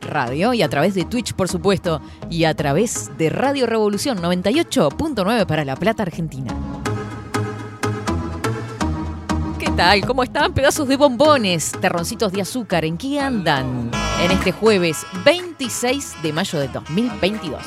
Radio y a través de Twitch, por supuesto, y a través de Radio Revolución 98.9 para La Plata, Argentina. ¿Qué tal? ¿Cómo están? Pedazos de bombones, terroncitos de azúcar, ¿en qué andan? En este jueves 26 de mayo de 2022.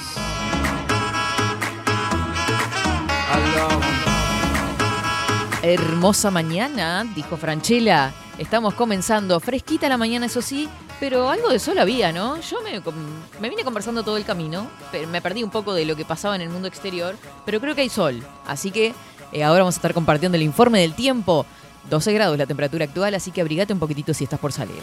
Hermosa mañana, dijo Franchella. Estamos comenzando. Fresquita la mañana, eso sí, pero algo de sol había, ¿no? Yo me, vine conversando todo el camino, me perdí un poco de lo que pasaba en el mundo exterior, pero creo que hay sol. Así que eh, ahora vamos a estar compartiendo el informe del tiempo. 12 grados la temperatura actual, así que abrigate un poquitito si estás por salir.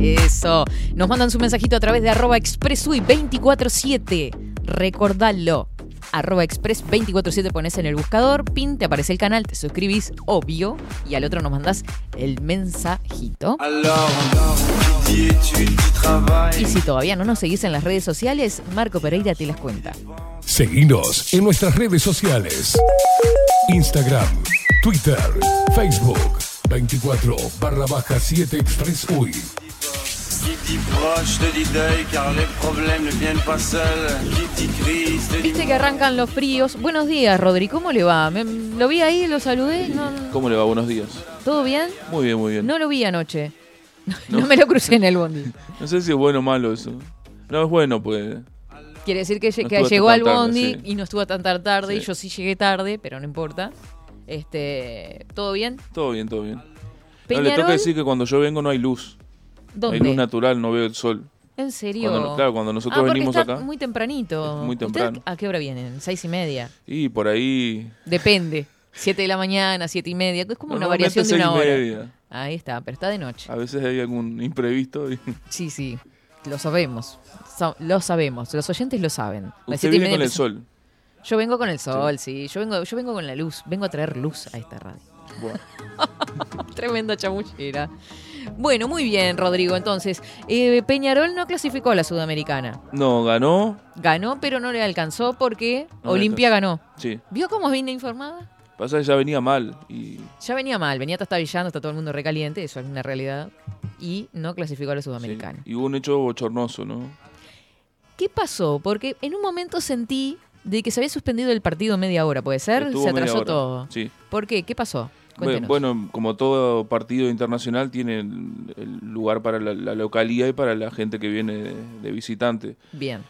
Eso. Nos mandan su mensajito a través de arroba expressui247. Recordalo. Arroba express247 pones en el buscador, pin, te aparece el canal, te suscribís, obvio, y al otro nos mandas el mensajito. Y si todavía no nos seguís en las redes sociales, Marco Pereira te las cuenta. Seguinos en nuestras redes sociales. Instagram, Twitter, Facebook, 24 barra baja 7 Express UI. Viste que arrancan los fríos. Buenos días, Rodri. ¿Cómo le va? Me- lo vi ahí, lo saludé. No, no. ¿Cómo le va? Buenos días. ¿Todo bien? Muy bien, muy bien. No lo vi anoche. No, me lo crucé en el bondi. No sé si es bueno o malo eso. No, es bueno, pues. Quiere decir que, lle- No que estuvo llegó tan al tarde, bondi sí. y no estuvo tan tar- tarde. Y Sí. yo sí llegué tarde, pero no importa. Este, ¿Todo bien? Todo bien, todo bien. No, le Peñarol, toca decir que cuando yo vengo no hay luz. ¿Dónde? Hay luz natural, no veo el sol. ¿En serio? Cuando- claro, cuando nosotros ah, venimos está acá. muy tempranito. Muy ¿Ustedes temprano. ¿A qué hora vienen? ¿Seis y media? Y por ahí. Depende. Siete de la mañana, siete y media. Es como una normalmente variación de una y hora. media. Ahí está, pero está de noche. A veces hay algún imprevisto. y- Sí, sí. Lo sabemos. Sa- lo sabemos. Los oyentes lo saben. Usted viene con el sol. Yo vengo con el sol, sí. Yo vengo, yo vengo con la luz. Vengo a traer luz a esta radio. Bueno, Tremenda chamullera. Bueno, muy bien, Rodrigo. Entonces, eh, Peñarol no clasificó a la Sudamericana. no, ganó. Ganó, pero no le alcanzó porque No Olimpia ganó. Sí. ¿Vio cómo vine informada? Pasa que ya venía mal. Y Ya venía mal, venía trastabillando, está todo el mundo recaliente, eso es una realidad. Y no clasificó a la sí. Sudamericana. Y hubo un hecho bochornoso, ¿no? ¿Qué pasó? Porque en un momento sentí de que se había suspendido el partido media hora, ¿puede ser? Estuvo se atrasó todo. Sí. ¿Por qué? ¿Qué pasó? Cuéntenos. Bueno, como todo partido internacional tiene el, lugar para la, la localidad y para la gente que viene de, de visitante. Bien.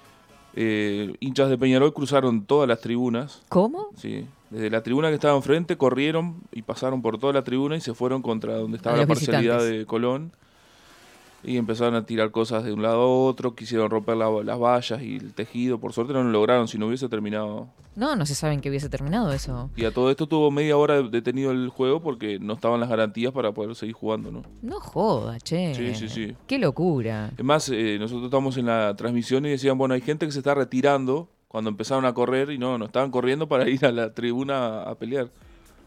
Eh, hinchas de Peñarol cruzaron todas las tribunas. ¿Cómo? Sí. Desde la tribuna que estaba enfrente corrieron y pasaron por toda la tribuna y se fueron contra donde estaba la parcialidad de Colón. Y empezaron a tirar cosas de un lado a otro, quisieron romper la- las vallas y el tejido. Por suerte no lo lograron, si no hubiese terminado. No, no se sabe en qué hubiese terminado eso. Y a todo esto tuvo media hora detenido el juego porque no estaban las garantías para poder seguir jugando, ¿no? No joda, che. Sí, sí, sí. Qué locura. Es más, eh, nosotros estamos en la transmisión y decían, bueno, hay gente que se está retirando cuando empezaron a correr y no, no estaban corriendo para ir a la tribuna a pelear.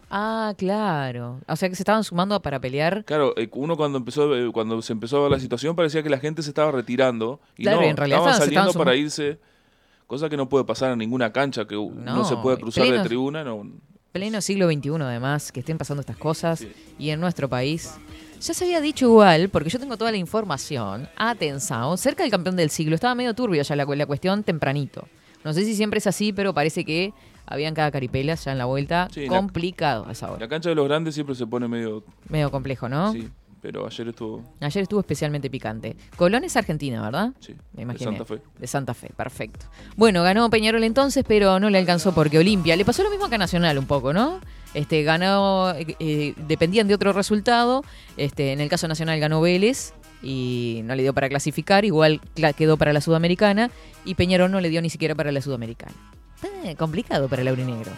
Ah, claro. O sea que se estaban sumando para pelear. Claro, eh, uno cuando empezó, eh, cuando se empezó a ver la situación parecía que la gente se estaba retirando y Claro, no, en realidad estaban saliendo estaban para irse, cosa que no puede pasar en ninguna cancha, que No, no se puede cruzar plenos- de tribuna, no. Pleno siglo XXI, además, que estén pasando estas cosas. Sí. Y en nuestro país. Ya se había dicho igual, porque yo tengo toda la información. Atención, cerca del campeón del siglo. Estaba medio turbio ya la, la cuestión tempranito. No sé si siempre es así, pero parece que habían cada caripela ya en la vuelta. Sí, la- Complicado a esa hora. La cancha de los grandes siempre se pone medio, Medio complejo, ¿no? sí, pero ayer estuvo. Ayer estuvo especialmente picante. Colón es Argentina, ¿verdad? Sí, Me de imaginé. Santa Fe. De Santa Fe, perfecto. Bueno, ganó Peñarol entonces, pero no le alcanzó porque Olimpia. Le pasó lo mismo acá a Nacional un poco, ¿no? Este, ganó, eh, eh, dependían de otro resultado. Este, en el caso nacional ganó Vélez y no le dio para clasificar. Igual quedó para la Sudamericana y Peñarol no le dio ni siquiera para la Sudamericana. Eh, complicado para el Aurinegro.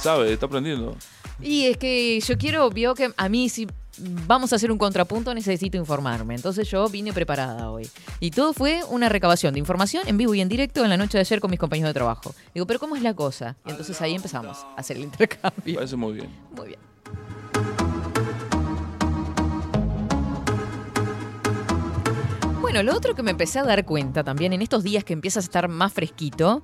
Sabe, está aprendiendo. Y es que yo quiero, vio que a mí si vamos a hacer un contrapunto necesito informarme. Entonces yo vine preparada hoy. Y todo fue una recabación de información en vivo y en directo en la noche de ayer con mis compañeros de trabajo. Digo, pero ¿cómo es la cosa? Y entonces ahí empezamos a hacer el intercambio. Parece muy bien. Muy bien. Bueno, lo otro que me empecé a dar cuenta también en estos días que empiezas a estar más fresquito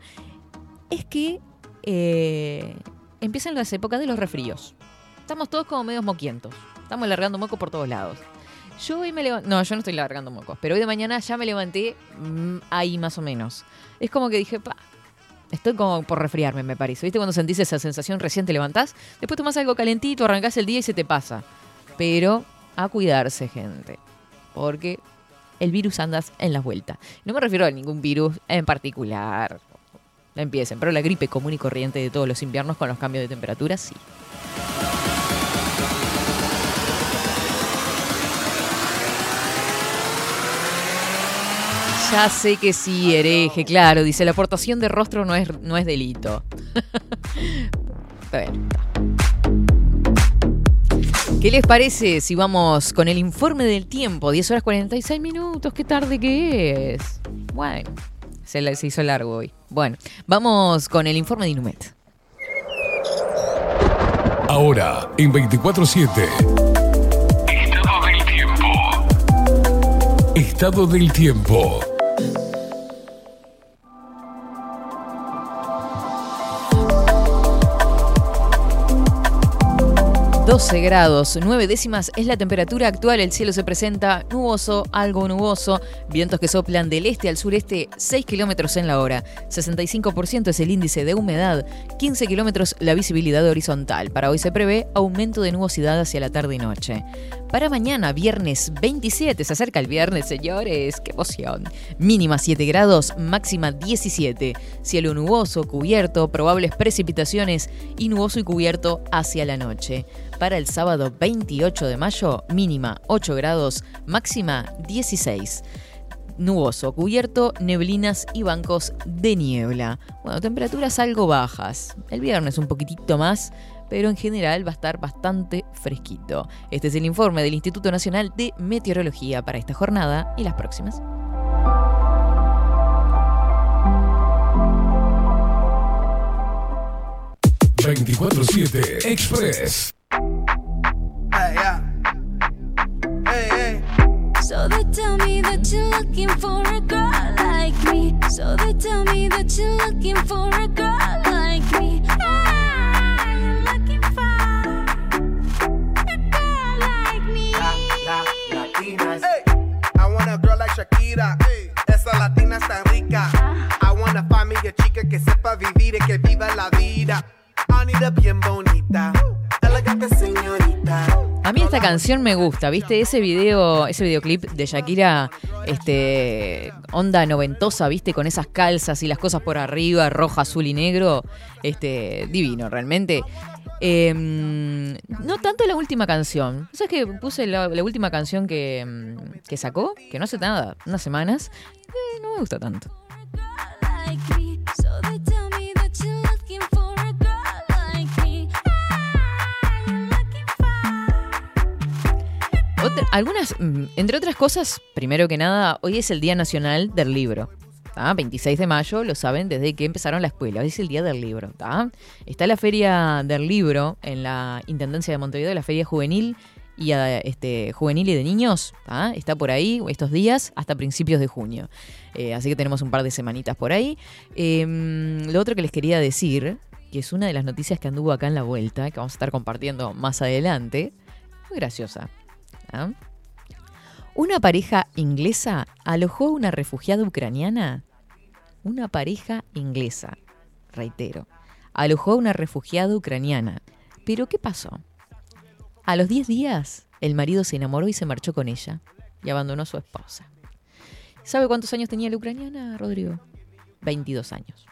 es que eh, empiezan las épocas de los resfríos. Estamos todos como medios moquientos. Estamos largando moco por todos lados. Yo hoy me levanté. No, yo no estoy largando mocos, pero hoy de mañana ya me levanté mm, ahí más o menos. Es como que dije, pa, Estoy como por resfriarme, me parece. ¿Viste cuando sentís esa sensación recién te levantás? Después tomás algo calentito, arrancás el día y se te pasa. Pero a cuidarse, gente. Porque el virus andas en las vueltas. No me refiero a ningún virus en particular. Empiecen, pero la gripe común y corriente de todos los inviernos con los cambios de temperatura, sí. Ya sé que sí, hereje, claro. Dice, la aportación de rostro no es, no es delito. Bueno, está. ¿Qué les parece si vamos con el informe del tiempo? 10 horas 46 minutos, qué tarde que es. Bueno, se, la- se hizo largo hoy. Bueno, vamos con el informe de Inumet. Ahora, en 24-7. Estado del tiempo. Estado del tiempo. 12 grados, 9 décimas es la temperatura actual. El cielo se presenta nuboso, algo nuboso. Vientos que soplan del este al sureste, 6 kilómetros en la hora. 65% es el índice de humedad, 15 kilómetros la visibilidad horizontal. Para hoy se prevé aumento de nubosidad hacia la tarde y noche. Para mañana, viernes 27, se acerca el viernes, señores, qué emoción. Mínima 7 grados, máxima 17. Cielo nuboso, cubierto, probables precipitaciones y nuboso y cubierto hacia la noche. Para el sábado 28 de mayo, mínima 8 grados, máxima 16 nuboso, cubierto, neblinas y bancos de niebla. Bueno, temperaturas algo bajas. El viernes un poquitito más, pero en general va a estar bastante fresquito. Este es el informe del Instituto Nacional de Meteorología para esta jornada y las próximas. Hey, 24-7 Express. So they tell me that you're looking for a girl like me. So they tell me that you're looking for a girl like me. Ah, I'm looking for a girl like me. La, la, latinas. I want a girl like Shakira. Hey. Esa latina está rica. Ah. I wanna find me a chica que sepa vivir y que viva la vida. Anita bien bonita. A mí esta canción me gusta, ¿viste? Ese video, ese videoclip de Shakira, este, onda noventosa, ¿viste? Con esas calzas y las cosas por arriba, rojo, azul y negro. Este, divino, realmente. Em, no tanto la última canción. ¿Sabes que puse la, última canción que, que sacó? Que no hace nada, unas semanas. Eh, no me gusta tanto. Algunas, mm, entre otras cosas, primero que nada, hoy es el Día Nacional del Libro. ¿tá? 26 de mayo, lo saben desde que empezaron la escuela. Hoy es el Día del Libro. ¿tá? Está la Feria del Libro en la Intendencia de Montevideo, la Feria Juvenil y ah, este, Juvenil y de Niños. ¿tá? Está por ahí estos días hasta principios de junio. Eh, así que tenemos un par de semanitas por ahí. Em, lo otro que les quería decir, que es una de las noticias que anduvo acá en la vuelta, que vamos a estar compartiendo más adelante. Muy graciosa. ¿Ah? Una pareja inglesa alojó a una refugiada ucraniana. Una pareja inglesa, reitero, alojó a una refugiada ucraniana. Pero ¿qué pasó? A los 10 días el marido se enamoró y se marchó con ella y abandonó a su esposa. ¿Sabe cuántos años tenía la ucraniana, Rodrigo? 22 años.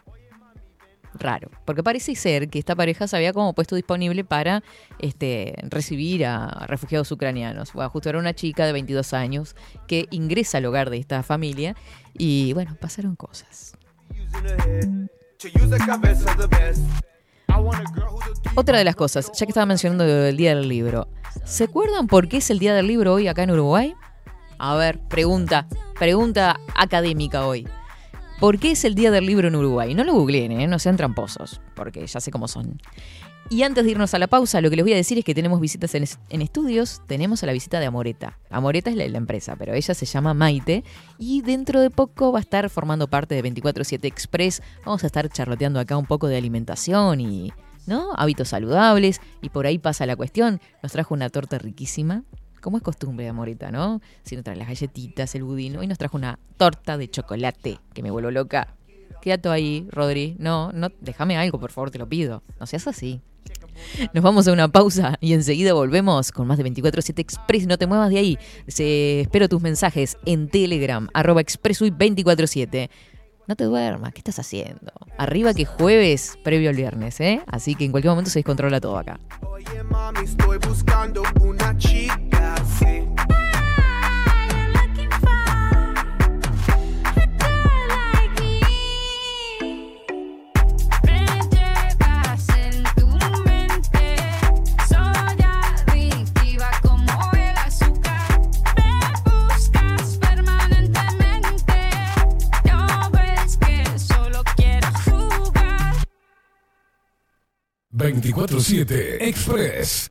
Raro, porque parece ser que esta pareja se había como puesto disponible para este, recibir a refugiados ucranianos. Bueno, justo era una chica de 22 años que ingresa al hogar de esta familia y bueno, pasaron cosas. Otra de las cosas, ya que estaba mencionando el Día del Libro, ¿se acuerdan por qué es el Día del Libro hoy acá en Uruguay? A ver, pregunta, pregunta académica hoy. ¿Por qué es el Día del Libro en Uruguay? No lo googleen, ¿eh? no sean tramposos, porque ya sé cómo son. Y antes de irnos a la pausa, lo que les voy a decir es que tenemos visitas en, es- en estudios. Tenemos a la visita de Amoreta. Amoreta es la, la empresa, pero ella se llama Maite. Y dentro de poco va a estar formando parte de 24-7 Express. Vamos a estar charloteando acá un poco de alimentación y ¿no? hábitos saludables. Y por ahí pasa la cuestión. Nos trajo una torta riquísima. Como es costumbre de Amoreta, ¿no? Si nos trae las galletitas, el budín. Hoy nos trajo una torta de chocolate que me vuelvo loca. Quédate ahí, Rodri. No, no, déjame algo, por favor, te lo pido. No seas así. Nos vamos a una pausa y enseguida volvemos con más de 24-7 Express. No te muevas de ahí. Espero tus mensajes en Telegram, arroba expressui247. No te duermas, ¿qué estás haciendo? Arriba que jueves previo al viernes, ¿eh? Así que en cualquier momento se descontrola todo acá. Oye, mami, estoy buscando una chica, 24-7 Express.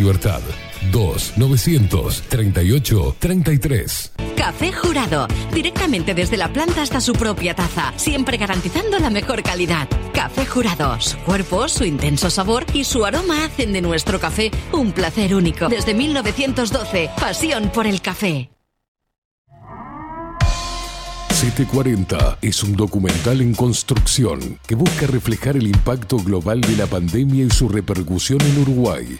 2900 3833. Café Jurado, directamente desde la planta hasta su propia taza, siempre garantizando la mejor calidad. Café Jurado, su cuerpo, su intenso sabor y su aroma hacen de nuestro café un placer único. Desde 1912, pasión por el café. 740 es un documental en construcción que busca reflejar el impacto global de la pandemia y su repercusión en Uruguay.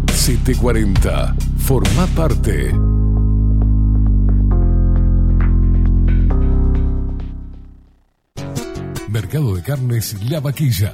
740. Forma parte. Mercado de Carnes La Vaquilla.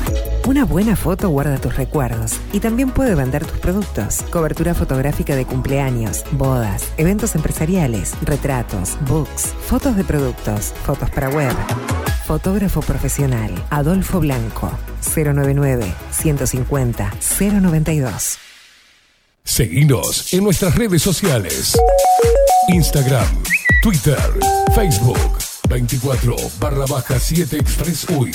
Una buena foto guarda tus recuerdos y también puede vender tus productos. Cobertura fotográfica de cumpleaños, bodas, eventos empresariales, retratos, books, fotos de productos, fotos para web. Fotógrafo profesional, Adolfo Blanco, 099 150 092. Seguinos en nuestras redes sociales. Instagram, Twitter, Facebook, 24 barra baja 7 Express UI.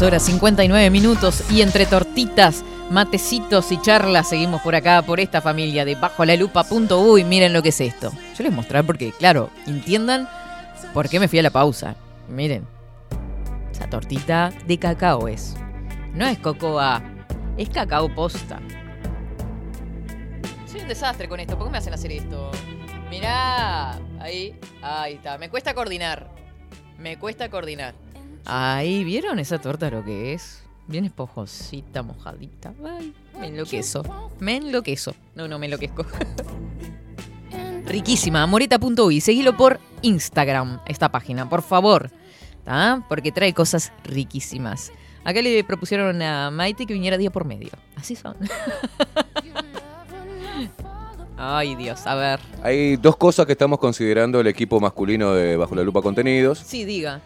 10 horas 59 minutos y entre tortitas, matecitos y charlas seguimos por acá, por esta familia de bajo la lupa.uy. Miren lo que es esto. Yo les mostrar porque, claro, entiendan por qué me fui a la pausa. Miren, esa tortita de cacao es. No es cocoa, es cacao posta. Soy un desastre con esto. ¿Por qué me hacen hacer esto? Mirá, ahí, ahí está. Me cuesta coordinar. Me cuesta coordinar. Ahí, ¿vieron esa torta lo que es? Bien esponjosita, mojadita. Ay, me enloquezo. Me enloquezo. No, no me enloquezco. Riquísima, moreta.uy. Seguilo por Instagram, esta página, por favor. ¿tá? Porque trae cosas riquísimas. Acá le propusieron a Maite que viniera día por medio. Así son. Ay, Dios, a ver. Hay dos cosas que estamos considerando el equipo masculino de Bajo la Lupa Contenidos. Sí, diga.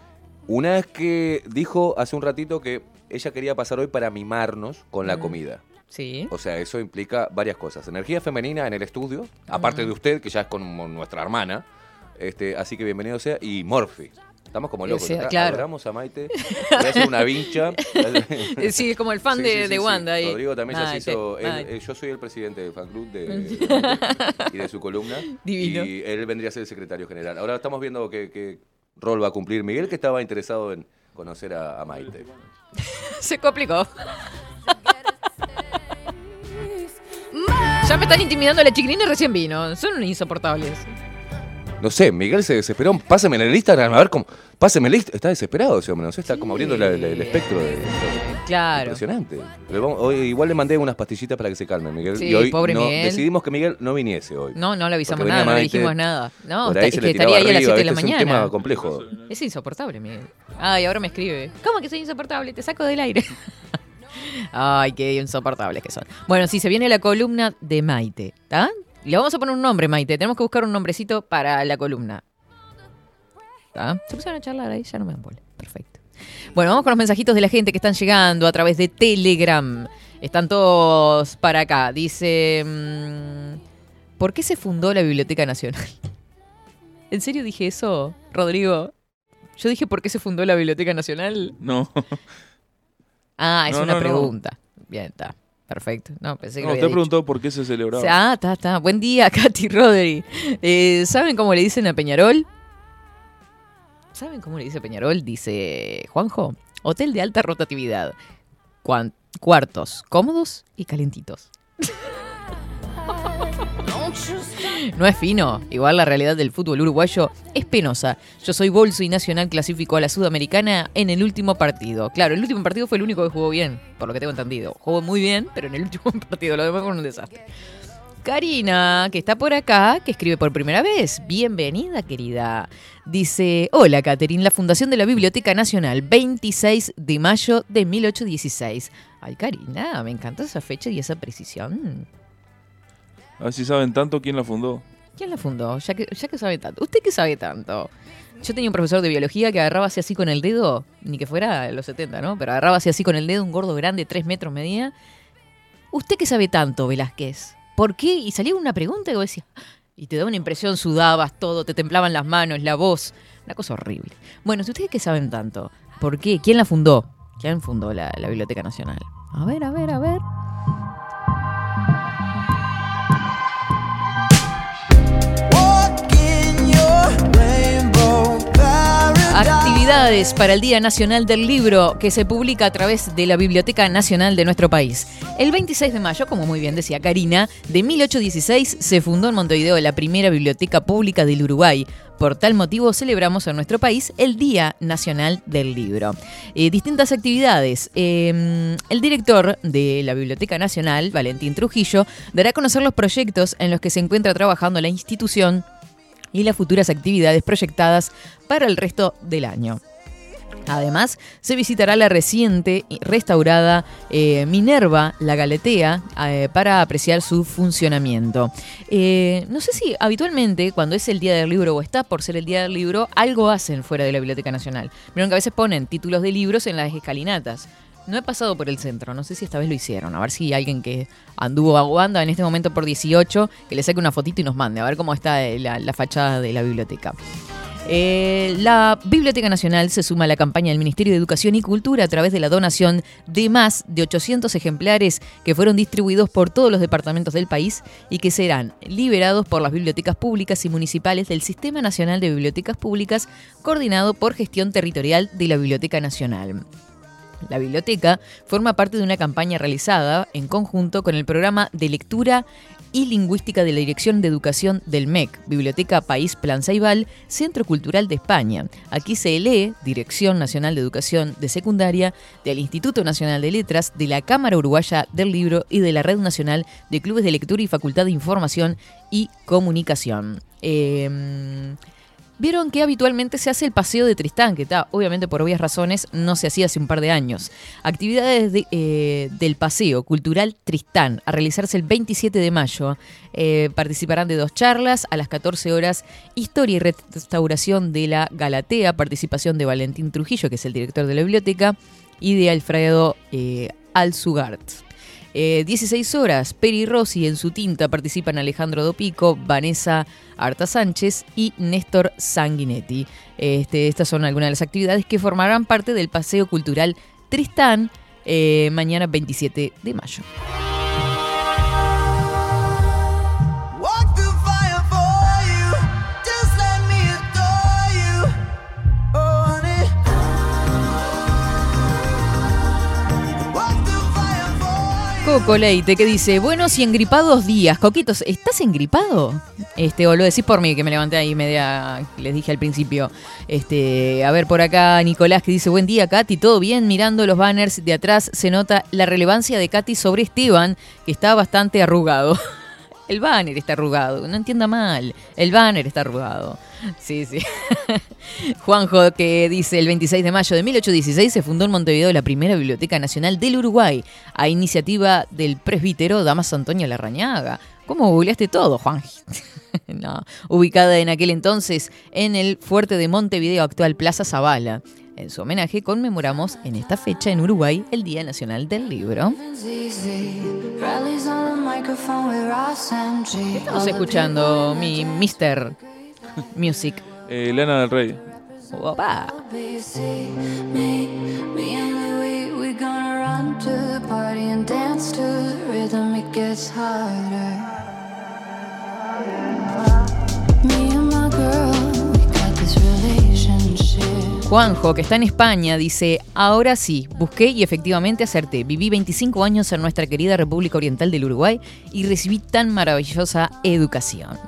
Una es que dijo hace un ratito que ella quería pasar hoy para mimarnos con la Mm. comida. Sí. O sea, eso implica varias cosas. Energía femenina en el estudio, aparte de usted, que ya es como nuestra hermana. Este, así que bienvenido sea. Y Morphy. Estamos como O locos. sea, acá. claro. Adoramos a Maite. A hacer una vincha. Sí, es como el fan Sí, de, sí, sí, de. Wanda. ahí. Rodrigo también ya se hizo. él- eh, yo soy el presidente del fan club de, y de su columna. Divino. Y él vendría a ser el secretario general. Ahora estamos viendo qué rol va a cumplir Miguel, que estaba interesado en conocer a, Maite. Se complicó. Ya me están intimidando la chiquilina y recién vino. Son insoportables. No sé, Miguel se desesperó. Pásame en el Instagram, a ver cómo. Pásame el Instagram. Está desesperado ese hombre, no sé, está como abriendo la- la- el espectro de. Claro. Impresionante. Vamos- hoy igual le mandé unas pastillitas para que se calme, Miguel. Sí, y hoy pobre no- Miguel. decidimos que Miguel no viniese hoy. No, no le avisamos Porque nada, no le Maite, dijimos nada. No, por está- ahí es se que le estaría tiraba ahí a las arriba, 7 de la ¿viste? Es un mañana. tema complejo. Es insoportable, Miguel. Ay, ahora me escribe. ¿Cómo que soy insoportable? Te saco del aire. Ay, qué insoportables que son. Bueno, sí, se viene la columna de Maite, ¿está? Le vamos a poner un nombre, Maite. Tenemos que buscar un nombrecito para la columna. Se pusieron a charlar ahí, ya no me dan bola. Perfecto. Bueno, vamos con los mensajitos de la gente que están llegando a través de Telegram. Están todos para acá. Dice, mm, ¿por qué se fundó la Biblioteca Nacional? ¿En serio dije eso, Rodrigo? Yo dije, ¿por qué se fundó la Biblioteca Nacional? No. Ah, es No, una no, no. pregunta. Bien, está. Perfecto. No, pensé que No, lo usted había preguntó por qué se celebraba. Ah, está, está. Buen día, Katy Rodri. Eh, ¿Saben cómo le dicen a Peñarol? ¿Saben cómo le dice Peñarol? Dice Juanjo. Hotel de alta rotatividad. Cuan- cuartos cómodos y calentitos. No es fino. Igual la realidad del fútbol uruguayo es penosa. Yo soy bolso y Nacional clasificó a la Sudamericana en el último partido. Claro, el último partido fue el único que jugó bien, por lo que tengo entendido. Jugó muy bien, pero en el último partido lo demás fue un desastre. Karina, que está por acá, que escribe por primera vez. Bienvenida, querida. Dice, hola, Catherine, la Fundación de la Biblioteca Nacional, 26 de mayo de 1816. Ay, Karina, me encanta esa fecha y esa precisión. A ver si saben tanto quién la fundó. ¿Quién la fundó? Ya que, ya que sabe tanto. ¿Usted qué sabe tanto? Yo tenía un profesor de biología que agarraba así así con el dedo, ni que fuera los 70, ¿no? Pero agarraba así así con el dedo, un gordo grande, 3 metros medía. ¿Usted qué sabe tanto, Velázquez? ¿Por qué? Y salía una pregunta y vos decías, y te daba una impresión, sudabas todo, te temblaban las manos, la voz. Una cosa horrible. Bueno, si ustedes qué saben tanto, ¿por qué? ¿Quién la fundó? ¿Quién fundó la, la Biblioteca Nacional? A ver, a ver, a ver. Actividades para el Día Nacional del Libro que se publica a través de la Biblioteca Nacional de nuestro país. El 26 de mayo, como muy bien decía Karina, de 1816 se fundó en Montevideo la primera biblioteca pública del Uruguay. Por tal motivo celebramos en nuestro país el Día Nacional del Libro. Eh, distintas actividades. Eh, el director de la Biblioteca Nacional, Valentín Trujillo, dará a conocer los proyectos en los que se encuentra trabajando la institución y las futuras actividades proyectadas para el resto del año. Además, se visitará la reciente restaurada eh, Minerva, la Galetea, eh, para apreciar su funcionamiento. Eh, no sé si habitualmente, cuando es el Día del Libro o está por ser el Día del Libro, algo hacen fuera de la Biblioteca Nacional. Vieron que a veces ponen títulos de libros en las escalinatas. No he pasado por el centro, no sé si esta vez lo hicieron. A ver si alguien que anduvo aguanda en este momento por 18, que le saque una fotito y nos mande, a ver cómo está eh, la, la fachada de la biblioteca. Eh, la Biblioteca Nacional se suma a la campaña del Ministerio de Educación y Cultura a través de la donación de más de 800 ejemplares que fueron distribuidos por todos los departamentos del país y que serán liberados por las bibliotecas públicas y municipales del Sistema Nacional de Bibliotecas Públicas, coordinado por Gestión Territorial de la Biblioteca Nacional. La biblioteca forma parte de una campaña realizada en conjunto con el programa de lectura y lingüística de la Dirección de Educación del MEC, Biblioteca País Plan Ceibal, Centro Cultural de España. Aquí se lee Dirección Nacional de Educación de Secundaria, del Instituto Nacional de Letras, de la Cámara Uruguaya del Libro y de la Red Nacional de Clubes de Lectura y Facultad de Información y Comunicación. Eh, Vieron que habitualmente se hace el paseo de Tristán, que está, obviamente por obvias razones, no se hacía hace un par de años. Actividades de, eh, del paseo cultural Tristán, a realizarse el 27 de mayo. Eh, participarán de dos charlas, a las 14 horas, Historia y Restauración de la Galatea, participación de Valentín Trujillo, que es el director de la biblioteca, y de Alfredo eh, Alzugart. Eh, 16 horas, Peri Rossi en su tinta participan Alejandro Dopico, Vanessa Arta Sánchez y Néstor Sanguinetti. Este, estas son algunas de las actividades que formarán parte del Paseo Cultural Tristán eh, mañana 27 de mayo. For you. Coco Leite que dice, buenos y engripados días. Coquitos, ¿estás engripado? Este, o lo decís por mí, que me levanté ahí media, les dije al principio. Este, a ver por acá, Nicolás que dice, buen día, Katy, ¿todo bien? Mirando los banners de atrás se nota la relevancia de Katy sobre Esteban, que está bastante arrugado. El banner está arrugado, no entienda mal. El banner está arrugado. Sí, sí. Juanjo que dice el 26 de mayo de 1816 se fundó en Montevideo la primera Biblioteca Nacional del Uruguay a iniciativa del presbítero Damas Antonio Larrañaga. ¿Cómo googleaste todo, Juan? no. Ubicada en aquel entonces en el fuerte de Montevideo, actual Plaza Zavala. En su homenaje conmemoramos en esta fecha en Uruguay el Día Nacional del Libro. ¿Qué estamos escuchando, mi Mr. Music? Eh, Lana del Rey. Opa. Juanjo, que está en España, dice, ahora sí, busqué y efectivamente acerté. Viví 25 años en nuestra querida República Oriental del Uruguay y recibí tan maravillosa educación.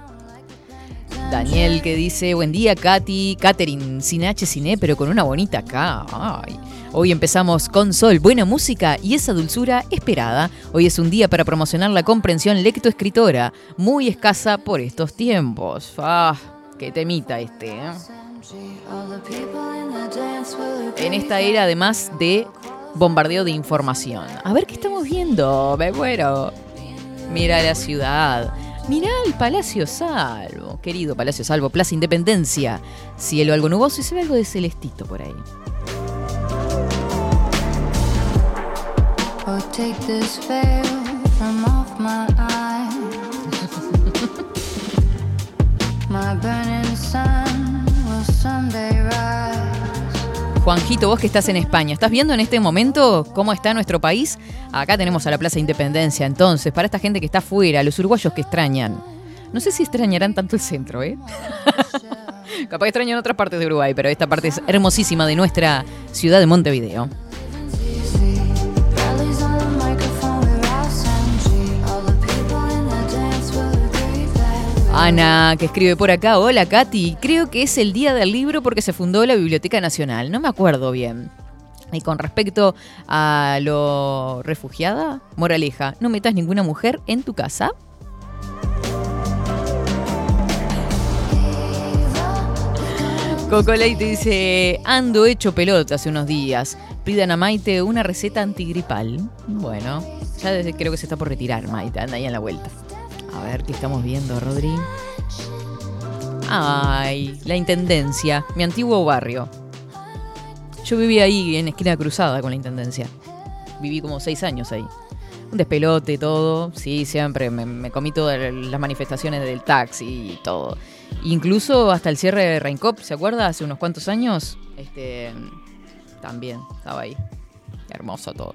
Daniel que dice, buen día Katy, Catherine, sin H, sin E, pero con una bonita K. Ay. Hoy empezamos con sol, buena música y esa dulzura esperada. Hoy es un día para promocionar la comprensión lectoescritora, muy escasa por estos tiempos. Ah, qué temita este. ¿eh? En esta era además de bombardeo de información. A ver qué estamos viendo, me muero. Mira la ciudad. Mirá el Palacio Salvo, querido Palacio Salvo, Plaza Independencia. Cielo algo nuboso y se ve algo de celestito por ahí. Juanjito, vos que estás en España, ¿estás viendo en este momento cómo está nuestro país? Acá tenemos a la Plaza Independencia, entonces, para esta gente que está afuera, los uruguayos que extrañan. No sé si extrañarán tanto el centro, ¿eh? Capaz extrañan otras partes de Uruguay, pero esta parte es hermosísima de nuestra ciudad de Montevideo. Ana, que escribe por acá, hola Katy, creo que es el día del libro porque se fundó la Biblioteca Nacional, no me acuerdo bien. Y con respecto a lo refugiada, moraleja, no metas ninguna mujer en tu casa. Coco Leite dice, ando hecho pelota hace unos días. Pidan a Maite una receta antigripal. Bueno, ya desde- creo que se está por retirar Maite, anda ahí en la vuelta. A ver qué estamos viendo, Rodri. Ay, la Intendencia, mi antiguo barrio. Yo vivía ahí en esquina cruzada con la Intendencia. Viví como seis años ahí. Un despelote, todo. Sí, siempre. Me, comí todas las manifestaciones del taxi y todo. Incluso hasta el cierre de Reincop, ¿se acuerda? Hace unos cuantos años. Este. También estaba ahí. Hermoso todo.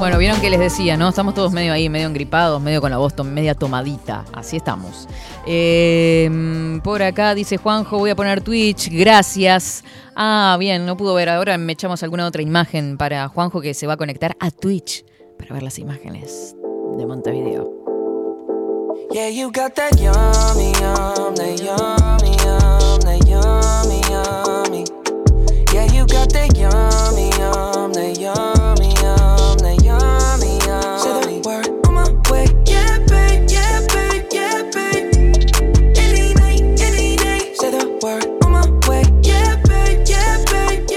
Bueno, vieron que les decía, ¿no? Estamos todos medio ahí, medio engripados, medio con la voz media tomadita. Así estamos. Eh, por acá dice Juanjo, voy a poner Twitch, gracias. Ah, bien, no pudo ver. Ahora me echamos alguna otra imagen para Juanjo que se va a conectar a Twitch para ver las imágenes de Montevideo. Yeah, you got that yummy, yum, yummy, yummy, yummy. Yeah, you got that yummy, yum, yummy,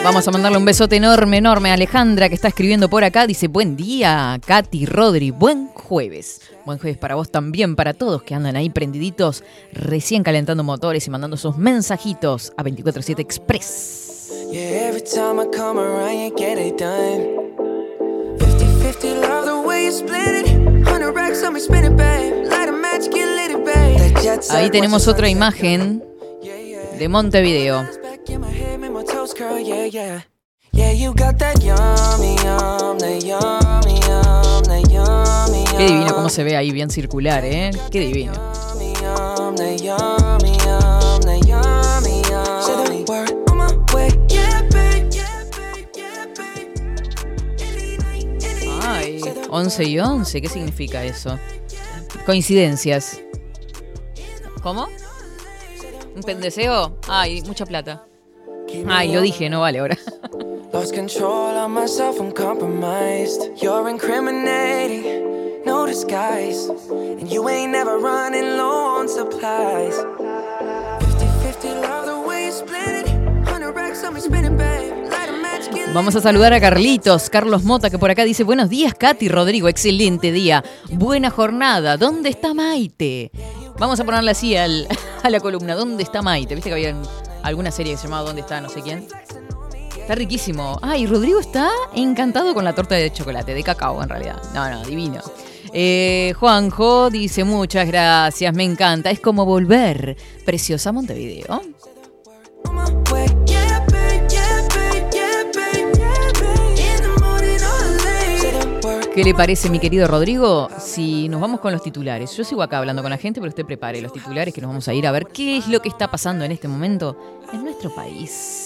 Vamos a mandarle un besote enorme, enorme a Alejandra que está escribiendo por acá. Dice, buen día, Katy, Rodri, buen jueves. Buen jueves para vos también, para todos que andan ahí prendiditos, recién calentando motores y mandando sus mensajitos a 247 Express. Yeah, every time I come around, you get it done. 50-50, love the way you split it. 100 racks on me, spin it, babe. Light a match, get lit, it, babe. That jet set, Ahí tenemos otra imagen de Montevideo. Toes curl, yeah, yeah. Yeah, you got that yummy, yum, that yummy, yum, that yummy, Qué divino cómo se ve ahí, bien circular, ¿eh? Qué divino. yum, that yummy, yum, that yummy, yum. Say the word on my way. Yeah, babe, yeah, babe, yeah, babe. Any night, any Ay, 11 y 11, ¿qué significa eso? Coincidencias. ¿Cómo? ¿Un pendeseo? Ay, mucha plata. Ay, lo dije, no vale ahora. Lost control of myself, I'm compromised. You're incriminating, no disguise. And you ain't never running low on supplies. 50-50, love the way you split it. 100 racks on me, spinning, babe. Light a match, get lit. Vamos a saludar a Carlitos, Carlos Mota, que por acá dice, buenos días, Katy Rodrigo, excelente día, buena jornada, ¿dónde está Maite? Vamos a ponerle así al- a la columna, ¿dónde está Maite? ¿Viste que había alguna serie que se llamaba ¿Dónde está no sé quién? Está riquísimo. Ay, Rodrigo está encantado con la torta de chocolate, de cacao en realidad. No, no, divino. Eh, Juanjo dice, muchas gracias, me encanta, es como volver. Preciosa Montevideo. ¿Qué le parece, mi querido Rodrigo? Si nos vamos con los titulares. Yo sigo acá hablando con la gente, pero usted prepare los titulares que nos vamos a ir a ver qué es lo que está pasando en este momento en nuestro país.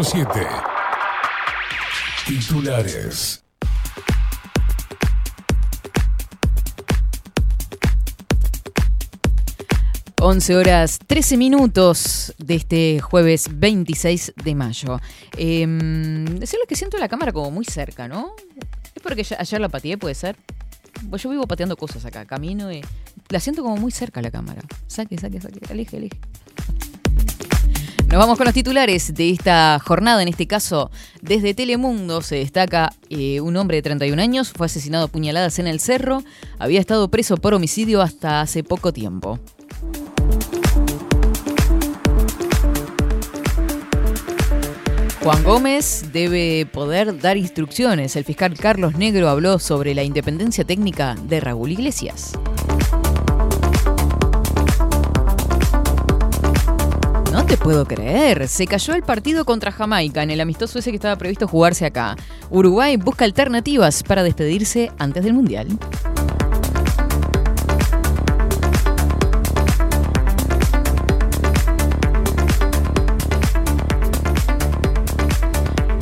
24-7. Titulares. Once horas 13 minutos de este jueves 26 de mayo. Eh, decirle que siento la cámara como muy cerca, ¿no? Es porque ayer la pateé, puede ser. Pues yo vivo pateando cosas acá, camino y la siento como muy cerca la cámara. Saque, saque, saque, aleje, aleje. Nos vamos con los titulares de esta jornada. En este caso, desde Telemundo se destaca eh, un hombre de 31 años, fue asesinado a puñaladas en el cerro, había estado preso por homicidio hasta hace poco tiempo. Juan Gómez debe poder dar instrucciones. El fiscal Carlos Negro habló sobre la independencia técnica de Raúl Iglesias. Te puedo creer, se cayó el partido contra Jamaica en el amistoso ese que estaba previsto jugarse acá. Uruguay busca alternativas para despedirse antes del Mundial.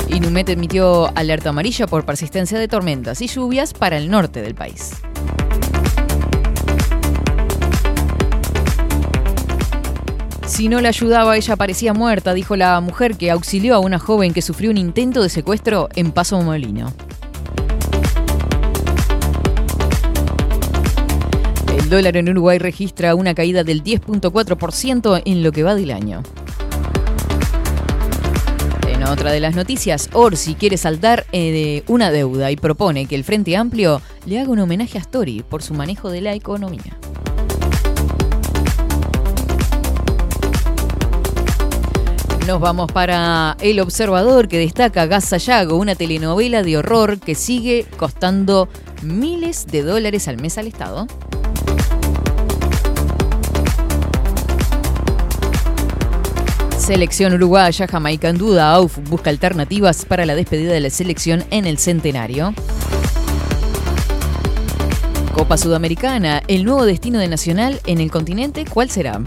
Inumet emitió alerta amarilla por persistencia de tormentas y lluvias para el norte del país. Si no la ayudaba, ella parecía muerta, dijo la mujer que auxilió a una joven que sufrió un intento de secuestro en Paso Molino. El dólar en Uruguay registra una caída del 10.4% en lo que va del año. No, otra de las noticias, Orsi quiere saltar eh, de una deuda y propone que el Frente Amplio le haga un homenaje a Story por su manejo de la economía. Nos vamos para El Observador que destaca Gas Sayago, una telenovela de horror que sigue costando miles de dólares al mes al Estado. Selección uruguaya, Jamaica en duda, AUF busca alternativas para la despedida de la selección en el centenario. Copa Sudamericana, el nuevo destino de Nacional en el continente, ¿cuál será?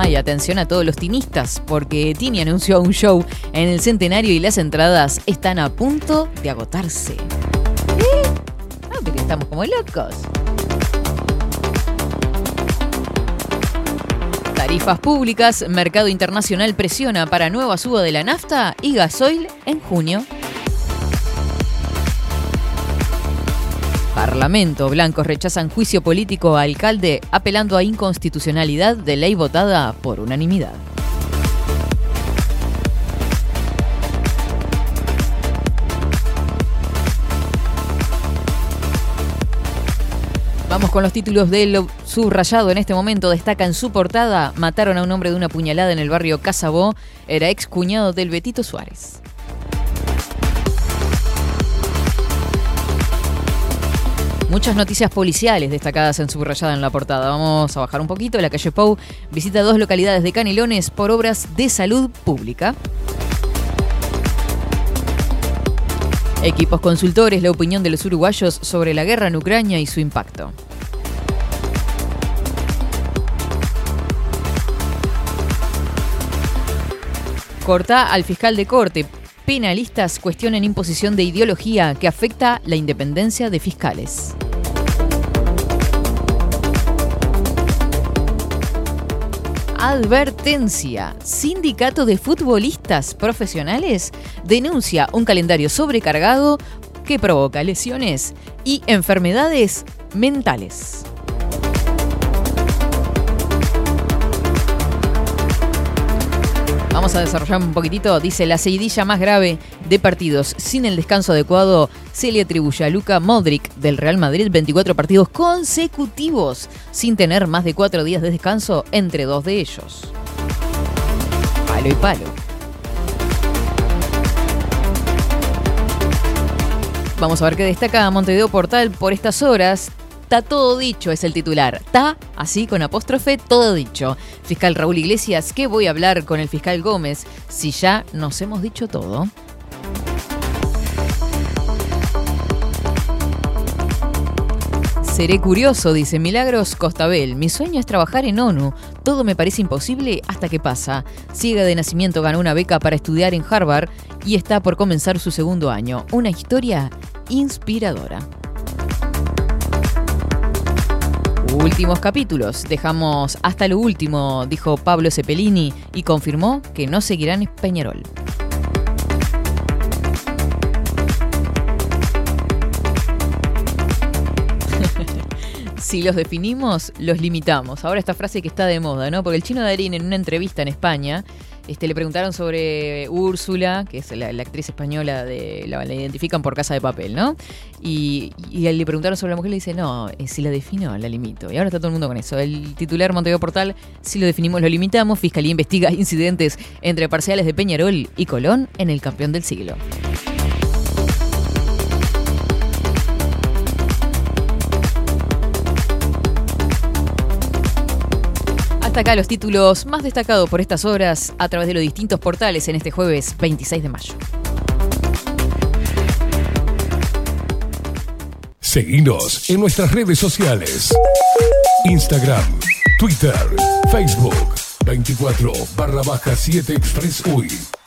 Ah, y atención a todos los tinistas, porque Tini anunció un show en el centenario y las entradas están a punto de agotarse. ¿Eh? Ah, estamos como locos. Tarifas públicas, mercado internacional presiona para nueva suba de la nafta y gasoil en junio. Parlamento, blancos rechazan juicio político a alcalde apelando a inconstitucionalidad de ley votada por unanimidad. Vamos con los títulos de lo subrayado en este momento. Destaca en su portada, mataron a un hombre de una puñalada en el barrio Casabó. Era ex cuñado del Betito Suárez. Muchas noticias policiales destacadas en subrayada en la portada. Vamos a bajar un poquito. La calle Pou visita dos localidades de Canelones por obras de salud pública. Equipos consultores, la opinión de los uruguayos sobre la guerra en Ucrania y su impacto. Corta al fiscal de corte. Penalistas cuestionan imposición de ideología que afecta la independencia de fiscales. Advertencia. Sindicato de futbolistas profesionales denuncia un calendario sobrecargado que provoca lesiones y enfermedades mentales. Vamos a desarrollar un poquitito. Dice, la seguidilla más grave de partidos sin el descanso adecuado se le atribuye a Luka Modric del Real Madrid 24 partidos consecutivos sin tener más de cuatro días de descanso entre dos de ellos. Palo y palo. Vamos a ver qué destaca Montevideo Portal por estas horas. Está todo dicho, es el titular. Está, así con apóstrofe, todo dicho. Fiscal Raúl Iglesias, ¿qué voy a hablar con el fiscal Gómez si ya nos hemos dicho todo? Seré curioso, dice Milagros Costabel. Mi sueño es trabajar en ONU. Todo me parece imposible hasta que pasa. Ciega de nacimiento ganó una beca para estudiar en Harvard y está por comenzar su segundo año. Una historia inspiradora. Últimos capítulos. Dejamos hasta lo último, dijo Pablo Cepelini y confirmó que no seguirán en Peñarol. si los definimos, los limitamos. Ahora esta frase que está de moda, ¿no? Porque el chino Darín en una entrevista en España este, le preguntaron sobre Úrsula, que es la, actriz española, de, la, la identifican por Casa de Papel, ¿no? Y, le preguntaron sobre la mujer y le dice, no, eh, si la defino, la limito. Y ahora está todo el mundo con eso. El titular Montevideo Portal, si lo definimos, lo limitamos. Fiscalía investiga incidentes entre parciales de Peñarol y Colón en el campeón del siglo. Acá los títulos más destacados por estas horas a través de los distintos portales en este jueves 26 de mayo. Seguinos en nuestras redes sociales. Instagram, Twitter, Facebook, 24 barra baja 7 Express UI.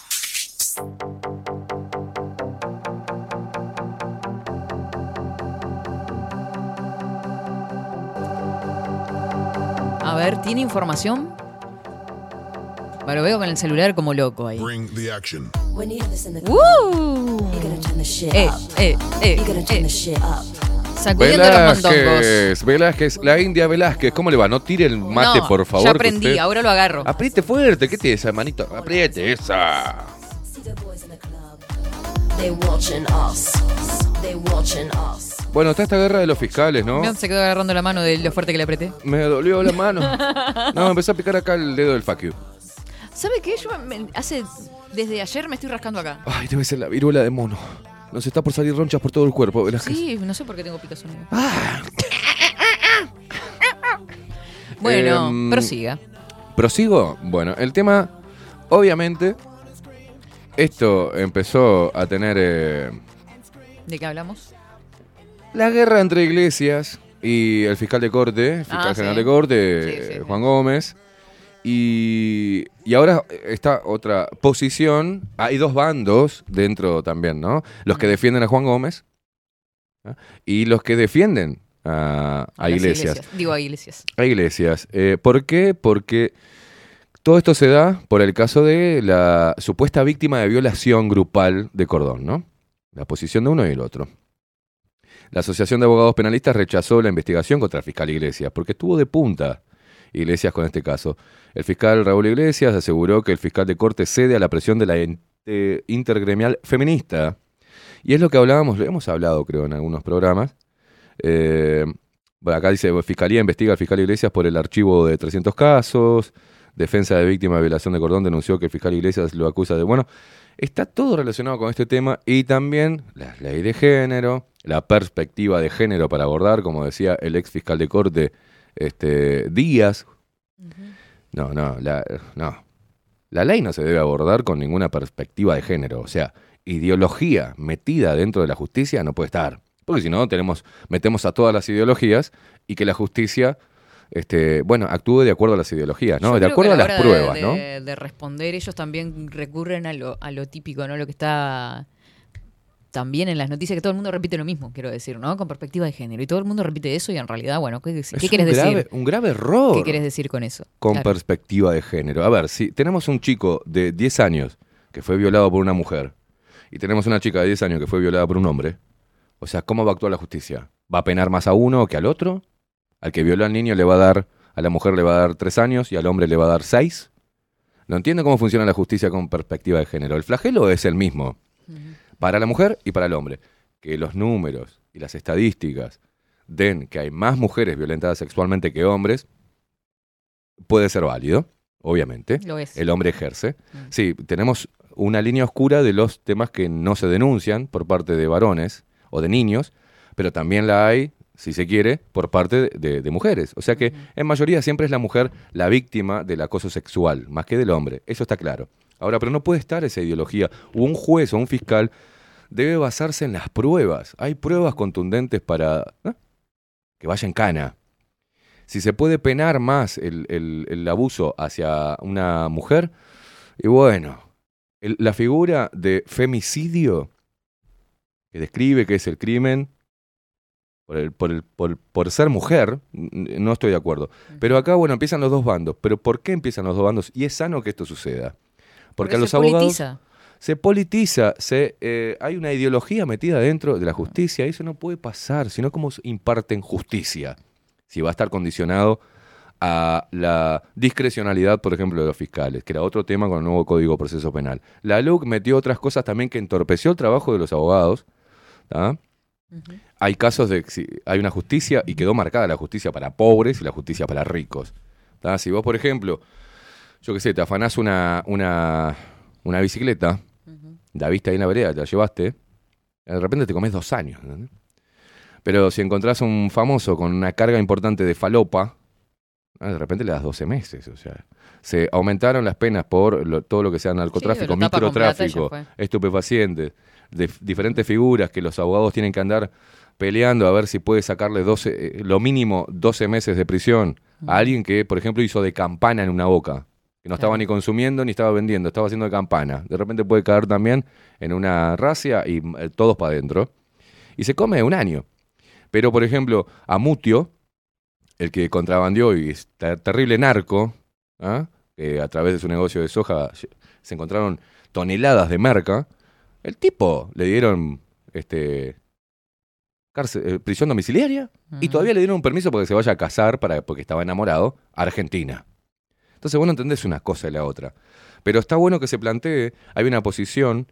Ver, ¿tiene información? Bueno, veo con el celular como loco ahí. Bring the action. ¡Uh! Eh, eh, eh, eh. Sacudiendo los. Velázquez, Velázquez, la India Velázquez, ¿cómo le va? No tire el mate, No, por favor. Ya que aprendí, usted- ahora lo agarro. Apriete fuerte, ¿qué tiene esa manito? Apriete esa. They watching us. They watching us. Bueno, está esta guerra de los fiscales, ¿no? Se quedó agarrando la mano de lo fuerte que le apreté. Me dolió la mano. No, me empezó a picar acá el dedo del you. ¿Sabe qué? Yo me- hace. Desde ayer me estoy rascando acá. Ay, debe ser la viruela de mono. Nos está por salir ronchas por todo el cuerpo, Velázquez. Sí, no sé por qué tengo picazón. Ah. Bueno, Em, prosiga. ¿Prosigo? Bueno, el tema, obviamente, esto empezó a tener eh, ¿De qué hablamos? La guerra entre iglesias y el fiscal de corte, el fiscal Ah, general sí. de corte, Sí, sí, sí. Juan Gómez. Y, y ahora está otra posición. Hay dos bandos dentro también, ¿no? Los que defienden a Juan Gómez ¿ah? y los que defienden a, iglesias. Digo a iglesias. A iglesias. Eh, ¿Por qué? Porque todo esto se da por el caso de la supuesta víctima de violación grupal de Cordón, ¿no? La posición de uno y el otro. La Asociación de Abogados Penalistas rechazó la investigación contra el fiscal Iglesias porque estuvo de punta Iglesias con este caso. El fiscal Raúl Iglesias aseguró que el fiscal de corte cede a la presión de la in- intergremial feminista. Y es lo que hablábamos, lo hemos hablado creo en algunos programas. Eh, acá dice, Fiscalía investiga al fiscal Iglesias por el archivo de 300 casos. Defensa de víctima de violación de cordón denunció que el fiscal Iglesias lo acusa de... Bueno, está todo relacionado con este tema y también la ley de género, la perspectiva de género para abordar, como decía el ex fiscal de corte este, Díaz. No, no, la, no. La ley no se debe abordar con ninguna perspectiva de género. O sea, ideología metida dentro de la justicia no puede estar. Porque si no, tenemos, metemos a todas las ideologías y que la justicia, este, bueno, actúe de acuerdo a las ideologías, ¿no? Yo De acuerdo a la las pruebas, de, ¿no? De responder, ellos también recurren a lo, a lo típico, ¿no? Lo que está también en las noticias, que todo el mundo repite lo mismo, quiero decir, ¿no? Con perspectiva de género. Y todo el mundo repite eso y en realidad, bueno, ¿qué, qué Es querés un grave, decir? un grave error. ¿Qué querés decir con eso? con Claro. perspectiva de género. A ver, si tenemos un chico de 10 años que fue violado por una mujer y tenemos una chica de 10 años que fue violada por un hombre, o sea, ¿cómo va a actuar la justicia? ¿Va a penar más a uno que al otro? Al que violó al niño le va a dar, a la mujer le va a dar 3 años y al hombre le va a dar 6. No entiendo cómo funciona la justicia con perspectiva de género. El flagelo es el mismo para la mujer y para el hombre. Que los números y las estadísticas den que hay más mujeres violentadas sexualmente que hombres, puede ser válido, obviamente. Lo es. El hombre ejerce. Sí, tenemos una línea oscura de los temas que no se denuncian por parte de varones o de niños, pero también la hay, si se quiere, por parte de, de- mujeres. O sea que en mayoría siempre es la mujer la víctima del acoso sexual, más que del hombre. Eso está claro. Ahora, pero no puede estar esa ideología. Un juez o un fiscal debe basarse en las pruebas. Hay pruebas contundentes para que vaya en cana. Si se puede penar más el, el- el abuso hacia una mujer, y bueno, el- la figura de femicidio que describe que es el crimen por, el- por, el- por- por ser mujer, no estoy de acuerdo. Pero acá, bueno, empiezan los dos bandos. ¿Pero por qué empiezan los dos bandos? Y es sano que esto suceda. Porque, a los se abogados politiza. se politiza, se, eh, hay una ideología metida dentro de la justicia y eso no puede pasar, sino como imparten justicia. Si va a estar condicionado a la discrecionalidad, por ejemplo, de los fiscales, que era otro tema con el nuevo Código de Proceso Penal. La LUC metió otras cosas también que entorpeció el trabajo de los abogados. ¿tá? Hay casos de que si hay una justicia y quedó marcada la justicia para pobres y la justicia para ricos. ¿tá? Si vos, por ejemplo, yo qué sé, te afanás una, una, una bicicleta, la viste ahí en la vereda, te la llevaste, de repente te comes dos años. ¿entendés? Pero si encontrás un famoso con una carga importante de falopa, de repente le das 12 meses. O sea, se aumentaron las penas por lo- todo lo que sea narcotráfico, microtráfico, estupefacientes, de diferentes figuras que los abogados tienen que andar peleando a ver si puede sacarle 12, eh, lo mínimo 12 meses de prisión a alguien que, por ejemplo, hizo de campana en una boca, que no estaba ni consumiendo ni estaba vendiendo, estaba haciendo de campana. De repente puede caer también en una racia y eh, todos para adentro. Y se come un año. Pero, por ejemplo, a Mutio, el que contrabandeó y es ter- terrible narco, ¿ah? que a través de su negocio de soja se encontraron toneladas de merca, el tipo le dieron este cárcel- eh, prisión domiciliaria y todavía le dieron un permiso para que se vaya a casar para, porque estaba enamorado a Argentina. Entonces vos no entendés una cosa y la otra. Pero está bueno que se plantee, hay una posición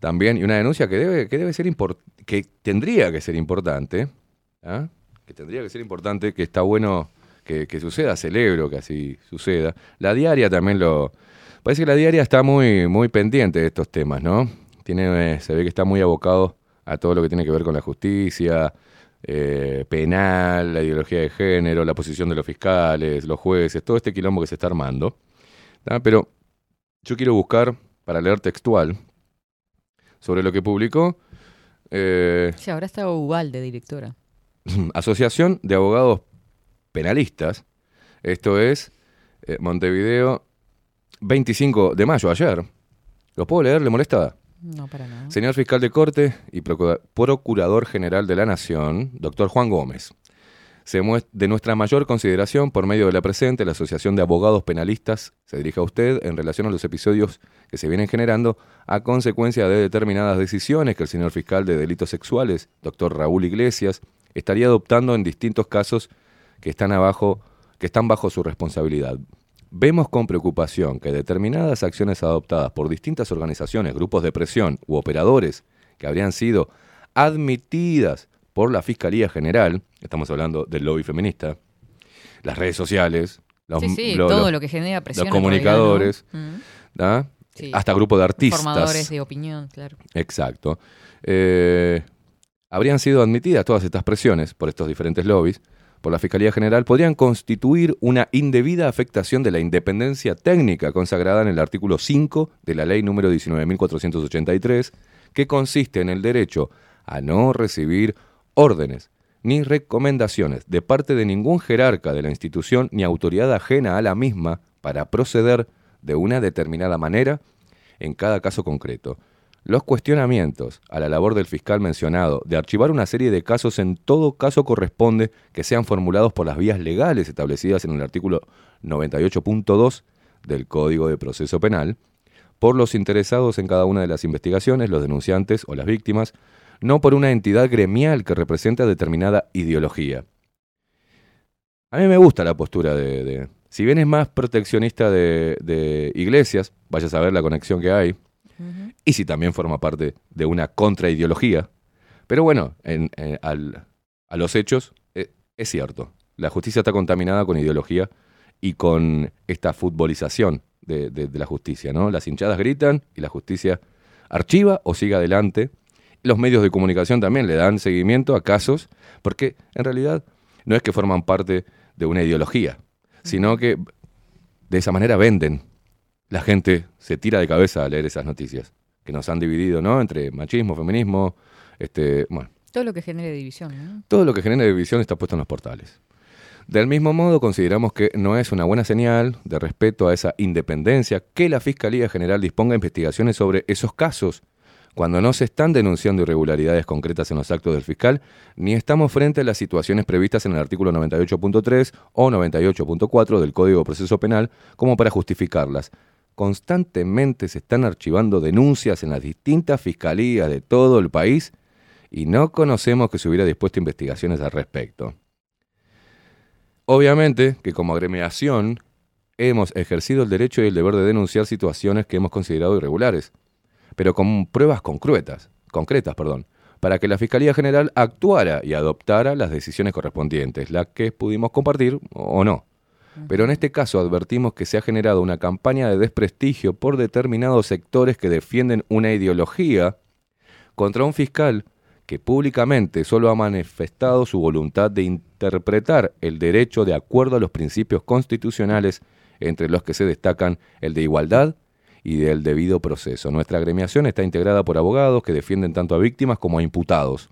también y una denuncia que debe, que debe ser que tendría que ser importante, ¿ah? que tendría que ser importante, que está bueno que, que suceda, celebro que así suceda. La diaria también lo... Parece que la diaria está muy, muy pendiente de estos temas, ¿no? Tiene, eh, se ve que está muy abocado a todo lo que tiene que ver con la justicia, eh, penal, la ideología de género, la posición de los fiscales, los jueces, todo este quilombo que se está armando. ¿tá? Pero yo quiero buscar, para leer textual, sobre lo que publicó eh, Sí, ahora está Ubalde, directora. Asociación de Abogados Penalistas. Esto es eh, Montevideo, 25 de mayo, ayer. ¿Lo puedo leer? ¿Le molesta? No, para nada. Señor fiscal de corte y procura- procurador general de la Nación, doctor Juan Gómez. Se de nuestra mayor consideración por medio de la presente, la Asociación de Abogados Penalistas se dirige a usted en relación a los episodios que se vienen generando a consecuencia de determinadas decisiones que el señor fiscal de delitos sexuales, doctor Raúl Iglesias, estaría adoptando en distintos casos que están abajo, que están bajo su responsabilidad. Vemos con preocupación que determinadas acciones adoptadas por distintas organizaciones, grupos de presión u operadores que habrían sido admitidas por la Fiscalía General, estamos hablando del lobby feminista, las redes sociales, los, Sí, sí, lo- todo los- lo que genera presión. los realidad, comunicadores, ¿no? Mm. hasta grupos de artistas. Formadores de opinión, claro. Exacto. Eh, habrían sido admitidas todas estas presiones por estos diferentes lobbies por la Fiscalía General, podrían constituir una indebida afectación de la independencia técnica consagrada en el artículo 5 de la ley número 19.483, que consiste en el derecho a no recibir órdenes ni recomendaciones de parte de ningún jerarca de la institución ni autoridad ajena a la misma para proceder de una determinada manera en cada caso concreto. Los cuestionamientos a la labor del fiscal mencionado de archivar una serie de casos en todo caso corresponde que sean formulados por las vías legales establecidas en el artículo 98.2 del Código de Proceso Penal, por los interesados en cada una de las investigaciones, los denunciantes o las víctimas, no por una entidad gremial que representa determinada ideología. A mí me gusta la postura de... si bien es más proteccionista de, de iglesias, vaya a saber la conexión que hay, y si también forma parte de una contraideología. Pero bueno, en- en- al- a los hechos eh, es cierto. La justicia está contaminada con ideología y con esta futbolización de, de- de la justicia. ¿no? Las hinchadas gritan y la justicia archiva o sigue adelante. Los medios de comunicación también le dan seguimiento a casos porque en realidad no es que forman parte de una ideología, sino que de esa manera venden la gente se tira de cabeza a leer esas noticias que nos han dividido, ¿no? Entre machismo, feminismo, este, bueno, Todo lo que genere división, ¿no? todo lo que genera división está puesto en los portales. Del mismo modo, consideramos que no es una buena señal de respeto a esa independencia que la Fiscalía General disponga investigaciones sobre esos casos, cuando no se están denunciando irregularidades concretas en los actos del fiscal, ni estamos frente a las situaciones previstas en el artículo 98.3 o 98.4 del Código de Proceso Penal como para justificarlas. Constantemente se están archivando denuncias en las distintas fiscalías de todo el país y no conocemos que se hubiera dispuesto investigaciones al respecto. Obviamente que como agremiación hemos ejercido el derecho y el deber de denunciar situaciones que hemos considerado irregulares, pero con pruebas concretas, concretas, perdón, para que la Fiscalía General actuara y adoptara las decisiones correspondientes, las que pudimos compartir o no. Pero en este caso advertimos que se ha generado una campaña de desprestigio por determinados sectores que defienden una ideología contra un fiscal que públicamente solo ha manifestado su voluntad de interpretar el derecho de acuerdo a los principios constitucionales entre los que se destacan el de igualdad y del debido proceso. Nuestra agremiación está integrada por abogados que defienden tanto a víctimas como a imputados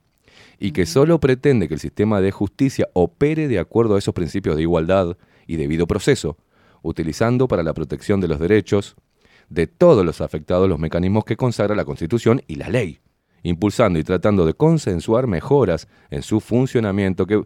y que solo pretende que el sistema de justicia opere de acuerdo a esos principios de igualdad y debido proceso, utilizando para la protección de los derechos de todos los afectados los mecanismos que consagra la Constitución y la ley, impulsando y tratando de consensuar mejoras en su funcionamiento que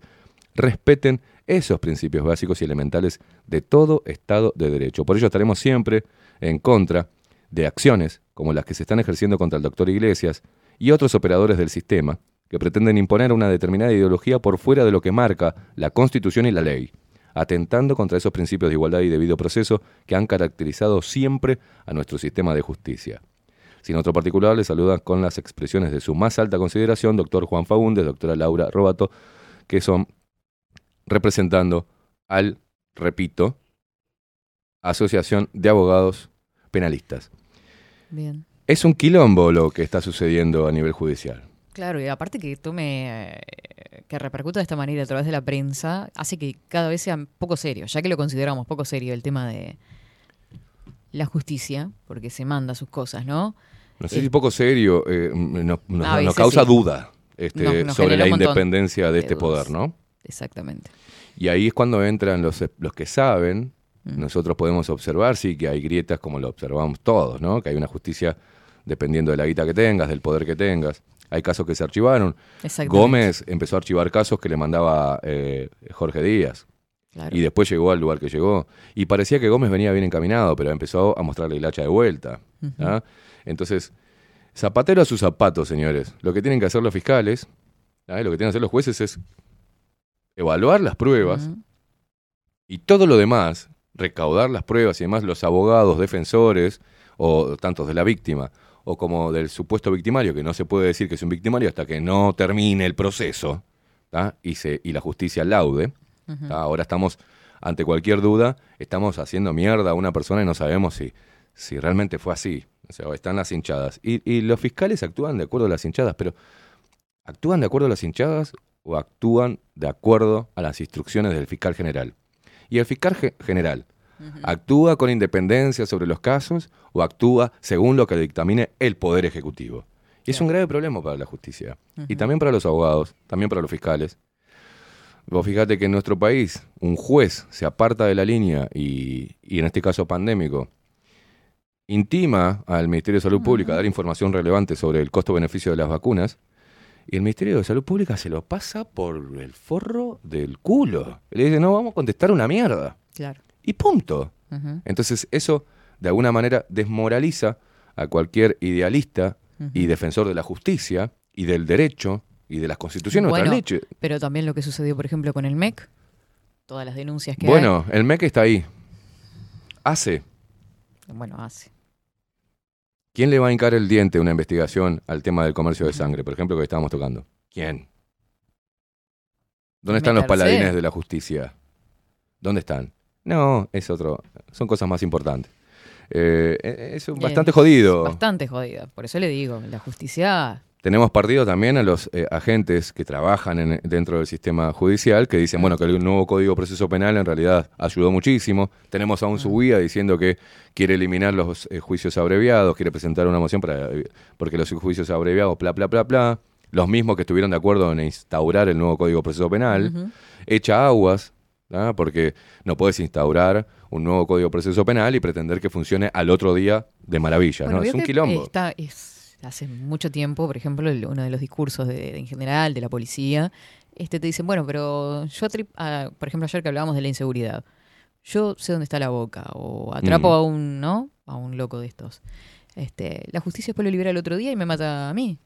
respeten esos principios básicos y elementales de todo Estado de Derecho. Por ello estaremos siempre en contra de acciones como las que se están ejerciendo contra el doctor Iglesias y otros operadores del sistema que pretenden imponer una determinada ideología por fuera de lo que marca la Constitución y la ley, atentando contra esos principios de igualdad y debido proceso que han caracterizado siempre a nuestro sistema de justicia. Sin otro particular, le saludan con las expresiones de su más alta consideración, doctor Juan Faúndez, doctora Laura Robato, que son representando al, repito, Asociación de Abogados Penalistas. Bien. Es un quilombo lo que está sucediendo a nivel judicial. Claro, y aparte que tome, eh, que repercuta de esta manera a través de la prensa, hace que cada vez sea poco serio, ya que lo consideramos poco serio el tema de la justicia, porque se manda sus cosas, ¿no? No sé si poco serio, eh, nos, nos- causa sí. duda este, sobre la independencia de, de este dudas. poder, ¿no? Exactamente. Y ahí es cuando entran los, los que saben. Mm. Nosotros podemos observar, sí, que hay grietas como lo observamos todos, ¿no? Que hay una justicia dependiendo de la guita que tengas, del poder que tengas. Hay casos que se archivaron. Gómez empezó a archivar casos que le mandaba eh, Jorge Díaz. Claro. Y después llegó al lugar que llegó. Y parecía que Gómez venía bien encaminado, pero empezó a mostrarle el hacha de vuelta. ¿ah? Entonces, zapatero a sus zapatos, señores. Lo que tienen que hacer los fiscales, ¿ah? lo que tienen que hacer los jueces es evaluar las pruebas y todo lo demás, recaudar las pruebas y demás, los abogados, defensores, o tantos de la víctima, o como del supuesto victimario, que no se puede decir que es un victimario hasta que no termine el proceso ¿tá? y, se, y la justicia laude. Ahora estamos, ante cualquier duda, estamos haciendo mierda a una persona y no sabemos si, si realmente fue así. O sea, están las hinchadas. Y, y los fiscales actúan de acuerdo a las hinchadas, pero ¿actúan de acuerdo a las hinchadas o actúan de acuerdo a las instrucciones del fiscal general? Y el fiscal ge- general, ¿actúa con independencia sobre los casos o actúa según lo que dictamine el Poder Ejecutivo? Y es un grave problema para la justicia. Y también para los abogados, también para los fiscales. Vos fíjate que en nuestro país un juez se aparta de la línea y, y en este caso pandémico, intima al Ministerio de Salud Pública a dar información relevante sobre el costo-beneficio de las vacunas y el Ministerio de Salud Pública se lo pasa por el forro del culo. Le dice, no, vamos a contestar una mierda. Claro. Y punto. Entonces eso de alguna manera desmoraliza a cualquier idealista y defensor de la justicia y del derecho y de las constituciones Bueno. Pero también lo que sucedió, por ejemplo, con el MEC, todas las denuncias que Bueno, el MEC está ahí. Hace. Bueno, hace. ¿Quién le va a hincar el diente una investigación al tema del comercio de sangre, por ejemplo, que estábamos tocando? ¿Quién? ¿Dónde están los paladines de la justicia? ¿Dónde están? No, es otro. Son cosas más importantes. Eh, es bastante jodido. Bastante jodido. Por eso le digo, la justicia. Tenemos partido también a los eh, agentes que trabajan en- dentro del sistema judicial que dicen, bueno, que el nuevo Código de Proceso Penal en realidad ayudó muchísimo. Tenemos a un subía diciendo que quiere eliminar los eh, juicios abreviados, quiere presentar una moción para porque los juicios abreviados, bla, bla, bla, bla. Los mismos que estuvieron de acuerdo en instaurar el nuevo Código de Proceso Penal. Echa aguas, porque no puedes instaurar un nuevo Código de Proceso Penal y pretender que funcione al otro día de maravilla. Bueno, ¿no? Es un quilombo. Está, es, hace mucho tiempo, por ejemplo, el- uno de los discursos de, en general de la policía, este te dicen, bueno, pero yo, ah, por ejemplo, ayer que hablábamos de la inseguridad, yo sé dónde está la boca, o atrapo Mm. a un, ¿no? A un loco de estos. Este, la justicia después lo libera el otro día y me mata a mí.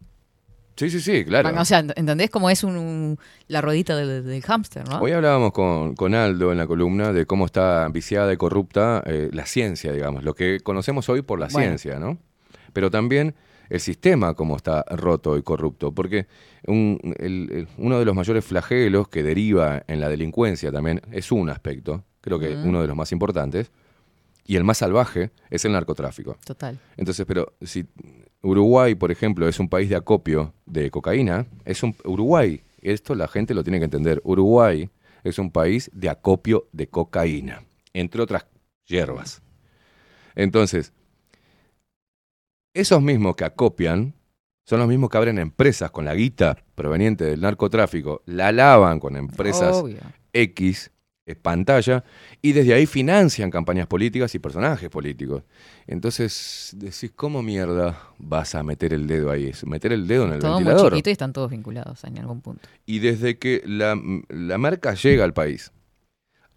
Sí, sí, sí, claro. O sea, ¿entendés cómo es un, un- la ruedita del, del hámster, no? Hoy hablábamos con, con Aldo en la columna de cómo está viciada y corrupta eh, la ciencia, digamos, lo que conocemos hoy por la Bueno. ciencia, ¿no? Pero también el sistema cómo está roto y corrupto, porque un- el- el- uno de los mayores flagelos que deriva en la delincuencia también es un aspecto, creo que uno de los más importantes, y el más salvaje es el narcotráfico. Total. Entonces, pero si Uruguay, por ejemplo, es un país de acopio de cocaína, es un Uruguay, esto la gente lo tiene que entender. Uruguay es un país de acopio de cocaína, entre otras hierbas. Entonces, esos mismos que acopian son los mismos que abren empresas con la guita proveniente del narcotráfico, la lavan con empresas Obvio. X pantalla y desde ahí financian campañas políticas y personajes políticos. Entonces decís, ¿cómo mierda vas a meter el dedo ahí? Es meter el dedo en el Todo muy ventilador. chiquito y están todos vinculados en algún punto. Y desde que la, la marca llega al país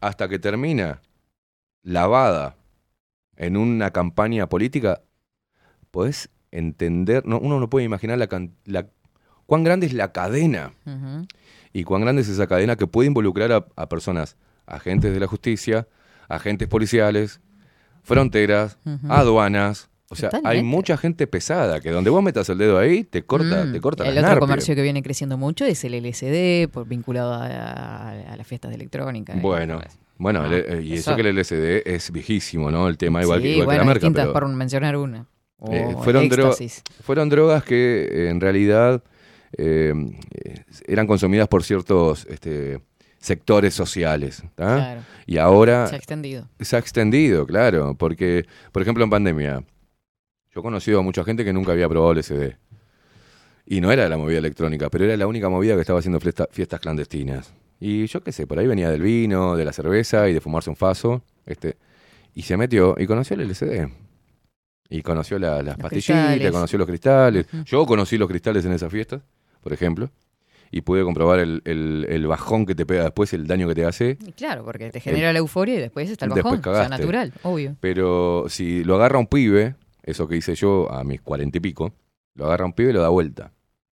hasta que termina lavada en una campaña política, podés entender, no, uno no puede imaginar la, cuán grande es la cadena y cuán grande es esa cadena que puede involucrar a, a personas, agentes de la justicia, agentes policiales, fronteras, aduanas. O sea, hay mucha gente pesada que donde vos metas el dedo ahí te corta, Mm. te corta El otro comercio que viene creciendo mucho es el LSD, por, vinculado a, a- a las fiestas de electrónica. y Bueno, eso. bueno, el- eh, y eso, eso. que el LSD es viejísimo, ¿no? El tema igual, que, Sí, igual que bueno, la marca. pero- por mencionar una. O Eh, fueron, dro- fueron drogas que en realidad eh, eh, eran consumidas por ciertos este, sectores sociales. Claro. Y ahora Se ha extendido. se ha extendido, claro, porque, por ejemplo, en pandemia, yo he conocido a mucha gente que nunca había probado LSD. Y no era la movida electrónica, pero era la única movida que estaba haciendo fiesta- fiestas clandestinas. Y yo qué sé, por ahí venía del vino, de la cerveza y de fumarse un faso. Este, y se metió y conoció el LSD. Y conoció la- las pastillitas, cristales. conoció los cristales. Yo conocí los cristales en esas fiestas, por ejemplo. Y pude comprobar el, el- el bajón que te pega después, el daño que te hace. Y Claro, porque te genera la euforia y después está el bajón. O sea, natural, obvio. Pero si lo agarra un pibe, eso que hice yo a mis cuarenta y pico, lo agarra un pibe y lo da vuelta.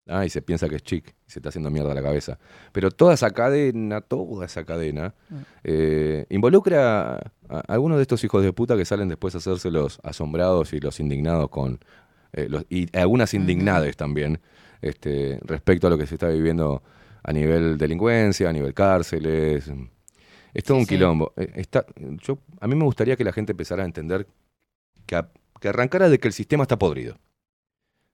Ah, y se piensa que es chic, y se está haciendo mierda la cabeza. Pero toda esa cadena, toda esa cadena, Mm. eh, involucra a, a algunos de estos hijos de puta que salen después a hacerse los asombrados y los indignados con. eh, los- y algunas indignades también, este, respecto a lo que se está viviendo a nivel delincuencia, a nivel cárceles. Es todo Sí, un quilombo. Eh, Está, yo, a mí me gustaría que la gente empezara a entender que, a- que arrancara de que el sistema está podrido.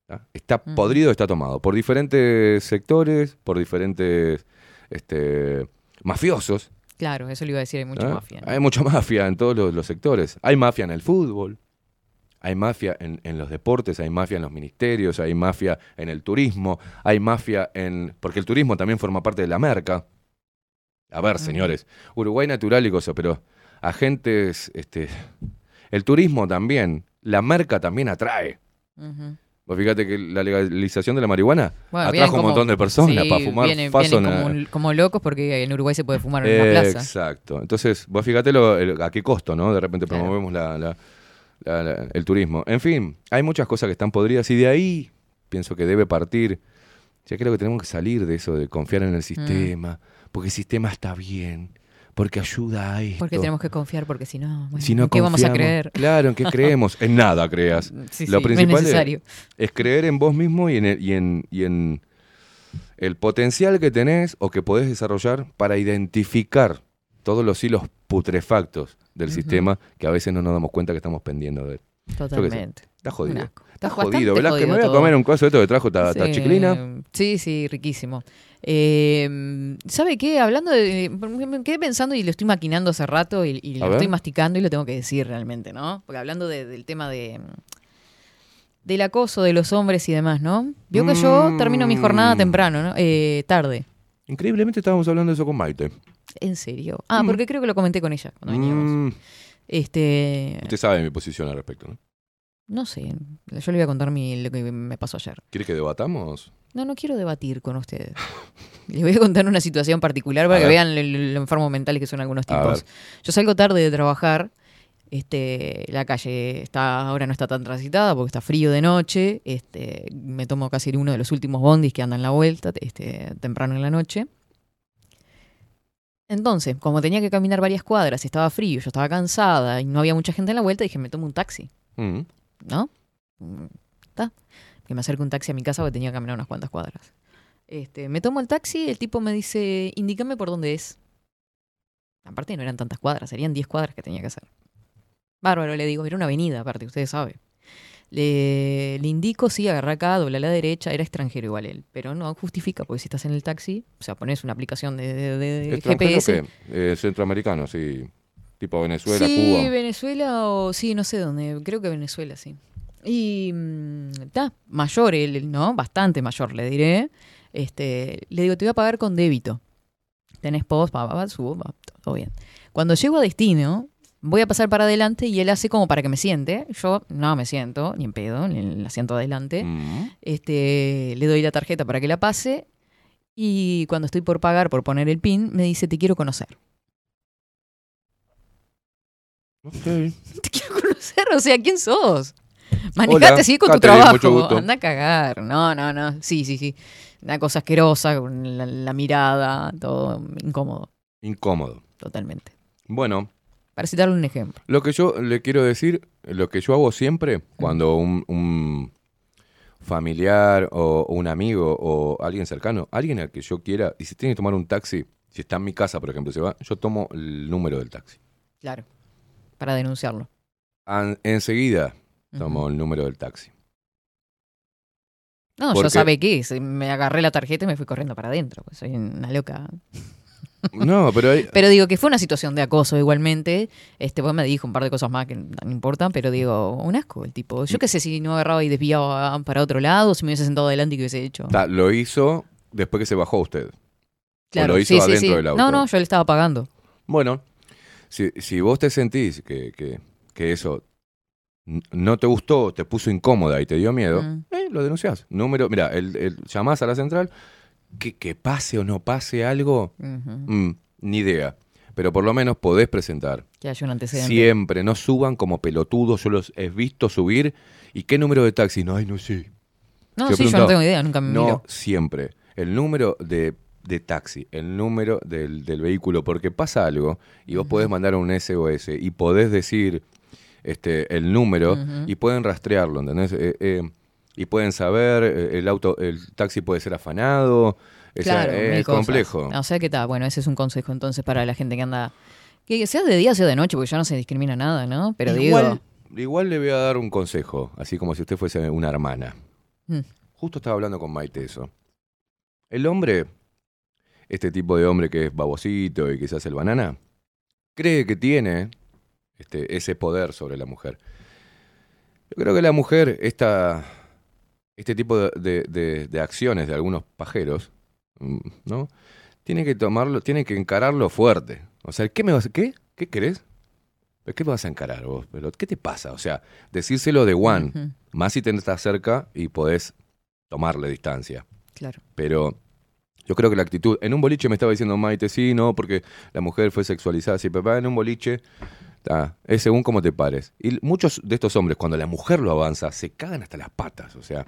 ¿tá? Está Ujú. podrido, está tomado por diferentes sectores, por diferentes este, mafiosos. Claro, eso le iba a decir, hay mucha ¿tá? mafia. ¿no? Hay mucha mafia en todos los, los sectores. Hay mafia en el fútbol, hay mafia en, en los deportes, hay mafia en los ministerios, hay mafia en el turismo, hay mafia en... Porque el turismo también forma parte de la merca. A ver, señores, Uruguay natural y cosas, pero agentes, este, el turismo también, la merca también atrae. Ujú. Vos fíjate que la legalización de la marihuana Bueno, atrajo un montón de personas sí, para fumar vienen, como, un- como locos porque en Uruguay se puede fumar en una plaza. Exacto. Entonces, vos fíjate lo- el- a qué costo, ¿no? De repente Claro. promovemos la- la- la- la- el turismo. En fin, hay muchas cosas que están podridas y de ahí pienso que debe partir. Ya creo que tenemos que salir de eso, de confiar Mm. en el sistema, porque el sistema está bien, porque ayuda a esto. Porque tenemos que confiar, porque si no, bueno, Si no ¿en ¿qué vamos a creer? Claro, ¿en qué creemos? En nada creas. Sí, Lo sí, principal es es- necesario. es creer en vos mismo y en, el- y, en, y en el potencial que tenés o que podés desarrollar para identificar todos los hilos putrefactos del sistema que a veces no nos damos cuenta que estamos pendiendo de él. Totalmente. Está jodido. Está, jodido, ¿verdad? Que me voy a comer un coso de esto que trajo esta, Sí, chiclina. Sí, sí, riquísimo. Eh, ¿Sabe qué? Hablando de. Me quedé pensando y lo estoy maquinando hace rato y, lo ver. estoy masticando y lo tengo que decir realmente, ¿no? Porque hablando de- del tema de. del acoso de los hombres y demás, ¿no? Vio que yo termino mi jornada Mm. temprano, ¿no? Eh, tarde. Increíblemente estábamos hablando de eso con Maite. ¿En serio? Ah, Mm. porque creo que lo comenté con ella cuando veníamos. Mm, Este. usted sabe mi posición al respecto, ¿no? No sé. Yo le voy a contar mi, lo que me pasó ayer. ¿Quiere que debatamos? No, no quiero debatir con ustedes. Les voy a contar una situación particular para A que ver. vean lo, lo enfermos mentales que son algunos tipos. Yo salgo tarde de trabajar. Este, la calle está ahora no está tan transitada porque está frío de noche. Este, me tomo casi uno de los últimos bondis que andan la vuelta, este, temprano en la noche. Entonces, como tenía que caminar varias cuadras, estaba frío, yo estaba cansada y no había mucha gente en la vuelta, dije, me tomo un taxi. Mm. ¿no? Está. Que me acerque un taxi a mi casa porque tenía que caminar unas cuantas cuadras. Este, me tomo el taxi, el tipo me dice, indícame por dónde es. Aparte no eran tantas cuadras, serían 10 cuadras que tenía que hacer. Bárbaro, le digo, era una avenida, aparte, ustedes saben. Le, le indico, sí, agarra acá, dobla a la derecha, era extranjero igual él, pero no justifica, porque si estás en el taxi, o sea, pones una aplicación de, de- de ¿Extranjero GPS. Eh, centroamericano, sí. Tipo Venezuela, sí, Cuba. Venezuela o sí, no sé dónde, creo que Venezuela, sí. Y está, mayor él, ¿no? Bastante mayor, le diré. Este, le digo, te voy a pagar con débito. Tenés post, pa, pa, pa, subo, todo bien. Cuando llego a destino, voy a pasar para adelante y él hace como para que me siente. Yo no me siento, ni en pedo, ni en el asiento adelante. Mm. Este, le doy la tarjeta para que la pase. Y cuando estoy por pagar, por poner el PIN, me dice, te quiero conocer. Ok. te quiero conocer, o sea, ¿quién sos? Manejate Hola, así con tu Catherine, trabajo. Anda a cagar. No, no, no. Sí, sí, sí. Una cosa asquerosa, con la, la mirada, todo incómodo, Incómodo. totalmente. Bueno, Para citarle un ejemplo. lo que yo le quiero decir, lo que yo hago siempre cuando un, un familiar o un amigo o alguien cercano, alguien al que yo quiera, y si tiene que tomar un taxi, si está en mi casa, por ejemplo, se va, yo tomo el número del taxi. Claro. Para denunciarlo. An- enseguida tomo el número del taxi. No, Porque- yo sabe qué. Me agarré la tarjeta y me fui corriendo para adentro. pues soy una loca. No, pero hay, Pero digo que fue una situación de acoso igualmente. Este, pues me dijo un par de cosas más que no importan, pero digo, un asco el tipo. Yo qué sé si no agarraba y desviaba para otro lado, si me hubiese sentado adelante y qué hubiese hecho. ta, lo hizo después que se bajó usted. Claro, lo hizo sí, adentro sí. del auto. No, no, yo le estaba pagando. Bueno, si, si vos te sentís que, que- que eso no te gustó, te puso incómoda y te dio miedo, Mm. eh, lo denunciás. Número, mira, el, el- llamás a la central, que, que pase o no pase algo, mm, ni idea. Pero por lo menos podés presentar. Que haya un antecedente. Siempre, no suban como pelotudos, yo los he visto subir. ¿Y qué número de taxi? No, ay, no sé. No, Yo sí, yo no tengo idea, nunca me No, miro. siempre. El número de, de taxi, el número del, del vehículo, porque pasa algo y vos podés mandar un SOS y podés decir este, el número y pueden rastrearlo, ¿entendés? Eh, eh, y pueden saber, eh, el auto, el taxi puede ser afanado, Claro, es complejo. O sea que está, bueno, ese es un consejo entonces para la gente que anda. Que sea de día, sea de noche, porque ya no se discrimina nada, ¿no? Pero igual, digo. igual le voy a dar un consejo, así como si usted fuese una hermana. Mm. Justo estaba hablando con Maite eso. El hombre, este tipo de hombre que es babosito y que se hace el banana, cree que tiene este, ese poder sobre la mujer. Yo creo que la mujer, esta, este tipo de, de- de- de acciones de algunos pajeros, mm, ¿no? Tiene que tomarlo, tiene que encararlo fuerte. O sea, ¿qué me vas, qué? ¿Qué querés? ¿Pero ¿Qué vas a encarar vos? Pero, ¿Qué te pasa? O sea, decírselo de one, Ujú, más si te estás cerca y podés tomarle distancia. Claro. Pero yo creo que la actitud. En un boliche me estaba diciendo Maite, sí, no, porque la mujer fue sexualizada. Sí, papá, en un boliche. Ah, es según cómo te pares. Y muchos de estos hombres, cuando la mujer lo avanza, se cagan hasta las patas. O sea,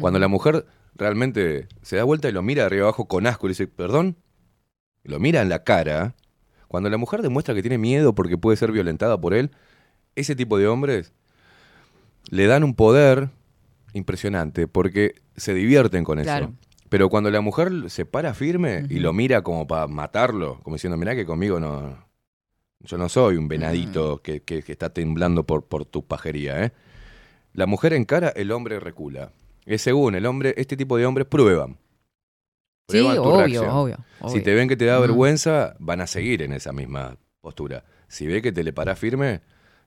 cuando la mujer realmente se da vuelta y lo mira de arriba abajo con asco y le dice, perdón, y lo mira en la cara. Cuando la mujer demuestra que tiene miedo porque puede ser violentada por él, ese tipo de hombres le dan un poder impresionante porque se divierten con Claro. eso. Pero cuando la mujer se para firme y lo mira como para matarlo, como diciendo, mirá que conmigo no... Yo no soy un venadito que, que- que está temblando por, por tu pajería, ¿eh? La mujer encara, el hombre recula. Es según el hombre, este tipo de hombres prueban. Sí, Prueban tu obvio, obvio, Si te ven que te da Mm. vergüenza, van a seguir en esa misma postura. Si ve que te le parás firme,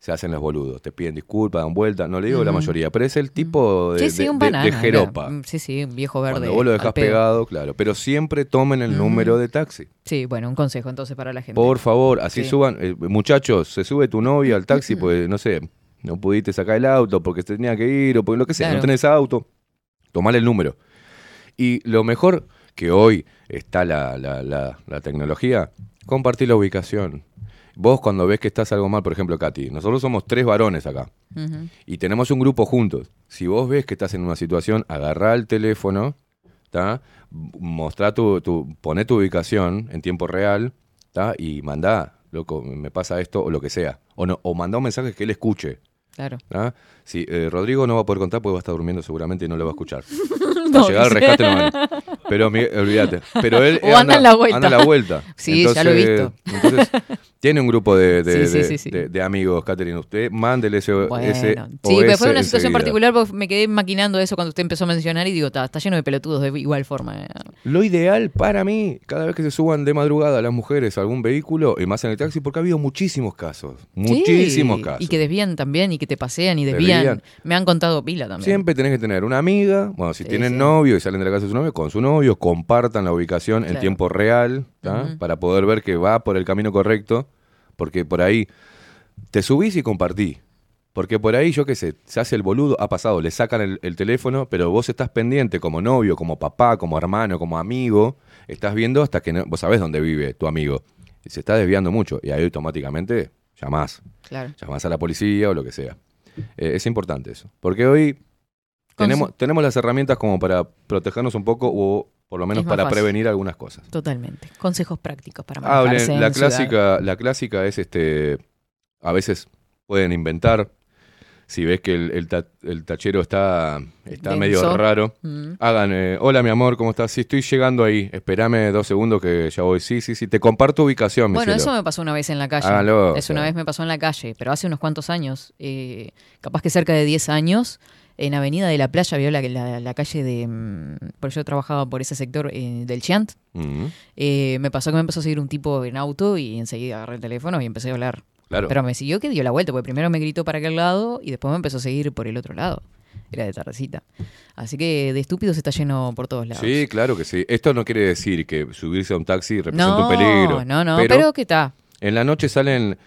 se hacen los boludos. Te piden disculpas, dan vuelta. No le digo la mayoría, pero es el tipo de, Sí, sí, de- un de- banana. de era. jeropa. Mm, Sí, sí, un viejo verde. Cuando vos lo dejás pegado, claro. Pero siempre tomen el número de taxi. Sí, bueno, un consejo entonces para la gente. Por favor, así Sí. suban. eh, muchachos, se sube tu novia al taxi, pues no sé, no pudiste sacar el auto porque te tenía que ir o porque lo que sea, Claro. no tenés auto. Tomale el número. Y lo mejor que hoy está la, la, la, la tecnología, compartir la ubicación. Vos cuando ves que estás algo mal, por ejemplo, Katy, nosotros somos tres varones acá y tenemos un grupo juntos. Si vos ves que estás en una situación, agarrá el teléfono, ¿tá? mostrá tu, tu, poné tu ubicación en tiempo real, ¿tá? y mandá, loco, me pasa esto o lo que sea. O, no, o mandá un mensaje que él escuche. Claro. ¿tá? Si eh, Rodrigo no va a poder contar porque va a estar durmiendo seguramente y no lo va a escuchar. No, llegar al rescate no. Pero olvídate. Pero él O anda en la vuelta. anda la vuelta. Sí, ya lo he visto. Entonces, tiene un grupo de, de, Sí, sí, sí, de- de amigos, Catherine. Usted mándele ese, Bueno, ese sí, pero fue OS una situación particular porque me quedé maquinando eso cuando usted empezó a mencionar y digo, está, está lleno de pelotudos de igual forma. Lo ideal para mí, cada vez que se suban de madrugada las mujeres a algún vehículo, y más en el taxi, porque ha habido muchísimos casos. Muchísimos casos. Y que desvían también y que te pasean y desvían. Desvían. Me han contado pila también. Siempre tenés que tener una amiga, bueno, si tienen novio y salen de la casa de su novio, con su novio, compartan la ubicación en tiempo real, para poder ver que va por el camino correcto, porque por ahí te subís y compartí. Porque por ahí, yo qué sé, se hace el boludo, ha pasado, le sacan el, el teléfono, pero vos estás pendiente como novio, como papá, como hermano, como amigo, estás viendo hasta que no- vos sabés dónde vive tu amigo. Y se está desviando mucho, y ahí automáticamente llamás Claro. llamás a la policía o lo que sea. Eh, es importante eso. Porque hoy tenemos, tenemos las herramientas como para protegernos un poco o por lo menos Es para fácil. prevenir algunas cosas. Totalmente. Consejos prácticos para manejarse Hablen, en la ciudad. clásica, la clásica es este, a veces pueden inventar, si ves que el, el ta- el tachero está, está Denso. medio raro, Mm. hagan, eh, hola mi amor, ¿cómo estás? Sí, estoy llegando ahí, espérame dos segundos que ya voy. Sí, sí, sí, te comparto ubicación, Bueno, eso me pasó una vez en la calle. Háganlo, Eso o sea. una vez me pasó en la calle, pero hace unos cuantos años. eh, capaz que cerca de 10 años. En Avenida de la Playa, vio la, la- la calle de... mm, Porque yo trabajaba por ese sector eh, del Chiant. Mm, Eh, me pasó que me empezó a seguir un tipo en auto y enseguida agarré el teléfono y empecé a hablar. claro. Pero me siguió que dio la vuelta, porque primero me gritó para aquel lado y después me empezó a seguir por el otro lado. Era de tardecita. Así que de estúpidos está lleno por todos lados. Sí, claro que sí. Esto no quiere decir que subirse a un taxi representa no, un peligro. no, no, pero, ¿qué tal? En la noche salen.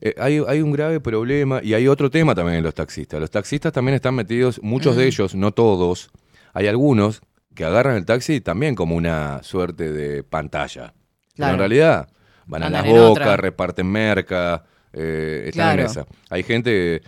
Eh, hay, hay un grave problema y hay otro tema también en los taxistas. Los taxistas también están metidos, muchos de Mm. ellos, no todos. Hay algunos que agarran el taxi también como una suerte de pantalla. Pero en realidad van a las bocas, reparten merca, eh, están en esa. Hay gente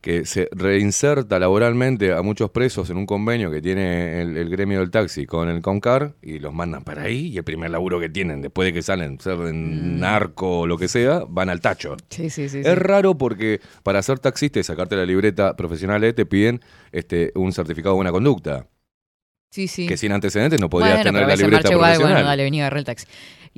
que se reinserta laboralmente a muchos presos en un convenio que tiene el, el gremio del taxi con el CONCAR y los mandan para ahí y el primer laburo que tienen después de que salen, ser Mm. narco o lo que sea, van al tacho. Sí, sí, sí. sí. Es raro porque para ser taxista y sacarte la libreta profesional eh, te piden este, un certificado de buena conducta, Sí, sí. que sin antecedentes no podrías bueno, tener la libreta igual, profesional. bueno, dale, vení a agarrar el taxi.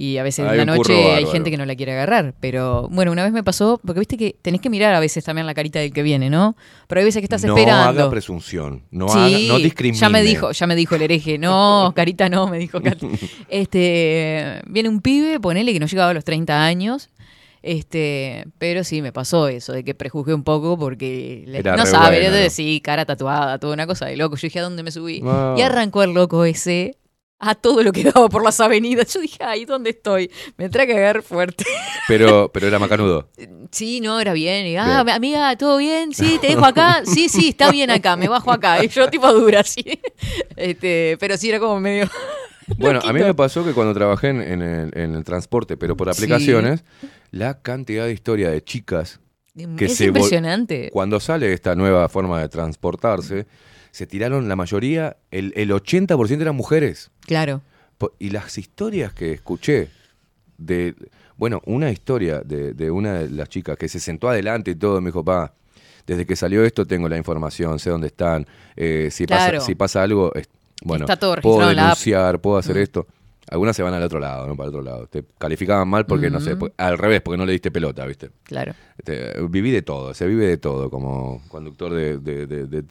Y a veces Hay en la noche hay gente que no la quiere agarrar. Pero bueno, una vez me pasó, porque viste que tenés que mirar a veces también la carita del que viene, ¿no? Pero hay veces que estás no esperando. haga presunción, no, Sí, haga, no discrimine. Ya me dijo, ya me dijo el hereje, no, carita no, me dijo Kat. Este, viene un pibe, ponele que no llegaba a los 30 años. Este, pero sí me pasó eso, de que prejuzgué un poco porque le- no sabe, bueno, ¿no? sí, cara tatuada, toda una cosa de loco. Yo dije, ¿a dónde me subí? No. Y arrancó el loco ese a todo lo que daba por las avenidas. Yo dije, ay, ¿dónde estoy? Me trae a cagar fuerte. Pero, pero era macanudo. Sí, no, era bien. Y, ah, amiga, ¿todo bien? Sí, te dejo acá. Sí, sí, está bien acá, me bajo acá. Y yo tipo dura, sí. Este, pero sí era como medio... Bueno, a mí me pasó que cuando trabajé en, en el, en el transporte, pero por Sí. aplicaciones, la cantidad de historia de chicas que es se impresionante. cuando sale esta nueva forma de transportarse, se tiraron la mayoría, el, el 80% eran mujeres. Claro. Y las historias que escuché de, bueno, una historia de, de una de las chicas que se sentó adelante y todo, me dijo, pa, desde que salió esto tengo la información, sé dónde están, eh, si, Claro. pasa, si pasa algo, es- bueno, puedo denunciar, puedo hacer Mm. esto. Algunas se van al otro lado, ¿no? Para el otro lado. Te calificaban mal porque, no sé, por- al revés, porque no le diste pelota, ¿viste? Claro. Este, viví de todo, se vive de todo como conductor de, de- de- de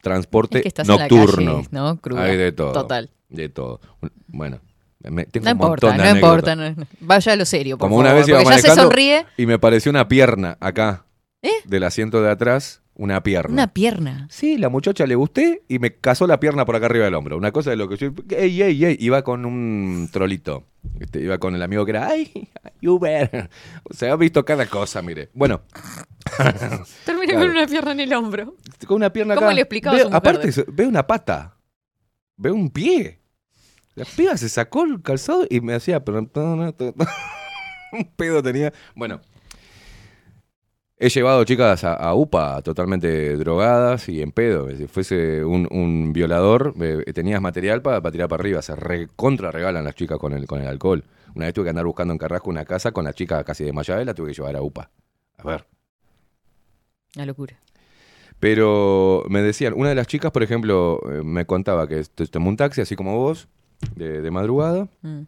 transporte Es que estás en la nocturno. calle, ¿no? Cruda. Hay de todo. Total. De todo. Bueno, me- tengo No un importa, no importa. no- no. Vaya a lo serio, por Como una vez iba ya se sonríe. y me apareció una pierna acá, ¿Eh? del asiento de atrás, una pierna. Una pierna. Sí, la muchacha le gusté y me casó la pierna por acá arriba del hombro. Una cosa de lo que yo. ¡Ey, ey, ey! Iba con un trolito. Este, iba con el amigo que era. ¡Ay! Uber. O sea, ha visto cada cosa, mire. Bueno. Terminé Claro. con una pierna en el hombro. Con una pierna acá. ¿Cómo le explicaba a Veo- su mujer Aparte, de- se- veo una pata. Veo un pie. La piba se sacó el calzado y me hacía. un pedo tenía. Bueno. He llevado chicas a, a UPA totalmente drogadas y en pedo. Si fuese un, un violador, eh, tenías material para tirar para arriba. Se recontra regalan las chicas con el, con el alcohol. Una vez tuve que andar buscando en Carrasco una casa con la chica casi desmayada y la tuve que llevar a UPA. A ver. Una locura. Pero me decían, una de las chicas, por ejemplo, eh, me contaba que tomó un taxi, así como vos, de, de madrugada. Mm.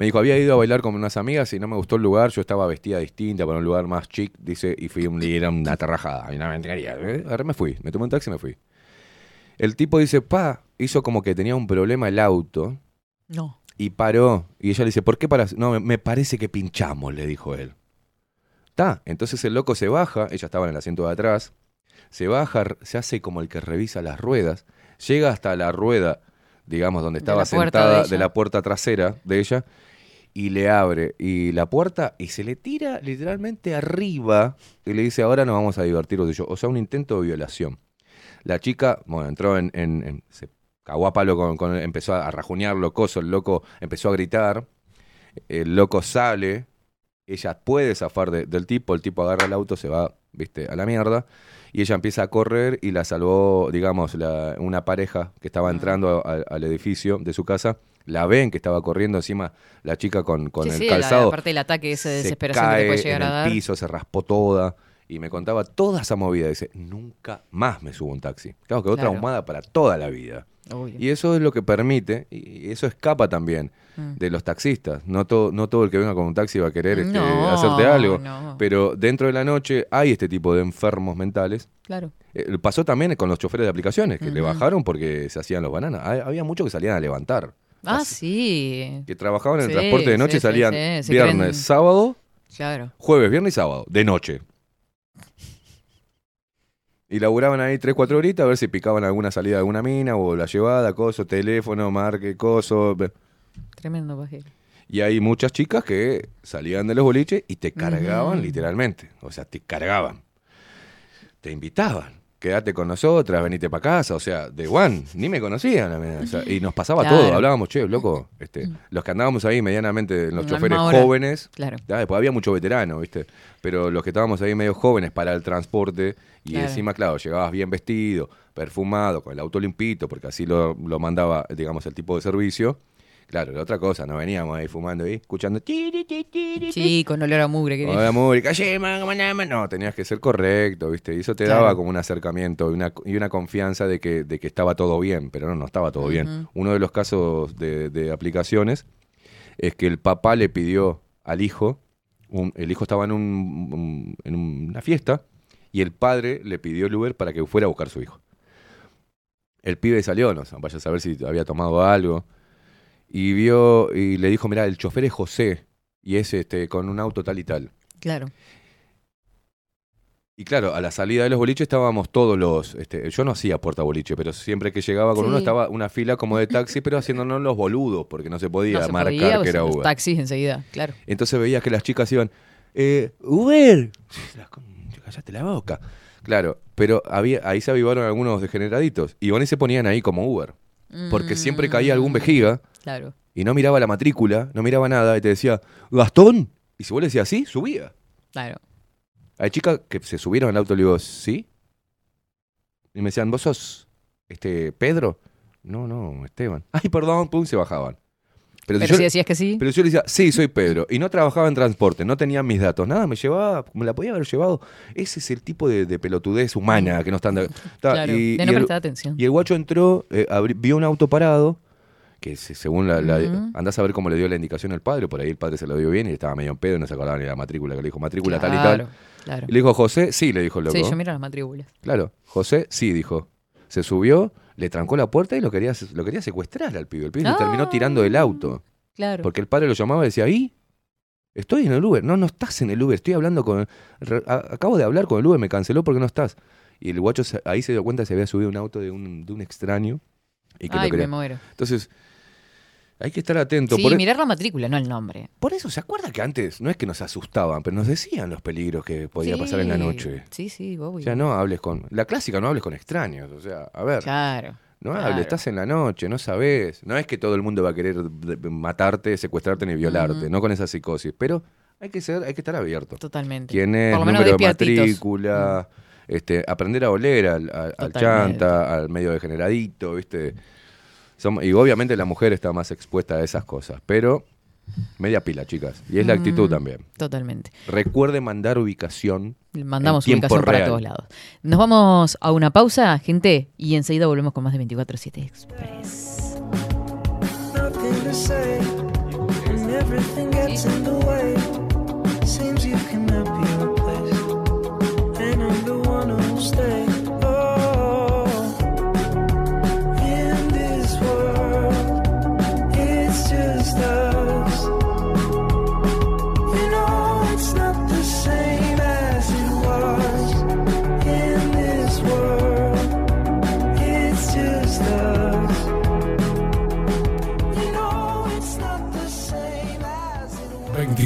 Me dijo, había ido a bailar con unas amigas y no me gustó el lugar, yo estaba vestida distinta para un lugar más chic, dice, y fui un, era una terrajada, y una mentira. ¿eh? Ahora me fui, me tomé un taxi y me fui. El tipo dice, pa, hizo como que tenía un problema el auto No. y paró. Y ella le dice, ¿por qué paras? No, me- parece que pinchamos, le dijo él. Está, entonces el loco se baja, ella estaba en el asiento de atrás, se baja, se hace como el que revisa las ruedas, llega hasta la rueda, digamos, donde De estaba sentada de la puerta trasera de ella, y le abre y la puerta y se le tira literalmente arriba y le dice, ahora nos vamos a divertir y yo. O sea, un intento de violación. La chica, bueno, entró en, en- en- se cagó a palo con, con- empezó a rajuñar locoso, el loco empezó a gritar, el loco sale, ella puede zafar de- del tipo, el tipo agarra el auto, se va viste, a la mierda. Y ella empieza a correr y la salvó, digamos, la- una pareja que estaba entrando al, al edificio de su casa. La ven que estaba corriendo encima la chica con, con Sí, el sí, calzado. la parte del ataque, esa se desesperación que te puede llegar en a el dar. piso, se raspó toda. Y me contaba toda esa movida. Dice, nunca más me subo un taxi. Claro, quedó Claro. traumada para toda la vida. Obvio. Y eso es lo que permite, y eso escapa también Mm. de los taxistas. No todo, no todo el que venga con un taxi va a querer este, No, hacerte algo. no. Pero dentro de la noche hay este tipo de enfermos mentales. Claro. Eh, pasó también con los choferes de aplicaciones, que le bajaron porque se hacían los bananas. Hay- Había muchos que salían a levantar. Ah, sí. Que trabajaban en el Sí, transporte de noche y sí, salían viernes, creen- sábado, Claro. jueves, viernes y sábado, de noche. Y laburaban ahí 3, 4 horitas a ver si picaban alguna salida de alguna mina o la llevada, coso, teléfono, marque, coso. Tremendo pajero. Y hay muchas chicas que salían de los boliches y te cargaban literalmente. O sea, te cargaban. Te invitaban. Quédate con nosotras, venite para casa. O sea, de one, ni me conocían. o sea, y nos pasaba Claro. todo. Hablábamos, che, loco. Este, los que andábamos ahí medianamente, los choferes jóvenes. Claro. ya, después había mucho veterano, ¿viste? Pero los que estábamos ahí medio jóvenes para el transporte. Y Claro. encima, claro, llegabas bien vestido, perfumado, con el auto limpito, porque así lo, lo mandaba, digamos, el tipo de servicio. Claro, la otra cosa, no veníamos ahí fumando ahí, escuchando. "Tiri, ti, tiri, ti". Sí, con olor a mugre. calle, man, man, man. No, tenías que ser correcto, ¿viste? Y eso te Claro. daba como un acercamiento y una, y una confianza de que, de que estaba todo bien, pero no, no estaba todo bien. Uno de los casos de, de aplicaciones es que el papá le pidió al hijo, un- el hijo estaba en, un, un- en una fiesta y el padre le pidió el Uber para que fuera a buscar a su hijo. El pibe salió, no vaya a saber si había tomado algo. Y vio y le dijo, mira, el chofer es José y es este con un auto tal y tal. Claro. Y claro, a la salida de los boliches estábamos todos los. Este, yo no hacía puerta boliche, pero siempre que llegaba con Sí. uno estaba una fila como de taxi, pero haciéndonos los boludos, porque no se podía no se marcar podía, que era los Uber. taxis enseguida, claro. Entonces veías que las chicas iban, eh, Uber, cállate la boca. Claro, pero había, ahí se avivaron algunos degeneraditos. Y van y se ponían ahí como Uber. Porque siempre caía algún vejiga Claro. y no miraba la matrícula, no miraba nada, y te decía, Gastón. Y si vos le decías sí, subía. Claro. Hay chicas que se subieron al auto y le digo, ¿sí? Y me decían, ¿vos sos este Pedro? No, no, Esteban. Ay, perdón, pum, se bajaban. Pero, Pero si yo, si decías que sí. pero yo le decía, sí, soy Pedro. Y no trabajaba en transporte, no tenía mis datos. Nada, me llevaba, me la podía haber llevado. Ese es el tipo de, de pelotudez humana que no están... Claro, y, de no y el, prestar atención. y el guacho entró, eh, abri- vio un auto parado, que se- según la... andás a ver cómo le dio la indicación al padre, por ahí el padre se lo dio bien y estaba medio en pedo y no se acordaba ni la matrícula, que le dijo matrícula tal y Claro, tal. claro. Y le dijo, José, sí, le dijo el loco. Sí, yo miro las matrículas. Claro, José sí, dijo. Se subió, le trancó la puerta y lo quería, lo quería secuestrar al pibe. El pibe Ah. terminó tirando del auto. Claro. Porque el padre lo llamaba y decía, ¿y? Estoy en el Uber. No, no estás en el Uber. Estoy hablando con... re- a- acabo de hablar con el Uber, me canceló porque no estás. Y el guacho se- ahí se dio cuenta que se había subido un auto de un, de un extraño. Y que lo quería. me muero. Entonces, hay que estar atento. Sí, por, e- mirar la matrícula, no el nombre. por eso, ¿se acuerda que antes no es que nos asustaban, pero nos decían los peligros que podía Sí, pasar en la noche? Sí, sí, obvio. O sea, no hables con... La clásica, no hables con extraños. O sea, a ver. Claro. No claro. hables, estás en la noche, no sabes. No es que todo el mundo va a querer matarte, secuestrarte ni violarte, no con esa psicosis. Pero hay que ser, hay que estar abierto. Totalmente. ¿Quién es? Por lo menos Número de matrícula, este, aprender a oler al, al- al chanta, al medio degeneradito, ¿viste? Som- y obviamente la mujer está más expuesta a esas cosas, pero media pila, chicas. Y es la actitud Mm, también. Totalmente. Recuerde mandar ubicación. Mandamos en ubicación para todos lados. Nos vamos a una pausa, gente, y enseguida volvemos con más de 24-7 Express.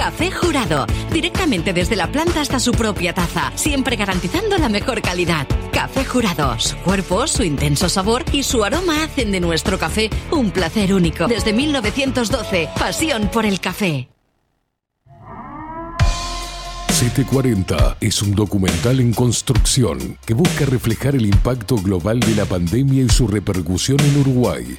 Café Jurado, directamente desde la planta hasta su propia taza, siempre garantizando la mejor calidad. Café Jurado, su cuerpo, su intenso sabor y su aroma hacen de nuestro café un placer único. Desde 1912, pasión por el café. 740 es un documental en construcción que busca reflejar el impacto global de la pandemia y su repercusión en Uruguay.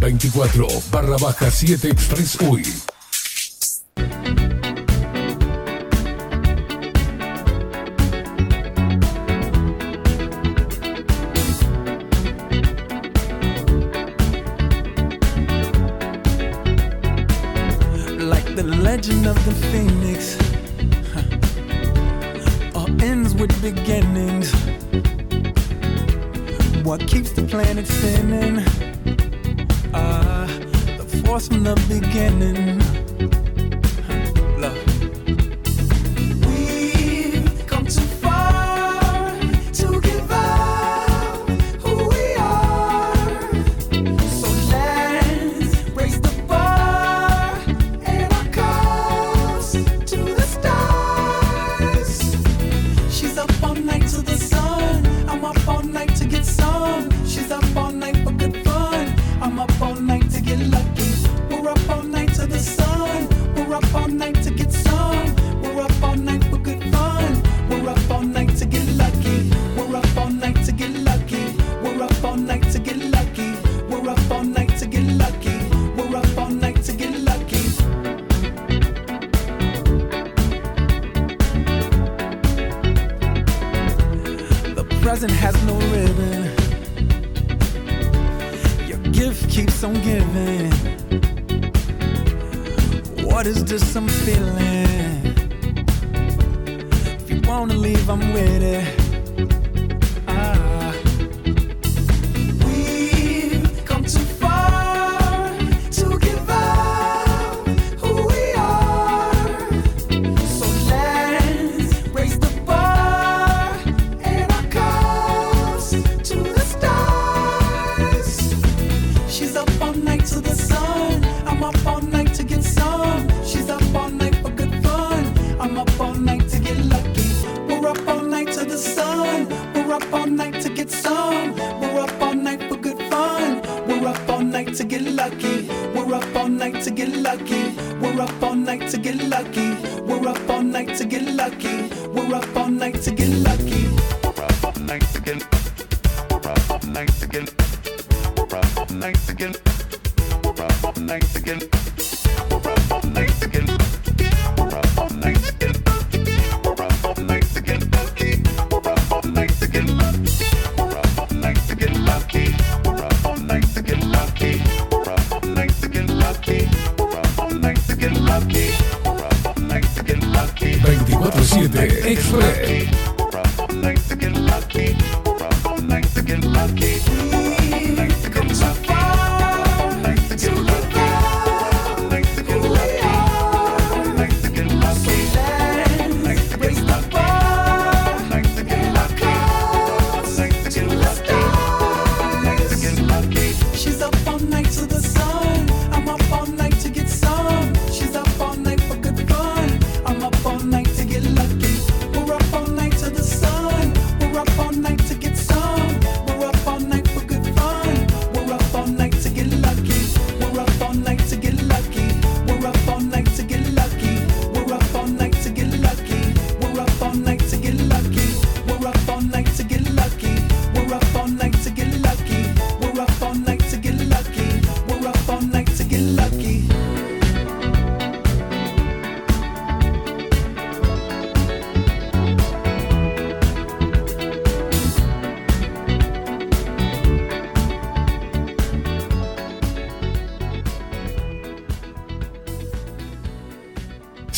24 barra baja 7 Express UI. like the legend of the phoenix. All ends with beginnings. What keeps the planet spinning? Force from the beginning.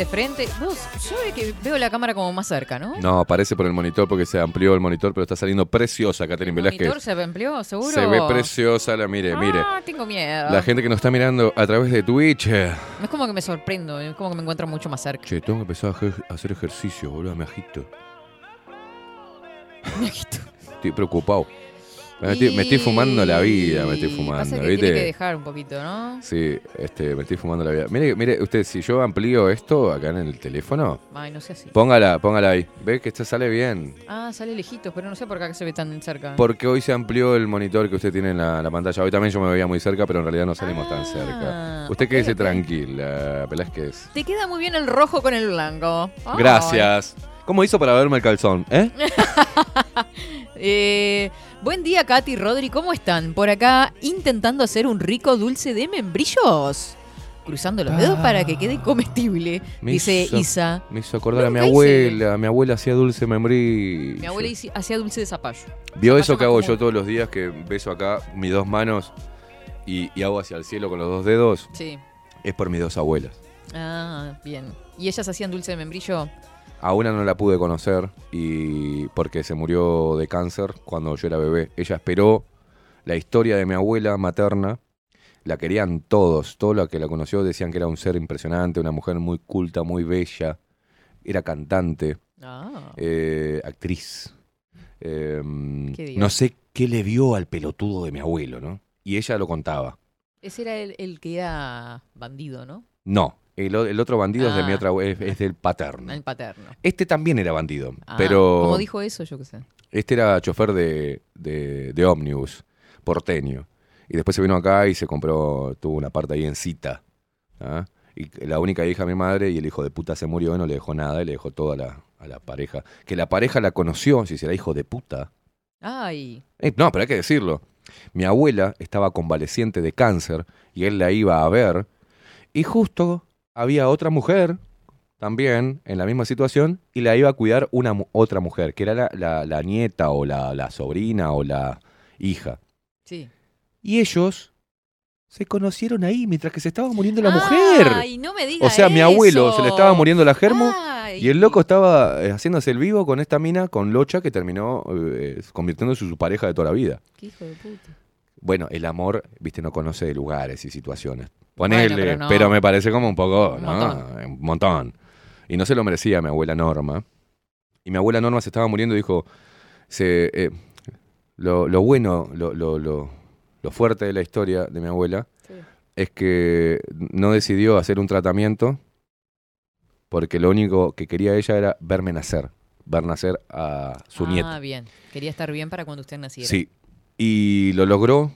De frente. Vos, yo ve que veo la cámara como más cerca, ¿no? No, parece por el monitor porque se amplió el monitor, pero está saliendo preciosa, Catherine ¿El Velázquez. monitor se amplió, seguro? Se ve preciosa, la mire, mire. Ah, tengo miedo. La gente que nos está mirando a través de Twitch. eh, Es como que me sorprendo, es como que me encuentro mucho más cerca. Che, tengo que empezar a hacer ejercicio, boludo, me agito. Me agito. Estoy preocupado. Me estoy, me estoy fumando la vida, me estoy fumando, Pasa que ¿viste? tiene que dejar un poquito, ¿no? Sí, este, me estoy fumando la vida. Mire, mire, usted, si yo amplío esto acá en el teléfono, Ay, no sé así. póngala, póngala ahí. Ve que esto sale bien. Ah, sale lejitos, pero no sé por qué acá se ve tan cerca. Porque hoy se amplió el monitor que usted tiene en la, la pantalla. Hoy también yo me veía muy cerca, pero en realidad no salimos tan cerca. Usted ok, quédese ok. tranquila, Velázquez. Te queda muy bien el rojo con el blanco. Gracias. ¿Cómo hizo para verme el calzón? ¿Eh? Eh, buen día, Katy y Rodri, ¿cómo están? Por acá intentando hacer un rico dulce de membrillos. Cruzando los dedos para que quede comestible, Me dice hizo- Isa. Me hizo acordar a mi hice- abuela. Mi abuela hacía dulce membrillo. Mi abuela hacía dulce de zapallo. ¿Vio eso que hago yo todos los días? Que beso acá mis dos manos y, y hago hacia el cielo con los dos dedos. Sí. Es por mis dos abuelas. Ah, bien. ¿Y ellas hacían dulce de membrillo? A una no la pude conocer y porque se murió de cáncer cuando yo era bebé. Ella esperó la historia de mi abuela materna. La querían todos. Todo lo que la conoció decían que era un ser impresionante, una mujer muy culta, muy bella. Era cantante, Ah. eh, actriz. Eh, Dios. no sé qué le vio al pelotudo de mi abuelo, ¿no? Y ella lo contaba. Ese era el, el que era bandido, ¿no? No, el, otro bandido es de mi Ah. otra es, es del paterno. El paterno. Este también era bandido, Ah, pero ¿Cómo dijo eso? Yo qué sé. este era chofer de, de, de ómnibus, porteño. Y después se vino acá y se compró, tuvo una parte ahí en cita. ¿ah? Y la única hija de mi madre y el hijo de puta se murió y no le dejó nada y le dejó todo a la, a la pareja. Que la pareja la conoció, si será hijo de puta. Ay. Eh, no, pero hay que decirlo. Mi abuela estaba convaleciente de cáncer y él la iba a ver. Y justo había otra mujer también en la misma situación y la iba a cuidar una mu- otra mujer, que era la, la- la nieta o la, la sobrina o la hija. Sí. Y ellos se conocieron ahí mientras que se estaba muriendo la mujer. Ay, no me diga O sea, mi abuelo se le estaba muriendo la germo Ay. y el loco estaba eh, haciéndose el vivo con esta mina, con Locha, que terminó eh, convirtiéndose en su pareja de toda la vida. Qué hijo de puta. Bueno, el amor, viste, no conoce de lugares y situaciones. Ponele, pero pero, no. me parece como un poco, Un ¿no? montón. Un montón. Y no se lo merecía mi abuela Norma. Y mi abuela Norma se estaba muriendo y dijo, se, eh, lo, lo bueno, lo, lo, lo, lo fuerte de la historia de mi abuela Sí. es que no decidió hacer un tratamiento porque lo único que quería ella era verme nacer, ver nacer a su ah, nieta. bien. Quería estar bien para cuando usted naciera. Sí. Y lo logró,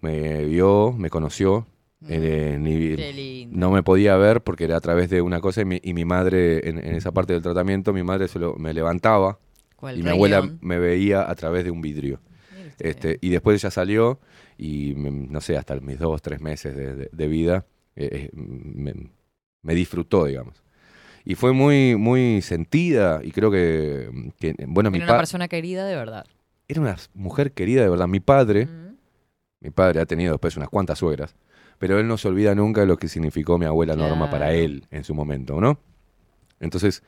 me vio, me conoció. eh, ni- Mm. Qué lindo. no me podía ver porque era a través de una cosa y mi, y mi madre, en, en esa parte del tratamiento, mi madre se lo- me levantaba ¿Cuál, y mi abuela León? me veía a través de un vidrio. Este, y después ella salió y, mm, no sé, hasta mis dos, tres meses de, de- de vida, eh, eh, me, me disfrutó, digamos. Y fue muy, muy sentida y creo que, que, bueno, mi una persona querida de verdad. Era una mujer querida de verdad. Mi padre, Mm. mi padre ha tenido después unas cuantas suegras, pero él no se olvida nunca de lo que significó mi abuela Norma para él en su momento, ¿no? Entonces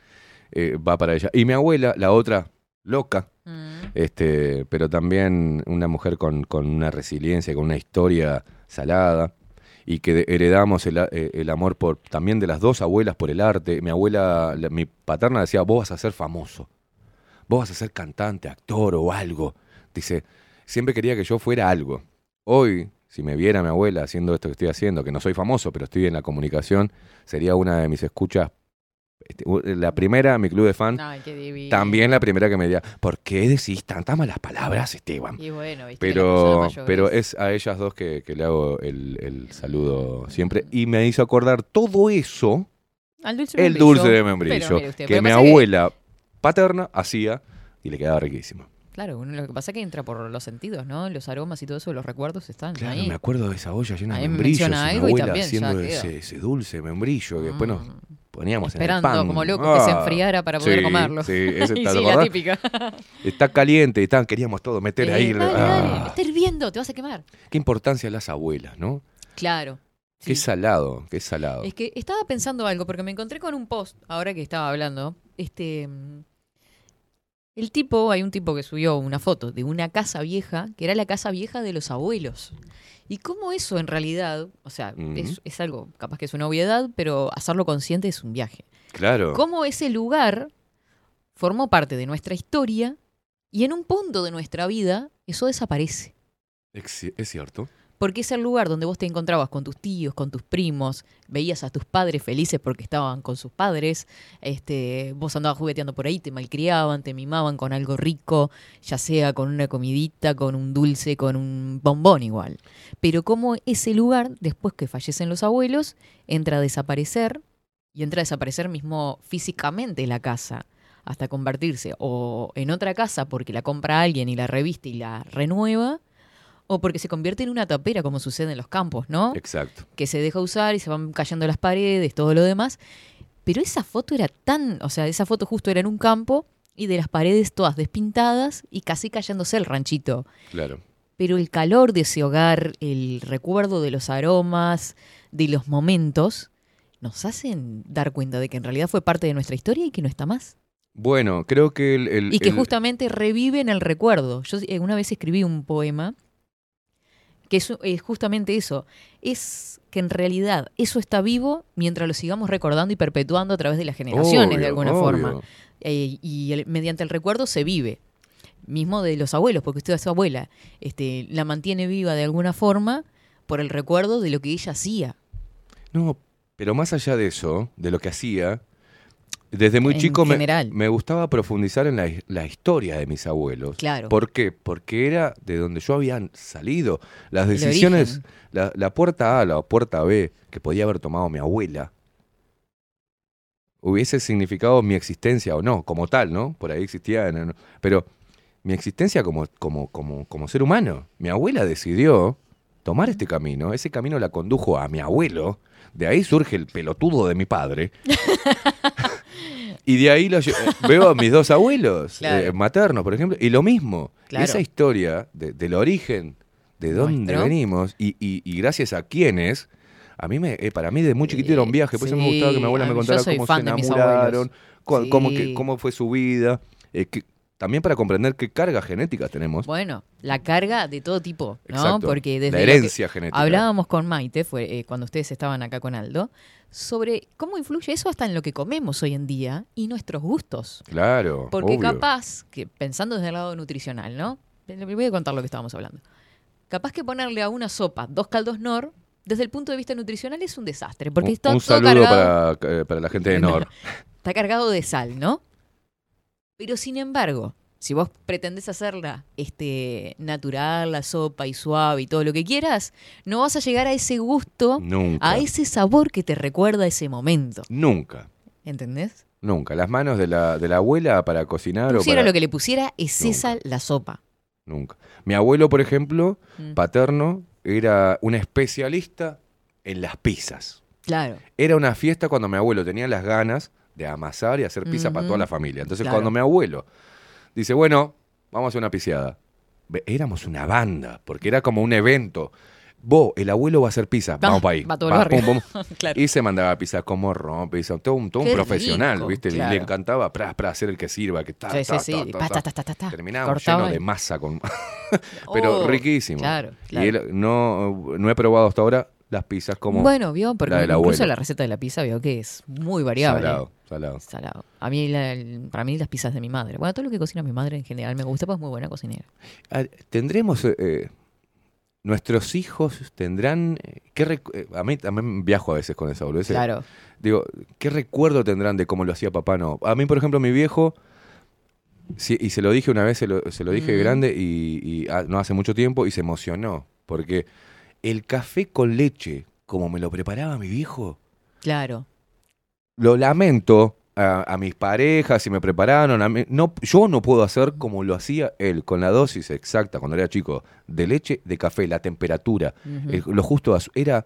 eh, va para ella. Y mi abuela, la otra, loca, Mm. este, pero también una mujer con, con una resiliencia, con una historia salada. Y que heredamos el, eh, el amor por, también de las dos abuelas por el arte. Mi abuela, la- mi paterna decía, vos vas a ser famoso vos vas a ser cantante, actor o algo. Dice, siempre quería que yo fuera algo. Hoy, si me viera mi abuela haciendo esto que estoy haciendo, que no soy famoso, pero estoy en la comunicación, sería una de mis escuchas. este, La primera, mi club de fan, Ay, qué divino. también la primera que me diría, ¿por qué decís tantas malas palabras, Esteban? Y bueno, viste Pero, pero es- a ellas dos que, que le hago el, el saludo siempre. Y me hizo acordar todo eso Al dulce el membrillo. dulce de membrillo usted, que mi que- abuela paterna hacía y le quedaba riquísimo. Claro, lo que pasa es que entra por los sentidos, ¿no? Los aromas y todo eso, los recuerdos están Claro, ahí. me acuerdo de esa olla llena Ahí de me membrillos. mi y también ya haciendo ese, ese dulce membrillo que después nos poníamos en el Esperando pan. como loco que se Ah, enfriara para poder sí, comerlo. Sí, ese Y ¿te sí, la típica. Está caliente tan, queríamos todo meter ahí. Eh, dale, ah, dale, está hirviendo, te vas a quemar. Qué importancia las abuelas, ¿no? Claro. Qué salado, qué salado. Es que estaba pensando algo, porque me encontré con un post, ahora que estaba hablando. Este. El tipo, hay un tipo que subió una foto de una casa vieja, que era la casa vieja de los abuelos. Y cómo eso en realidad, o sea, es, es algo, capaz que es una obviedad, pero hacerlo consciente es un viaje. Claro. Cómo ese lugar formó parte de nuestra historia y en un punto de nuestra vida eso desaparece. Es cierto. Porque es el lugar donde vos te encontrabas con tus tíos, con tus primos, veías a tus padres felices porque estaban con sus padres, este, vos andabas jugueteando por ahí, te malcriaban, te mimaban con algo rico, ya sea con una comidita, con un dulce, con un bombón igual. Pero como ese lugar, después que fallecen los abuelos, entra a desaparecer y entra a desaparecer mismo físicamente la casa hasta convertirse o en otra casa porque la compra alguien y la reviste y la renueva, o porque se convierte en una tapera como sucede en los campos, ¿no? Exacto. Que se deja usar y se van cayendo las paredes, todo lo demás. Pero esa foto era tan, o sea, esa foto justo era en un campo y de las paredes todas despintadas y casi cayéndose el ranchito. Claro. Pero el calor de ese hogar, el recuerdo de los aromas, de los momentos, nos hacen dar cuenta de que en realidad fue parte de nuestra historia y que no está más. Bueno, creo que el. el- Y que el- justamente reviven el recuerdo. Yo eh, una vez escribí un poema que es, es justamente eso. Es que en realidad eso está vivo mientras lo sigamos recordando y perpetuando a través de las generaciones, de alguna obvio. forma. Eh, y el- mediante el recuerdo se vive. Mismo de los abuelos, porque usted, su abuela, este, la mantiene viva de alguna forma por el recuerdo de lo que ella hacía. No, pero más allá de eso, de lo que hacía, desde muy En chico me, me gustaba profundizar en la, hi- la historia de mis abuelos. Claro. ¿Por qué? Porque era de donde yo había salido. Las decisiones, la, la puerta A, la puerta B, que podía haber tomado mi abuela, hubiese significado mi existencia o no, como tal, ¿no? Por ahí existía, pero mi existencia como, como, como, como ser humano. Mi abuela decidió tomar este camino, ese camino la condujo a mi abuelo, de ahí surge el pelotudo de mi padre. Y de ahí lo lle- eh, veo a mis dos abuelos Claro. eh, maternos, por ejemplo, y lo mismo. Claro. Esa historia de- del origen, de dónde Nuestro. venimos y, y- y gracias a quiénes, a mí me, eh, para mí de muy chiquito era un viaje, por eso me gustaba que mi abuela me contara cómo se enamoraron, cu- cómo, que- cómo fue su vida, eh, que- también para comprender qué cargas genéticas tenemos. Bueno, la carga de todo tipo, ¿no? Exacto. Porque desde La herencia genética. Hablábamos con Maite, fue eh, cuando ustedes estaban acá con Aldo, sobre cómo influye eso hasta en lo que comemos hoy en día y nuestros gustos. Claro, Porque obvio. capaz, que pensando desde el lado nutricional, ¿no? Le voy a contar lo que estábamos hablando. Capaz que ponerle a una sopa dos caldos nor, desde el punto de vista nutricional es un desastre, porque un, está un todo saludo cargado, para, eh, para la gente de Nor. está cargado de sal, ¿no? Pero sin embargo, si vos pretendés hacerla este, natural, la sopa y suave y todo lo que quieras, no vas a llegar a ese gusto, Nunca. a ese sabor que te recuerda ese momento. Nunca. ¿Entendés? Nunca. Las manos de la, de la abuela para cocinar o Pusiera para... lo que le pusiera, es esa la sopa. Nunca. Mi abuelo, por ejemplo, Mm. paterno, era un especialista en las pizzas. Claro. Era una fiesta cuando mi abuelo tenía las ganas de amasar y hacer pizza para toda la familia. Entonces, Claro. cuando mi abuelo dice, bueno, vamos a hacer una pizzeada. Ve- Éramos una banda, porque era como un evento. Vos, el abuelo va a hacer pizza, vamos para ahí. va todo pum, pum. Claro. Y se mandaba pizza como ron, pizza, todo un, todo un profesional, rico, ¿viste? Claro. le encantaba para, hacer el que sirva, que ta, Sí, sí, ta, sí, ta, ta, ta. ta, ta, y- de masa con pero Oh, riquísimo. claro, Y él- no, no he probado hasta ahora las pizzas como bueno, vio, porque la incluso la receta de la pizza vio que es muy variable. Salado, salado. Salado. A mí, la- el- para mí, las pizzas de mi madre. Bueno, todo lo que cocina mi madre en general me gusta, pues es muy buena cocinera. Tendremos eh, eh, nuestros hijos tendrán eh, qué a mí también viajo a veces con esa boludez. Claro. Digo, ¿qué recuerdo tendrán de cómo lo hacía papá? No. A mí, por ejemplo, mi viejo sí, y se lo dije una vez, se lo, se lo dije Mm. grande y, y, ah, no hace mucho tiempo y se emocionó porque el café con leche como me lo preparaba mi viejo Claro. lo lamento a, a mis parejas si me prepararon. a mí- no, yo no puedo hacer como lo hacía él, con la dosis exacta cuando era chico, de leche, de café, la temperatura, lo justo. Era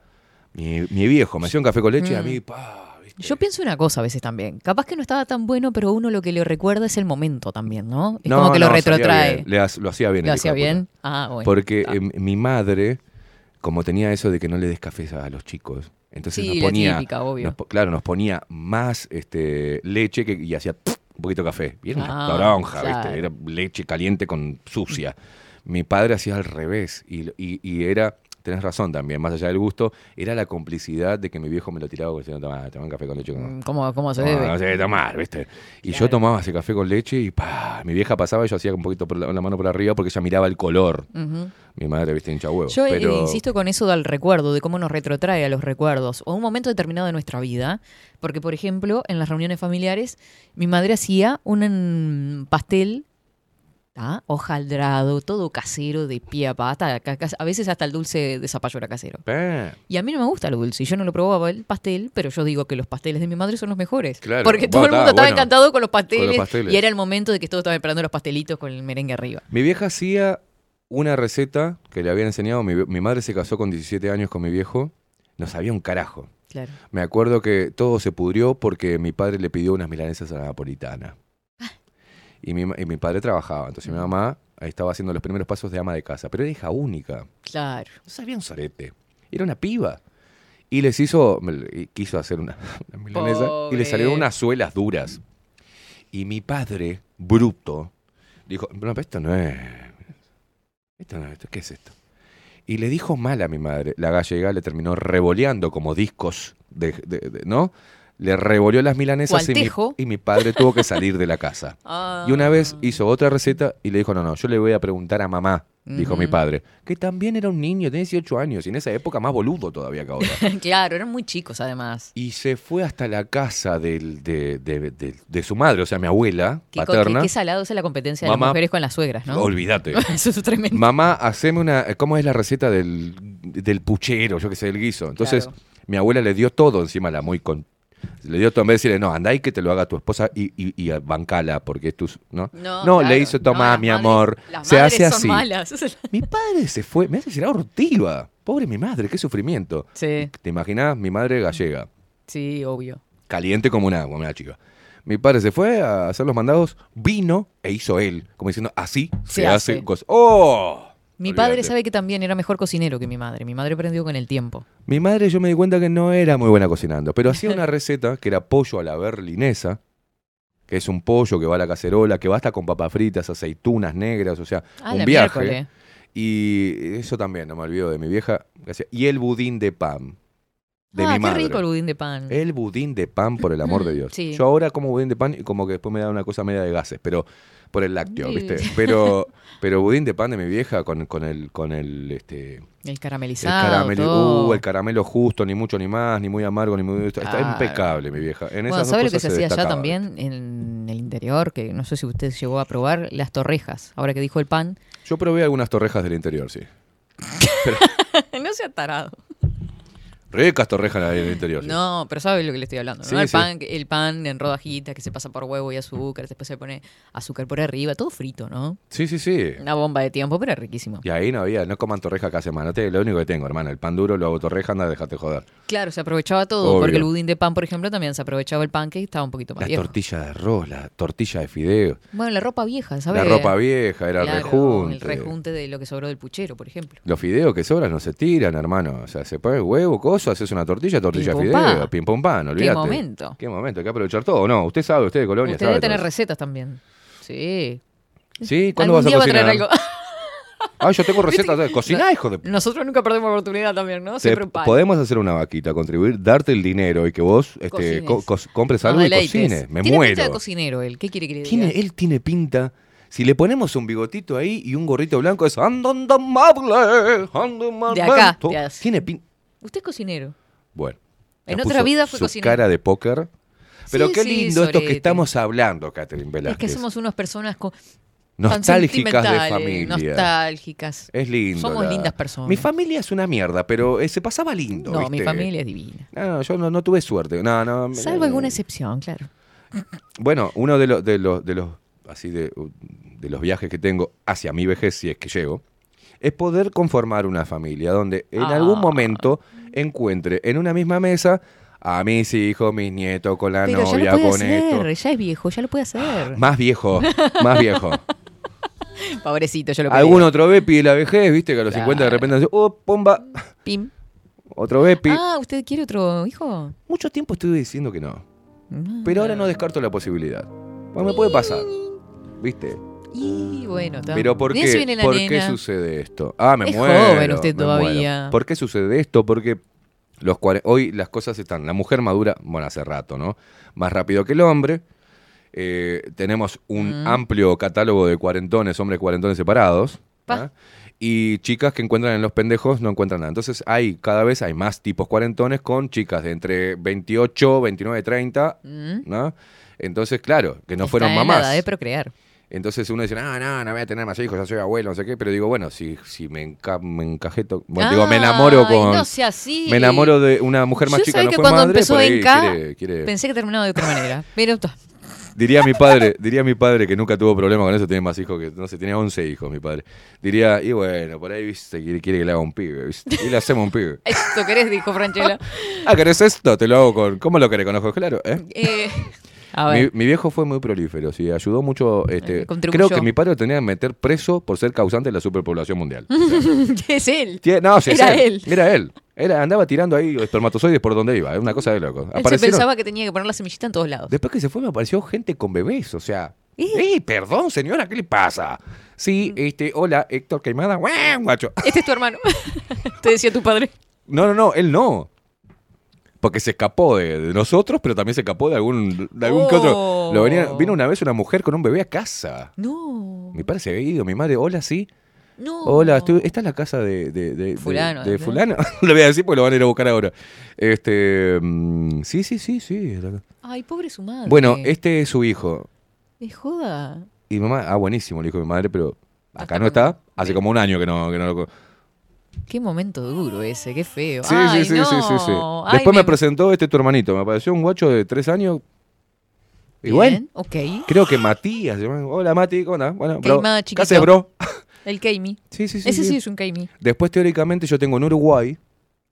mi, mi viejo, me hacía un café con leche y a Mm. mí, pa, Yo pienso una cosa a veces también. Capaz que no estaba tan bueno, pero uno lo que le recuerda es el momento también, ¿no? Es No, como que lo no, salía retrotrae. bien, le ha- lo hacía bien. ¿Lo hacía bien? Ah, bueno. Porque eh, mi madre como tenía eso de que no le des café a los chicos, entonces Sí, nos la ponía, típica, obvio. nos claro, nos ponía más este, leche que, y hacía un poquito de café. Y era una Ah, toronja, claro. ¿viste? Era leche caliente con sucia. Mi padre hacía al revés y, y- y era, tenés razón también, más allá del gusto, era la complicidad de que mi viejo me lo tiraba diciendo, toma, toma un café con leche. con- ¿Cómo, cómo se no, debe? no se debe tomar, ¿viste? Y yo tomaba ese café con leche y pa, mi vieja pasaba y yo hacía un poquito por la, la mano por arriba porque ella miraba el color. Mi madre, viste, hincha huevo. Yo eh, insisto con eso del recuerdo, de cómo nos retrotrae a los recuerdos, o a un momento determinado de nuestra vida. Porque, por ejemplo, en las reuniones familiares, mi madre hacía un mm, pastel, ¿tá? hojaldrado, todo casero, de pie a pata. A veces hasta el dulce de zapallo era casero. Y a mí no me gusta lo dulce, yo no lo probaba el pastel, pero yo digo que los pasteles de mi madre son los mejores. Claro. Porque todo Bueno, el mundo estaba bueno, encantado con los, pasteles, con los pasteles. y era el momento de que todos estaban esperando los pastelitos con el merengue arriba. Mi vieja hacía una receta que le había enseñado. Mi, mi madre se casó con 17 años con mi viejo. No sabía un carajo. Claro. Me acuerdo que todo se pudrió porque mi padre le pidió unas milanesas a la napolitana. Y mi, y mi padre trabajaba. Entonces mi mamá ahí estaba haciendo los primeros pasos de ama de casa. Pero era hija única. Claro. No sabía un sorete. Era una piba. Y les hizo, quiso hacer una, una milanesa y le salieron unas suelas duras. Y mi padre, bruto, dijo, no, pero esto no es, esto no es, esto, ¿qué es esto? Y le dijo mal a mi madre. La gallega le terminó revoleando como discos, de, de- de- ¿no? Le revoleó las milanesas y mi, Gualtejo. y mi padre tuvo que salir de la casa. Y una vez hizo otra receta y le dijo, no, no, yo le voy a preguntar a mamá, dijo mi padre, que también era un niño, tenía 18 años y en esa época más boludo todavía que ahora. claro, eran muy chicos además. y se fue hasta la casa del- de, de- de- de su madre, o sea, mi abuela Qué, paterna. qué- qué salado es la competencia de las mujeres con las suegras, ¿no? Olvídate. Eso es tremendo. Mamá, haceme una. ¿Cómo es la receta del, del puchero? Yo qué sé, del guiso. Entonces, Claro. mi abuela le dio todo encima, la muy con. Le dio de decirle, no, andá y que te lo haga tu esposa y, y, y bancala, porque es tu. ¿No? No, le hizo, No, las mi madres- amor. las se hace son así. malas. Mi padre se fue, me hace decir ortiva. Pobre mi madre, qué sufrimiento. Sí, ¿Te imaginas? Mi madre gallega, sí, obvio. caliente como una, como una chica. Mi padre se fue a hacer los mandados, vino e hizo él, como diciendo, así se, Se hace. hace. ¡Oh! Mi padre sabe que también era mejor cocinero que mi madre. Mi madre aprendió con el tiempo. Mi madre yo me di cuenta que no era muy buena cocinando, pero hacía una receta que era pollo a la berlinesa, que es un pollo que va a la cacerola, que va hasta con papas fritas, aceitunas negras, o sea, Ah, un viaje. miércoles. Y eso también, no me olvido de mi vieja. Y el budín de pan. De ah, mi qué madre. rico el budín de pan. El budín de pan, por el amor de Dios. Sí. Yo ahora como budín de pan y como que después me da una cosa media de gases, pero por el lácteo. ¿viste? Pero, pero budín de pan de mi vieja con, con el, con el, este, El el caramelizado, caramelo, todo. uh, el caramelo justo, ni mucho ni más, ni muy amargo, ni muy... Está Claro. impecable, mi vieja. En bueno, ¿sabe lo que se hacía allá también en el interior? Que no sé si usted llegó a probar las torrejas. Ahora que dijo el pan. Yo probé algunas torrejas del interior, sí. no sea tarado. Ricas torrejas del interior, sí. No, pero sabe lo que le estoy hablando, ¿no? Sí, el, sí. pan, el pan en rodajitas que se pasa por huevo y azúcar, después se pone azúcar por arriba, todo frito, ¿no? Sí, sí, sí. Una bomba de tiempo, pero es riquísimo. Y ahí no había, no coman torreja cada semana. Te- Lo único que tengo, hermano, el pan duro lo hago torreja, anda, déjate joder. Claro, se aprovechaba todo, Obvio. porque el budín de pan, por ejemplo, también se aprovechaba el pan que estaba un poquito más La viejo. tortilla de arroz, la tortilla de fideo, Bueno, la ropa vieja, ¿sabes? la ropa vieja, era Claro, rejunte. El rejunte de lo que sobró del puchero, por ejemplo. Los fideos que sobran no se tiran, hermano. O sea, se pone huevo, cosa, haces una tortilla, tortilla Pim, fideo, pim pum pan, olvídate. momento. Qué momento, hay que aprovechar todo. No, usted sabe, usted de Colonia Usted sabe debe tener todo. recetas también. Sí. Sí, ¿cuándo vas a día va a cocinar? traer algo. Ah, yo tengo recetas de cocinar, hijo de... Nosotros nunca perdemos oportunidad también, ¿no? Siempre un pan. podemos hacer una vaquita, contribuir, darte el dinero y que vos este, co- compres algo y cocines. Me Tiene muero. pinta de cocinero él. ¿Qué quiere que le diga? Tiene, él tiene pinta. Si le ponemos un bigotito ahí y un gorrito blanco, es. De acá. Tiene pinta. Usted es cocinero. Bueno. En otra vida fue su cocinero. cara de póker. Pero Sí, qué sí, lindo esto que estamos hablando, Catherine Es Velázquez. que somos unas personas co- tan Nostálgicas de familia. Nostálgicas. Es lindo. Somos la- lindas personas. Mi familia es una mierda, pero eh, se pasaba lindo. No, mi familia es divina. No, yo no, no tuve suerte. No, no. Salvo alguna excepción, claro. Bueno, uno de los, de los, de los, así de, de los viajes que tengo hacia mi vejez, si es que llego, es poder conformar una familia donde en Ah. algún momento encuentre en una misma mesa a mis hijos, mis nietos, con la Pero ya novia, lo puede con hacer, esto. ya es viejo, ya lo puede hacer. Más viejo, más viejo. Pobrecito, yo lo Algún pedí. otro Bepi de la vejez, viste, que a los 50 de repente dice, oh, pomba. Pim. Otro Bepi. Ah, ¿usted quiere otro hijo? Mucho tiempo estuve diciendo que no. Mm. Pero ahora no descarto la posibilidad. Bueno, me puede pasar. ¿Viste? Y bueno, está. Pero ¿por qué, viene la ¿por qué nena. sucede esto? Ah, me Es muero. joven usted me muero. todavía. ¿Por qué sucede esto? Porque los cuare- hoy las cosas están. La mujer madura, bueno, hace rato, ¿no? Más rápido que el hombre. Eh, tenemos un Mm. amplio catálogo de cuarentones, hombres cuarentones separados. Pa. ¿ah? Y chicas que encuentran en los pendejos no encuentran nada. Entonces hay cada vez hay más tipos cuarentones con chicas de entre 28, 29, 30, Mm. ¿no? Entonces, claro, que no Está fueron en la mamás. edad de procrear. Entonces uno dice, no, no, no voy a tener más hijos, ya soy abuelo, no sé qué, pero digo, bueno, si, si me, enca me encajeto, bueno, digo, me enamoro con... no sea así. Me enamoro de una mujer más Yo chica, sabía no que fue cuando madre, empezó en quiere- quiere- pensé que terminaba de otra manera. Pero. Diría mi padre, diría mi padre que nunca tuvo problema con eso, tiene más hijos que, no sé, tenía 11 hijos mi padre. Diría, y bueno, por ahí, viste, quiere, quiere que le haga un pibe, viste, y le hacemos un pibe. Esto querés, dijo Franchella. Ah, ¿querés esto? Te lo hago con, ¿cómo lo querés? Con ojos claros, ¿eh? Eh, a Mi, ver. mi viejo fue muy prolífero, sí, ayudó mucho. Este, Eh, creo que mi padre lo tenía que meter preso por ser causante de la superpoblación mundial. es él. No, sí, es Era él. Era él. Era, andaba tirando ahí espermatozoides por donde iba. Es una cosa de loco. Él se pensaba que tenía que poner la semillita en todos lados. Después que se fue me apareció gente con bebés, o sea. ¡Eh, perdón, señora! ¿Qué le pasa? Sí, este, hola, Héctor Queimada. ¡Guau, guacho! Este es tu hermano. Te decía tu padre. No, no, no, él no. Porque se escapó de, de nosotros, pero también se escapó de algún, de algún que otro. Lo venía- vino una vez una mujer con un bebé a casa. No. Mi padre se había ido, mi madre, hola, sí. No. Hola, estoy- esta es la casa de, de, de- de- Fulano, de ¿no? fulano. Lo voy a decir porque lo van a ir a buscar ahora. Este, mm, sí, sí, sí, sí. Ay, pobre su madre. Bueno, este es su hijo. Es joda. Y mi mamá, ah, buenísimo, le dijo mi madre, pero acá no está. Hace como un año que no, que no lo... Qué momento duro ese, qué feo. Sí, Ay, sí, sí, no. sí, sí, sí. Ay, Después me... me- presentó este tu hermanito. Me apareció un guacho de tres años. Igual. Bien, ok. Creo que Matías. Hola, Mati, ¿cómo andás? Bueno, bro. ¿Qué haces, bro? El Keimi. Sí, sí, sí. Ese sí, sí. es un Keimi. Después, teóricamente, yo tengo en Uruguay.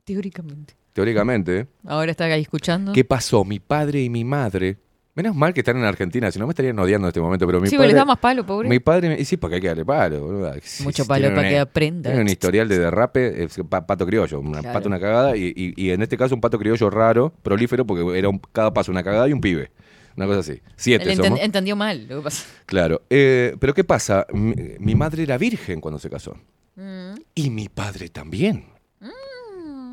Teóricamente. Teóricamente. Ahora está ahí escuchando. ¿Qué pasó? Mi padre y mi madre. Menos mal que están en Argentina, si no me estarían odiando en este momento. Pero mi Sí, padre, les da más palo, pobre. Mi padre, me- y sí, porque hay que darle palo. boluda. Sí, Mucho palo para una- que aprenda. Tiene un historial de derrape, pato criollo, una Claro. pato, una cagada, y, y- y en este caso un pato criollo raro, prolífero, porque era un- cada paso una cagada y un pibe. Una cosa así. Siete Él enten- somos. entendió mal lo que pasa. Claro. Eh, pero ¿qué pasa? Mi, mi madre era virgen cuando se casó. Mm. Y mi padre también.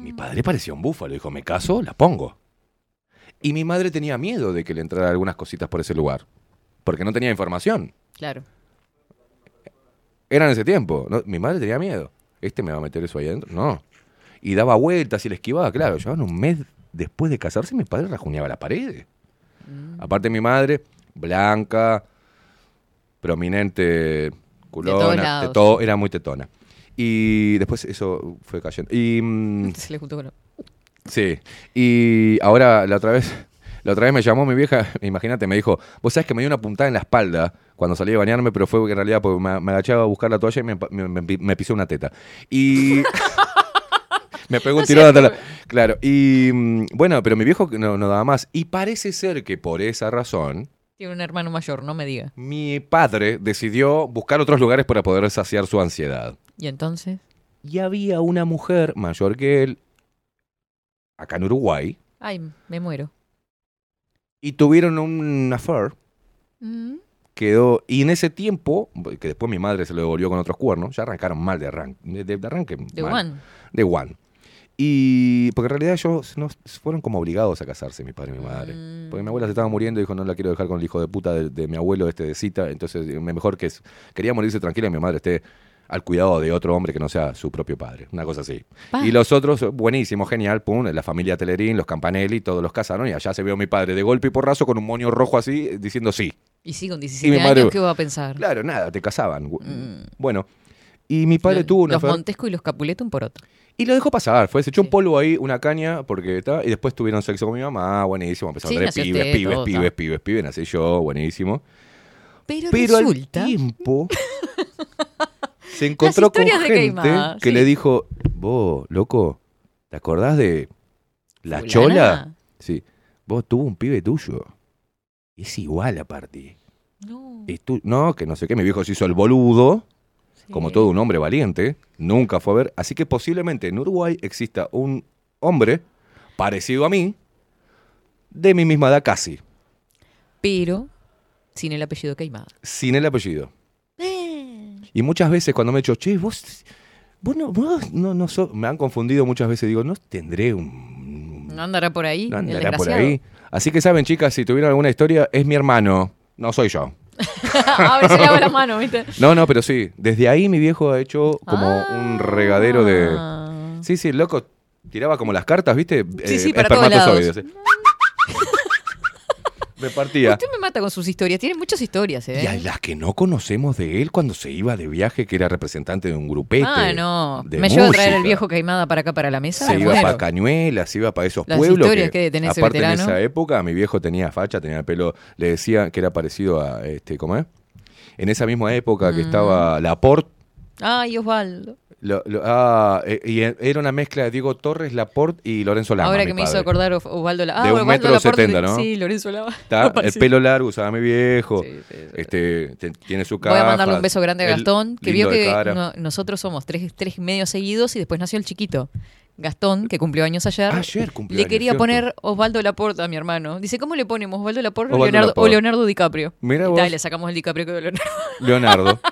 Mi padre parecía un búfalo. Dijo, me caso, la pongo. Y mi madre tenía miedo de que le entrara algunas cositas por ese lugar. Porque no tenía información. Claro. Era en ese tiempo. ¿no? Mi madre tenía miedo. ¿Este me va a meter eso ahí adentro? No. Y daba vueltas y le esquivaba. Claro, llevaban un mes después de casarse, mi padre rajuñaba la pared. Mm. Aparte, mi madre, blanca, prominente, culona, lados. tetó, era muy tetona. Y después eso fue cayendo. Y. mm, Se le juntó con... Sí. Y ahora la otra vez, la otra vez me llamó mi vieja, imagínate, me dijo, vos sabés que me dio una puntada en la espalda cuando salí a bañarme, pero fue en realidad porque me, me agachaba a buscar la toalla y me, me- me- pisó una teta. Y me pegó un tirón hasta la-. Claro. Y mm, bueno, pero mi viejo no, no daba más. Y parece ser que por esa razón, Tiene un hermano mayor, no me diga. mi padre decidió buscar otros lugares para poder saciar su ansiedad. ¿Y entonces? Y había una mujer mayor que él, acá en Uruguay, Ay, me muero. y tuvieron un affair. Mm. Quedó, y en ese tiempo, que después mi madre se lo devolvió con otros cuernos, ya arrancaron mal de arranque. De, de arranque De mal. one. De one. Y porque en realidad ellos no, fueron como obligados a casarse, mi padre y mi madre. Mm. Porque mi abuela se estaba muriendo y dijo, no la quiero dejar con el hijo de puta de, de mi abuelo este de cita. Entonces, mejor que quería morirse tranquila y mi madre esté al cuidado de otro hombre que no sea su propio padre. Una cosa así. Pa. Y los otros, buenísimo, genial, pum, la familia Telerín, los Campanelli, todos los casaron y allá se vio mi padre de golpe y porrazo con un moño rojo así, diciendo sí. Y sí, con Y 17 mi madre- años, ¿qué va a pensar? Claro, nada, te casaban. Mm. Bueno, y mi padre Los- tuvo una Los Montesco y los Capuleto un poroto. y lo dejó pasar, fue, se echó un polvo ahí, una caña, porque está, y después tuvieron sexo con mi mamá, buenísimo, empezaron Sí, a tener pibes, pibes, todo, pibes, pibes, pibes, nací yo, buenísimo. Pero, Pero al resulta... tiempo se encontró con gente Queimada, que sí. le dijo, vos, loco, ¿te acordás de la ¿Fulana? chola? Sí, vos tuvo un pibe tuyo. Es igual aparte. No. Y tú, no, que no sé qué, mi viejo se hizo el boludo, como todo un hombre valiente, nunca fue a ver. Así que posiblemente en Uruguay exista un hombre parecido a mí, de mi misma edad casi, Pero sin el apellido Caimada. sin el apellido. Eh. Y muchas veces cuando me he dicho, che, vos, vos no, vos no, no sos-", me han confundido muchas veces, digo, no tendré un... ¿No andará por ahí? no el andará por ahí. Así que saben, chicas, si tuvieron alguna historia, es mi hermano, no soy yo. a ver, se lava la mano, ¿viste? No, no, pero sí. Desde ahí mi viejo ha hecho como Ah. un regadero de. Sí, sí, el loco tiraba como las cartas, ¿viste? Sí, Eh, sí, para todos lados. eh. Repartía. Usted me mata con sus historias. Tiene muchas historias, ¿eh? Y las que no conocemos de él cuando se iba de viaje, que era representante de un grupete. Ah, no. de ¿Me llevo a traer el música. viejo Caimada para acá, para la mesa? Se iba para Cañuelas, se iba para esos Las pueblos. historias que ese aparte en esa época, mi viejo tenía facha, tenía el pelo, le decía que era parecido a, este, ¿cómo es? En esa misma época que Mm. estaba Laporte, Ay, Osvaldo. Lo- lo- ah, eh, y e- era una mezcla de Diego Torres, Laporte y Lorenzo Lama. Ahora que me hizo acordar Os- Osvaldo La... Ah, De un Osvaldo metro Laporte, setenta, ¿no? Sí, Lorenzo Lama. Está, el pelo largo usaba mi viejo. Este, te- tiene su Voy cara. a mandarle un beso grande a Gastón, que vio que no- nosotros somos tres, tres medios seguidos y después nació el chiquito. Gastón, que cumplió años ayer. Ayer cumplió Le años, quería ¿cierto? poner Osvaldo Laporta a mi hermano. Dice, ¿cómo le ponemos? ¿Osvaldo Laporta o Osvaldo Leonardo, o Laporte. Leonardo DiCaprio? Mira Y vos. tal, le sacamos el DiCaprio que Leonardo. Leonardo.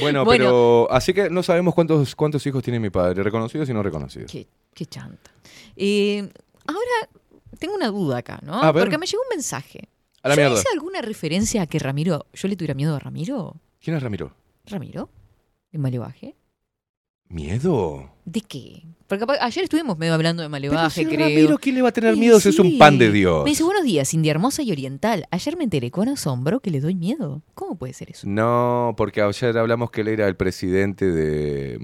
Bueno, Bueno. pero así que no sabemos cuántos, cuántos hijos tiene mi padre, reconocidos y no reconocidos. Qué, qué chanta. Eh, ahora, tengo una duda acá, ¿no? A ver. Porque me llegó un mensaje. A la ¿Yo mierda. hice alguna referencia a que Ramiro, yo le tuviera miedo a Ramiro? ¿Quién es Ramiro? ¿Ramiro? ¿En Malevaje? ¿Miedo? ¿De qué? Porque ayer estuvimos medio hablando de Malevaje, si creo. Ramiro, ¿quién le va a tener miedo si es un pan de Dios? Me dice, buenos días, India Hermosa y Oriental. Ayer me enteré con asombro que le doy miedo. ¿Cómo puede ser eso? No, porque ayer hablamos que él era el presidente de,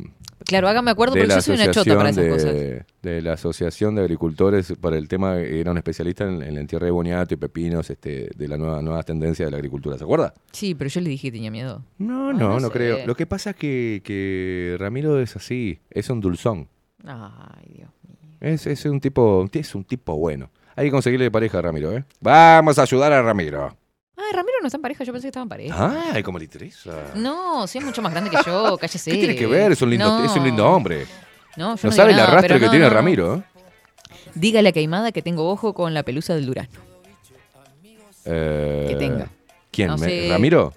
Claro, hágame acuerdo porque yo soy una chota para esas cosas. de, la asociación de agricultores para el tema era un especialista en, en la entierro de boniato y pepinos este, de la nueva nueva tendencia de la agricultura ¿se acuerda? Sí, pero yo le dije que tenía miedo. no Ah, no no creo lo que pasa es que, que Ramiro es así es un dulzón Ay, Dios. es, es un tipo es un tipo bueno hay que conseguirle pareja a Ramiro ¿eh? vamos a ayudar a Ramiro Ah, Ramiro no está en pareja, yo pensé que estaba en pareja. ay cómo le interesa No, sí es mucho más grande que yo, cállese. ¿Qué tiene que ver? Es un lindo, No. es un lindo hombre. No, yo No no sabe el nada, arrastre que no, tiene. Ramiro. ¿eh? Dígale a Caimada que tengo ojo con la pelusa del durazno. Eh, Que tenga. ¿Quién? Sé. ¿Ramiro?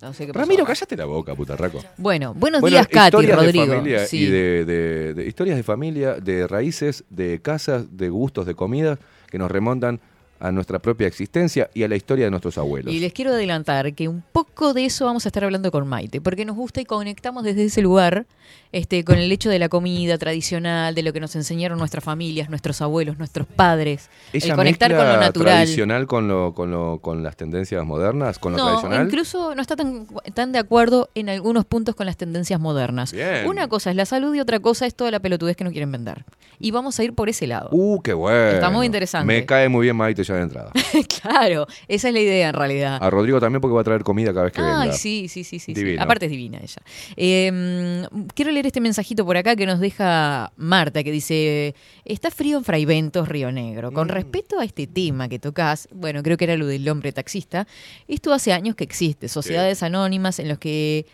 Sí. No sé qué pasó. Ramiro, cállate la boca, putarraco. Bueno, buenos Bueno, días, Katy, historias Rodrigo. De familia Sí. Y de, de- de historias de familia, de raíces, de casas, de gustos, de comida, que nos remontan a nuestra propia existencia y a la historia de nuestros abuelos. Y les quiero adelantar que un poco de eso vamos a estar hablando con Maite, porque nos gusta y conectamos desde ese lugar este, con el hecho de la comida tradicional, de lo que nos enseñaron nuestras familias, nuestros abuelos, nuestros padres, ¿Ella el conectar con lo natural. tradicional con, lo, con, lo, con las tendencias modernas, con lo No, tradicional? incluso no está tan, tan de acuerdo en algunos puntos con las tendencias modernas. Bien. Una cosa es la salud y otra cosa es toda la pelotudez que no quieren vender. Y vamos a ir por ese lado. Uh, qué bueno. Está muy interesante. Me cae muy bien Maite ya de entrada. claro, esa es la idea en realidad. A Rodrigo también porque va a traer comida cada vez que Ay, venga. sí, sí, sí, sí. sí. Divino. Aparte es divina ella. Eh, quiero leer este mensajito por acá que nos deja Marta, que dice, está frío en Fraiventos, Río Negro. Mm. Con respecto a este tema que tocas, bueno, creo que era lo del hombre taxista, esto hace años que existe, sociedades anónimas en los que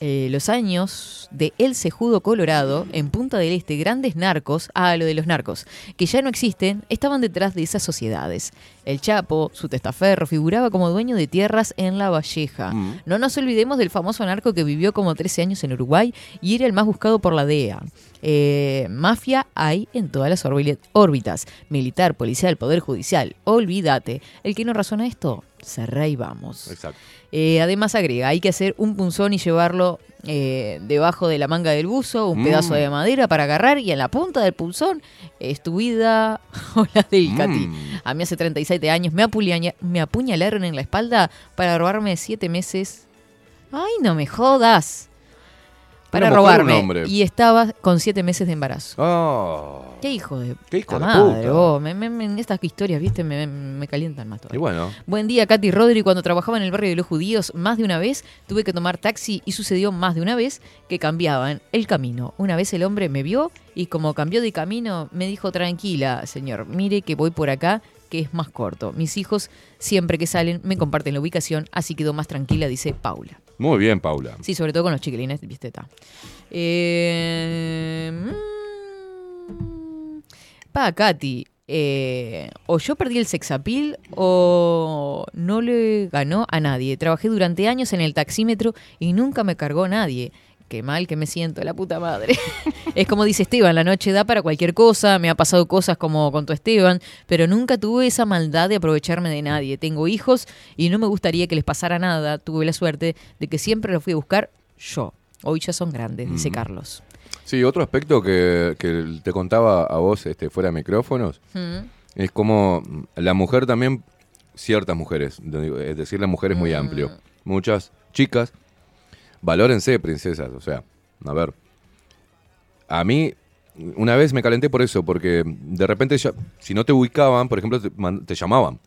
eh, los años de El Cejudo Colorado, en Punta del Este, grandes narcos, ah, lo de los narcos, que ya no existen, estaban detrás de esas sociedades. El Chapo, su testaferro, figuraba como dueño de tierras en La Valleja. Mm. No nos olvidemos del famoso narco que vivió como 13 años en Uruguay y era el más buscado por la DEA. Eh, mafia hay en todas las órbitas. Militar, policial, poder judicial. Olvídate. El que no razona esto, cerrá y vamos. Exacto. Eh, además agrega, hay que hacer un punzón y llevarlo eh, debajo de la manga del buzo, un Mm. pedazo de madera para agarrar y en la punta del punzón es tu vida o la del Cati. Mm. A mí hace 37 años me, apuña- me apuñalaron en la espalda para robarme 7 meses. Ay, no me jodas. Para un robarme. hombre. Y estaba con 7 meses de embarazo. Oh. Qué hijo de, Qué hijo de madre, puta. Me- me- me- estas historias, viste, me, me calientan más todavía. Y bueno. Buen día, Katy Rodri. Cuando trabajaba en el barrio de los judíos, más de una vez tuve que tomar taxi y sucedió más de una vez que cambiaban el camino. Una vez el hombre me vio y como cambió de camino, me dijo, tranquila, señor, mire que voy por acá que es más corto. Mis hijos, siempre que salen, me comparten la ubicación, así quedo más tranquila, dice Paula. Muy bien, Paula. Sí, sobre todo con los chiquilines, viste, está. Eh, mm, pa, Katy. eh, o yo perdí el sexapil o no le ganó a nadie. Trabajé durante años en el taxímetro y nunca me cargó nadie. Qué mal que me siento, la puta madre. es como dice Esteban, la noche da para cualquier cosa, me ha pasado cosas como con tu Esteban, pero nunca tuve esa maldad de aprovecharme de nadie. Tengo hijos y no me gustaría que les pasara nada. Tuve la suerte de que siempre los fui a buscar yo. Hoy ya son grandes, dice. Carlos. Sí, otro aspecto que, que te contaba a vos este, fuera de micrófonos Mm. es como la mujer también, ciertas mujeres, es decir, la mujer es muy Mm. amplio. Muchas chicas, valórense, princesas, o sea, a ver. A mí, una vez me calenté por eso, porque de repente, ya- si no te ubicaban, por ejemplo, te, llamaban.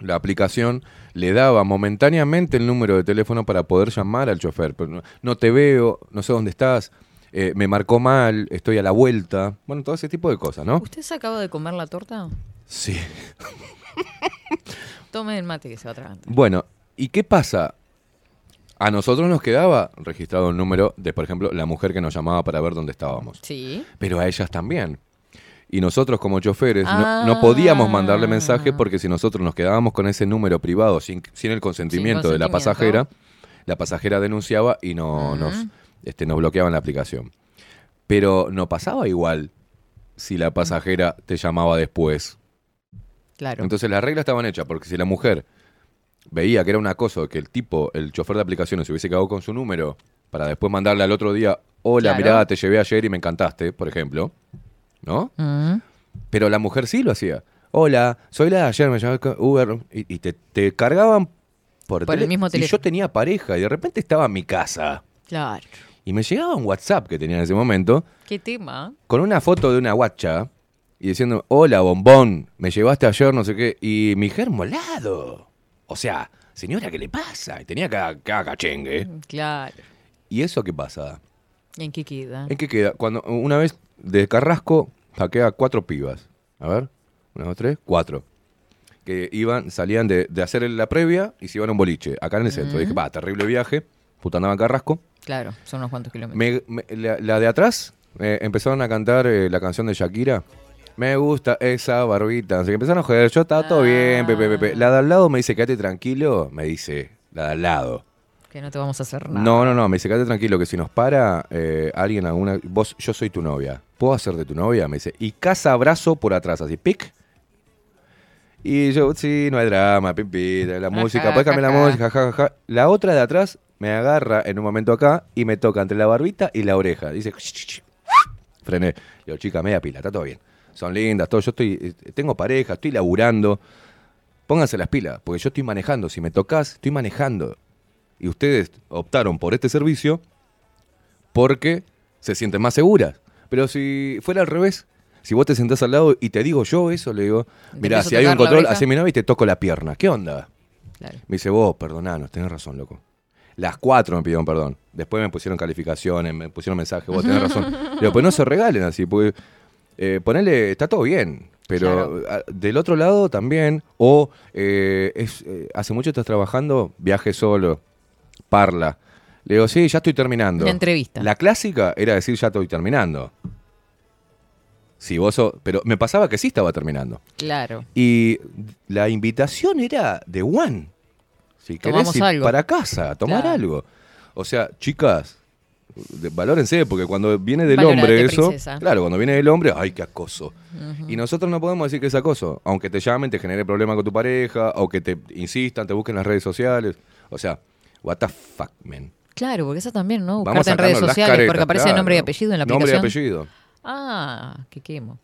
La aplicación le daba momentáneamente el número de teléfono para poder llamar al chofer. Pero no, no te veo, no sé dónde estás, eh, me marcó mal, estoy a la vuelta. Bueno, todo ese tipo de cosas, ¿no? ¿Usted se acaba de comer la torta? Sí. Tome el mate que se va a. Bueno, ¿y qué pasa? A nosotros nos quedaba registrado el número de, por ejemplo, la mujer que nos llamaba para ver dónde estábamos. Sí. Pero a ellas también. Y nosotros como choferes no- Ah. no, podíamos mandarle mensaje porque si nosotros nos quedábamos con ese número privado sin, sin el consentimiento, de la pasajera, la pasajera denunciaba y no, nos, Ujú. este, nos bloqueaban la aplicación. Pero no pasaba igual si la pasajera te llamaba después. Claro. Entonces las reglas estaban hechas porque si la mujer veía que era un acoso, que el tipo, el chofer de aplicaciones se hubiese quedado con su número para después mandarle al otro día, hola, Claro. mirá, te llevé ayer y me encantaste, por ejemplo, ¿no? Mm. Pero la mujer sí lo hacía. Hola, soy la de ayer, me llamé con Uber y, y te, te cargaban por, Por el mismo Y teléfono. yo tenía pareja y de repente estaba en mi casa Claro. y me llegaba un WhatsApp que tenía en ese momento ¿Qué tema? con una foto de una guacha y diciendo, hola bombón, me llevaste ayer, no sé qué, y mi mujer molado. O sea, señora, ¿qué le pasa? Y tenía cada, cada cachengue. Claro. ¿Y eso qué pasa? ¿En qué queda? ¿En qué queda? Cuando una vez de Carrasco saqué a cuatro pibas. A ver, una, dos, tres, cuatro. Que iban, salían de, de hacer la previa y se iban a un boliche, acá en el centro. Ujú. Dije, va, terrible viaje, puta andaba en Carrasco. Claro, son unos cuantos kilómetros. Me- me- la, la de atrás eh, empezaron a cantar eh, la canción de Shakira. Me gusta esa barbita. Así que empezaron a joder. Yo estaba todo bien, pepe, pepe. La de al lado me dice, quédate tranquilo. Me dice, la de al lado. Que no te vamos a hacer nada. No, no, no. Me dice, quédate tranquilo que si nos para eh, alguien, alguna. Vos, yo soy tu novia. ¿Puedo hacer de tu novia? Me dice, y casa abrazo por atrás, así, pic. Y yo, sí, no hay drama, pipi, la música, pues cambiar la música, ja, ja, ja. La otra de atrás me agarra en un momento acá y me toca entre la barbita y la oreja. Dice, frené. Yo, chica, media pila, está todo bien. Son lindas, todo. Yo estoy, eh, tengo pareja, estoy laburando. Pónganse las pilas, porque yo estoy manejando. Si me tocas, estoy manejando. Y ustedes optaron por este servicio porque se sienten más seguras. Pero si fuera al revés, si vos te sentás al lado y te digo yo eso, le digo, mirá, empiezo a si hay un control, haceme novia y te toco la pierna. ¿Qué onda? Claro. Me dice, vos, perdonanos, tenés razón, loco. Las cuatro me pidieron perdón. Después me pusieron calificaciones, me pusieron mensajes, vos tenés razón. Digo, pues no se regalen así, porque eh, ponele, está todo bien. Pero a- del otro lado también, o eh, es, eh, hace mucho estás trabajando, viaje solo, parla. Le digo, sí, ya estoy terminando. Una entrevista. La clásica era decir, ya estoy terminando. Si vos sos- pero me pasaba que sí estaba terminando. Claro. Y la invitación era de One. Si querés Tomamos ir algo. para casa, a tomar Claro. algo. O sea, chicas, valórense, porque cuando viene del hombre eso, princesa. claro, cuando viene del hombre, ay, qué acoso. Y nosotros no podemos decir que es acoso, aunque te llamen, te genere problema con tu pareja, o que te insistan, te busquen en las redes sociales. O sea, what the fuck, man. Claro, porque eso también, ¿no? Vamos Buscarte en redes sociales, porque aparece claro. nombre y apellido en la Nombre y aplicación. apellido. Ah, qué quemo.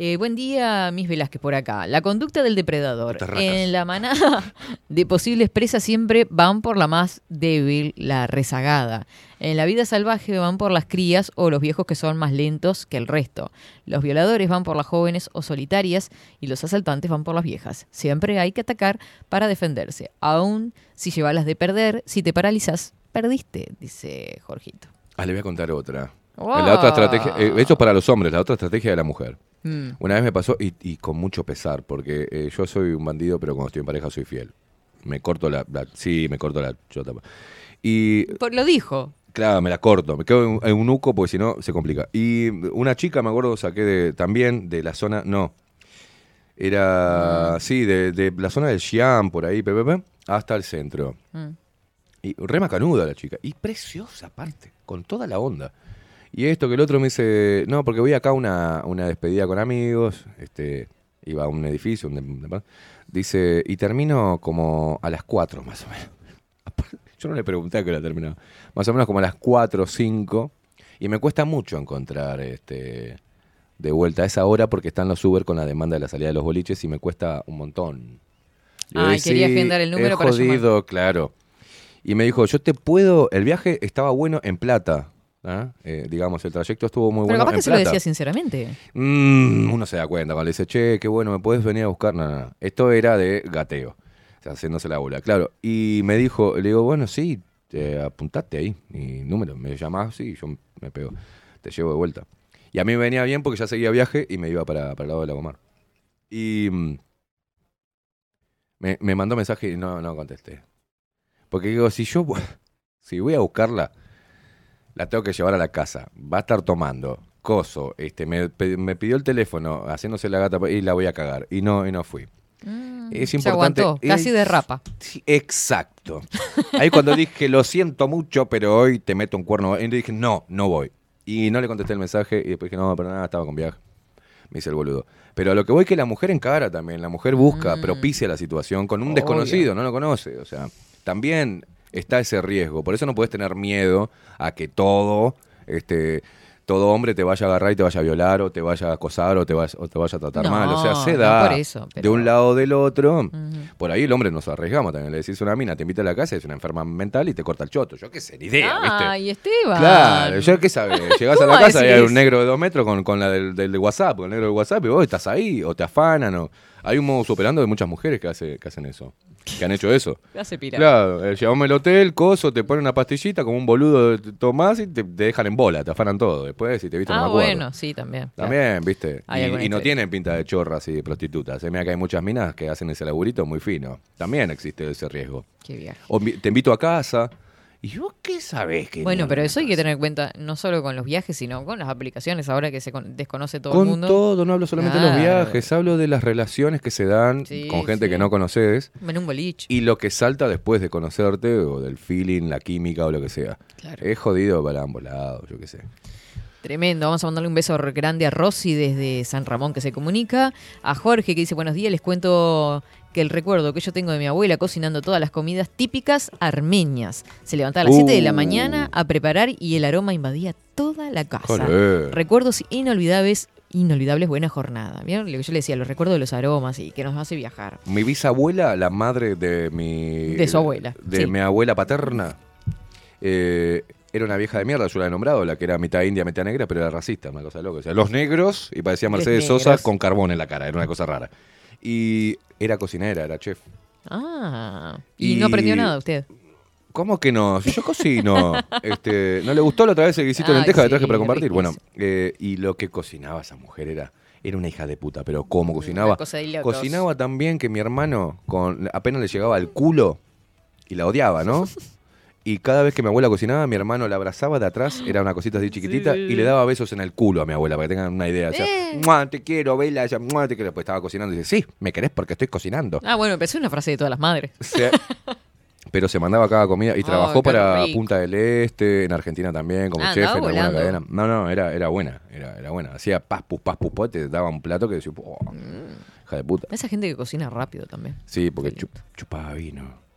Eh, buen día, mis Velázquez por acá. La conducta del depredador. En la manada de posibles presas siempre van por la más débil, la rezagada. En la vida salvaje van por las crías o los viejos que son más lentos que el resto. Los violadores van por las jóvenes o solitarias y los asaltantes van por las viejas. Siempre hay que atacar para defenderse. Aún si llevas las de perder, si te paralizas, perdiste, dice Jorgito. Ah, le voy a contar otra. La otra estrategia, eh, esto es para los hombres, la otra estrategia de la mujer. Mm. Una vez me pasó, y, y con mucho pesar, porque eh, yo soy un bandido, pero cuando estoy en pareja soy fiel. Me corto la, la- sí, me corto la chota. Y Por- lo dijo. Claro, me la corto, me quedo en, en un nuco porque si no se complica. Y una chica, me acuerdo, saqué de, también de la zona, no, era, sí, de, de la zona del Xi'an, por ahí, pe, pe, pe, hasta el centro. Mm. Y re macanuda la chica, y preciosa aparte, con toda la onda. Y esto que el otro me dice, no, porque voy acá a una, una despedida con amigos, este, iba a un edificio, un dice, y termino como a las 4 más o menos. Yo no le pregunté a qué hora terminaba. Más o menos como a las 4 o 5. Y me cuesta mucho encontrar este de vuelta a esa hora porque están los Uber con la demanda de la salida de los boliches y me cuesta un montón. Le Ay, quería "Sí, agendar el número para llamar". jodido, claro. Y me dijo, yo te puedo... El viaje estaba bueno en plata. ¿Ah? Eh, digamos, el trayecto estuvo muy Pero bueno capaz en que se lo plata. decía sinceramente. Mm, uno se da cuenta cuando le dice, che, qué bueno, ¿me puedes venir a buscar? No, no, no. Esto era de gateo. O sea, haciéndose la bola, claro. Y me dijo, le digo, bueno, sí, eh, apuntate ahí. Mi número, me llamás, sí, yo me pego. Te llevo de vuelta. Y a mí me venía bien porque ya seguía viaje y me iba para, para el lado de Lagomar. Y mm, me, me mandó mensaje y no, no contesté. Porque digo, si yo si voy a buscarla, la tengo que llevar a la casa. Va a estar tomando, coso, este, me, me pidió el teléfono, haciéndose la gata y la voy a cagar. Y no, y no fui. Es Se importante. aguantó, casi derrapa. exacto. Ahí cuando dije, lo siento mucho, pero hoy te meto un cuerno. Y le dije, no, no voy. Y no le contesté el mensaje y después dije, no, pero nada, estaba con viaje. Me hice el boludo. Pero a lo que voy que la mujer encara también, la mujer busca, propicia la situación con un Obvio. desconocido, no lo conoce. O sea, también está ese riesgo. Por eso no puedes tener miedo a que todo, este, todo hombre te vaya a agarrar y te vaya a violar, o te vaya a acosar, o te vaya, o te vaya a tratar No, mal. O sea, se no da por eso, de un lado o del otro. Por ahí el hombre nos arriesgamos también. Le decís a una mina, te invita a la casa, es una enferma mental y te corta el choto. Yo qué sé, ni idea, ¿viste? Ay, Esteban. Claro, yo qué sabes, llegás a la ¿Cómo casa y hay un negro de dos metros con, con la del, del WhatsApp, con el negro del WhatsApp, y vos estás ahí, o te afanan, o... Hay un modo superando de muchas mujeres que, hace, que hacen eso, que han hecho eso. Claro, eh, llevamos al hotel, coso, te ponen una pastillita, como un boludo te tomás y te, te dejan en bola, te afanan todo. Después, si te viste, no Ah, me acuerdo. bueno, sí, también. claro. También, viste. Hay Y, no tienen pinta de chorras y de prostitutas. Se mira que hay muchas minas que hacen ese laburito muy fino. También existe ese riesgo. Qué viaje. O te invito a casa. ¿Y vos qué sabés que Bueno, pero eso hay que tener en cuenta, no solo con los viajes, sino con las aplicaciones, ahora que se con- desconoce todo Con el mundo. todo, no hablo solamente de los viajes, hablo de las relaciones que se dan Sí, con gente sí. que no conoces En un boliche. y lo que salta después de conocerte o del feeling, la química o lo que sea. Claro. Es jodido para ambos lados, yo qué sé. Tremendo. Vamos a mandarle un beso grande a Rosy desde San Ramón que se comunica. A Jorge que dice buenos días. Les cuento que el recuerdo que yo tengo de mi abuela cocinando todas las comidas típicas armenias. Se levantaba a las 7 de la Uh. mañana a preparar y el aroma invadía toda la casa. Recuerdos inolvidables, inolvidables, buena jornada. ¿Vieron lo que yo le decía? Los recuerdos de los aromas y que nos hace viajar. Mi bisabuela, la madre de mi... De su abuela, De sí. mi abuela paterna, eh, era una vieja de mierda, yo la he nombrado, la que era mitad india, mitad negra, pero era racista, una cosa loca. O sea, los negros, y parecía Mercedes Sosa con carbón en la cara, era una cosa rara. Y era cocinera, era chef. Ah. Y, Y- no aprendió nada usted. ¿Cómo que no? Si yo cocino. este, ¿No le gustó la otra vez el guisito de lenteja que sí, traje para compartir? Bueno, eh, y lo que cocinaba esa mujer era, era una hija de puta, pero ¿cómo cocinaba? cosa de locos. Cocinaba tan bien que mi hermano con, apenas le llegaba al culo y la odiaba, ¿no? Y cada vez que mi abuela cocinaba, mi hermano la abrazaba de atrás, era una cosita así chiquitita, Sí. y le daba besos en el culo a mi abuela, para que tengan una idea. O sea, Eh. "Mua, te quiero, Vela, mua, te quiero. Después estaba cocinando y dice, sí, me querés porque estoy cocinando. Ah, bueno, empezó una frase de todas las madres. Pero se mandaba cada comida y Oh, trabajó para rico. Punta del Este, en Argentina también, como Ah, chef en alguna cadena. No, no, era, era buena, era, era buena. Hacía pas, pus, pas, pus, pus, te daba un plato que decía, "Oh, Mm. hija de puta. Esa gente que cocina rápido también. Sí, porque chup- chupaba vino.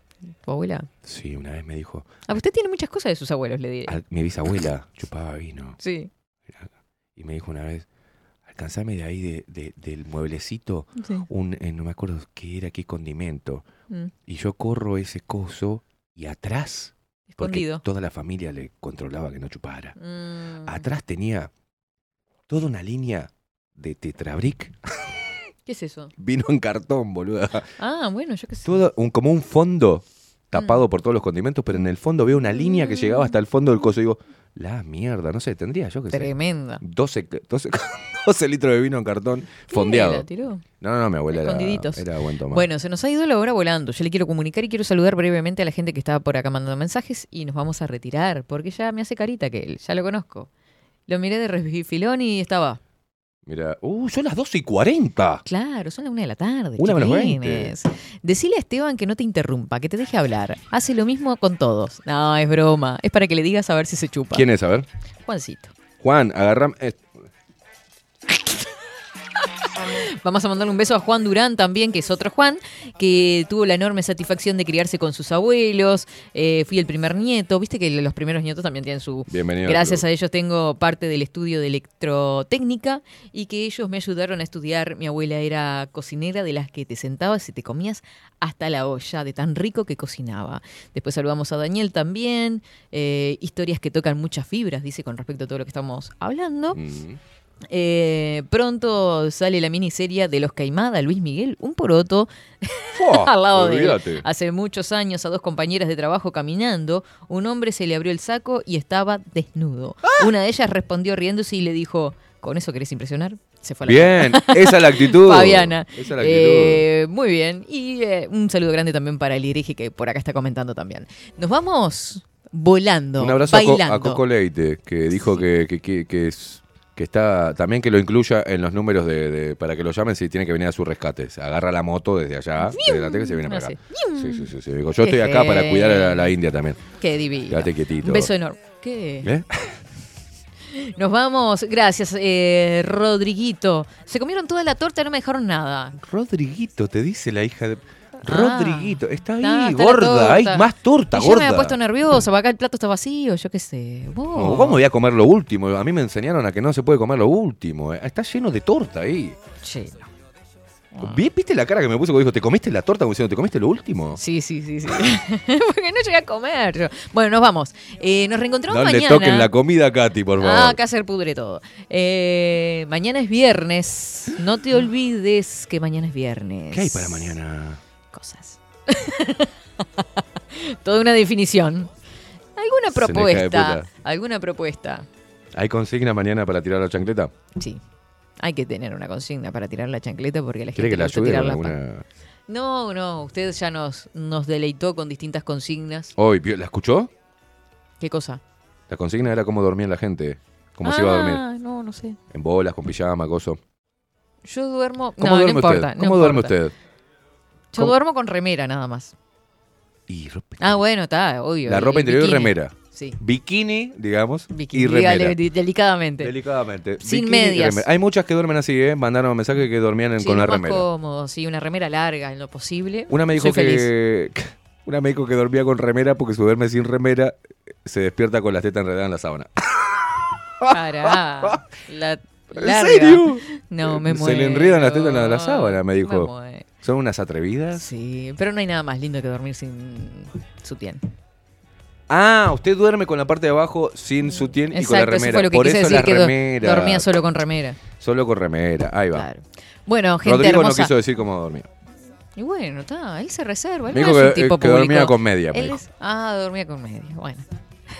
Tu abuela. Sí, una vez me dijo, Ah, usted tiene muchas cosas de sus abuelos, le diré. mi bisabuela chupaba vino. Sí. Y me dijo una vez, alcanzame de ahí de, de- del mueblecito, Sí. un, eh, no me acuerdo qué era, qué condimento. Mm. Y yo corro ese coso y atrás, porque Escondido. toda la familia le controlaba que no chupara. Mm. Atrás tenía toda una línea de tetrabric, ¿Qué es eso? vino en cartón, boluda. Ah, bueno, yo qué sé. Todo un, como un fondo tapado por todos los condimentos, pero en el fondo veo una línea que llegaba hasta el fondo del coso y digo, la mierda, no sé, tendría yo que sé. Tremenda. 12, 12, 12 litros de vino en cartón fondeado. la tiró? No, no, mi abuela era, Escondiditos. era buen tomar. Bueno, se nos ha ido la hora volando. Yo le quiero comunicar y quiero saludar brevemente a la gente que estaba por acá mandando mensajes y nos vamos a retirar porque ya me hace carita que él, ya lo conozco. Lo miré de refilón y estaba. Mira, uh, son las 12 y 40. Claro, son las una de la tarde. Una menos chiquilines. Decile a Esteban que no te interrumpa, que te deje hablar. Hace lo mismo con todos. No, es broma. Es para que le digas a ver si se chupa. ¿Quién es? A ver. Juancito. Juan, agarrame. Vamos a mandarle un beso a Juan Durán también, que es otro Juan, que tuvo la enorme satisfacción de criarse con sus abuelos. Eh, fui el primer nieto. Viste que los primeros nietos también tienen su. Bienvenido Gracias a ellos tengo parte del estudio de electrotécnica y que ellos me ayudaron a estudiar. Mi abuela era cocinera de las que te sentabas y te comías hasta la olla, de tan rico que cocinaba. Después saludamos a Daniel también. eh, historias que tocan muchas fibras, dice con respecto a todo lo que estamos hablando. mm. Eh, pronto sale la miniserie de los Caimada, Luis Miguel, un poroto Fua, al lado de él. Hace muchos años a dos compañeras de trabajo caminando, un hombre se le abrió el saco y estaba desnudo. ¡Ah! Una de ellas respondió riéndose y le dijo, ¿con eso querés impresionar? Se fue a la Bien, esa es la actitud. Fabiana. Esa es la actitud. Eh, muy bien. Y eh, un saludo grande también para el Irigi que por acá está comentando también. Nos vamos volando, Un abrazo a, Co- bailando. a Coco Leite, que dijo que, que, que- que es que está también que lo incluya en los números de, de- para que lo llamen si tiene que venir a su rescate. Se agarra la moto desde allá, desde la teca y se viene para acá. Sí, sí, sí, sí. Digo, yo estoy acá para cuidar a la, la India también. Qué divino. Quédate quietito. Un beso enorme. ¿Qué? ¿Eh? Nos vamos. Gracias, eh, Rodriguito. Se comieron toda la torta y no me dejaron nada. Rodriguito, te dice la hija de. Ah. Rodriguito, está ahí, Ah, está gorda, hay más torta, y yo gorda. me había puesto nerviosa, porque acá el plato está vacío, yo qué sé. No, ¿Cómo voy a comer lo último? A mí me enseñaron a que no se puede comer lo último. eh. Está lleno de torta ahí. ¿Vi- ¿Viste la cara que me puso cuando dijo, ¿te comiste la torta? Como diciendo, ¿te comiste lo último? Sí, sí, sí, sí. porque no llegué a comer yo. Bueno, nos vamos. Eh, nos reencontramos No mañana. le toquen la comida a Katy, por favor. Ah, acá se pudre todo. Eh, mañana es viernes. No te olvides que mañana es viernes. ¿Qué hay para mañana? Toda una definición. ¿Alguna propuesta? ¿Alguna propuesta? ¿Hay consigna mañana para tirar la chancleta? Sí. Hay que tener una consigna para tirar la chancleta porque la gente ¿Quiere que la gusta tirar la alguna...? No, no, usted ya nos, nos deleitó con distintas consignas. Hoy, ¿vio- ¿la escuchó? ¿Qué cosa? La consigna era cómo dormía la gente. Cómo se iba a dormir. Ah, no, no sé. En bolas, con pijama, coso. Yo duermo. ¿Cómo no, no duerme importa. usted? no ¿Cómo duerme importa. usted? Yo duermo con remera nada más. Y Ah, bueno, está, obvio. La el ropa interior y bikini. remera. Sí. Bikini, digamos, Bikini, y remera. dígale de- delicadamente. Delicadamente. Sin Bikini y medias. remera. Hay muchas que duermen así, ¿eh? Mandaron mensajes que dormían en- Sí, con lo la más remera. cómodo, sí, una remera larga en lo posible. Una me dijo Soy feliz. que. Una me dijo que dormía con remera porque si duerme sin remera se despierta con las tetas enredadas en la sábana. Pará. La, ¿En larga. serio? No, me Se muero. le enredan las tetas en la, la sábana, me Me dijo. muero. Son unas atrevidas. Sí, pero no hay nada más lindo que dormir sin sutién. Ah, usted duerme con la parte de abajo sin sutién y con la Exacto, eso remera. fue lo que Por quise eso decir, la que do- remera. dormía solo con remera. Solo con remera. Ahí va. Bueno, gente Rodrigo hermosa. no quiso decir cómo dormía. Y bueno, está, él se reserva. Él Me no dijo es un que- tipo que público. dormía con media, me Él dijo. es- ah, dormía con media. Bueno.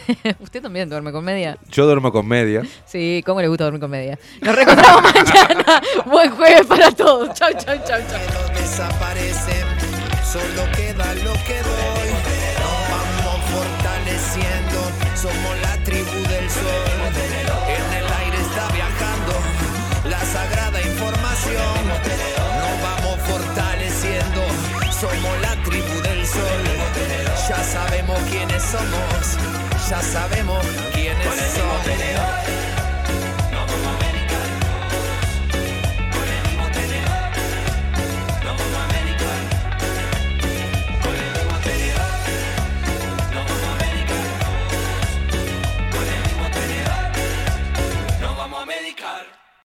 ¿Usted también duerme con media? Yo duermo con media. Sí, ¿cómo le gusta dormir con media? Nos reencontramos mañana. Buen jueves para todos. Chau, chau, chau, chau. desaparecen, solo queda lo que doy. Nos vamos fortaleciendo, somos la tribu del sol. En el aire está viajando la sagrada información. Nos vamos fortaleciendo, somos la tribu del sol. Ya sabemos quiénes somos, ya sabemos quiénes somos.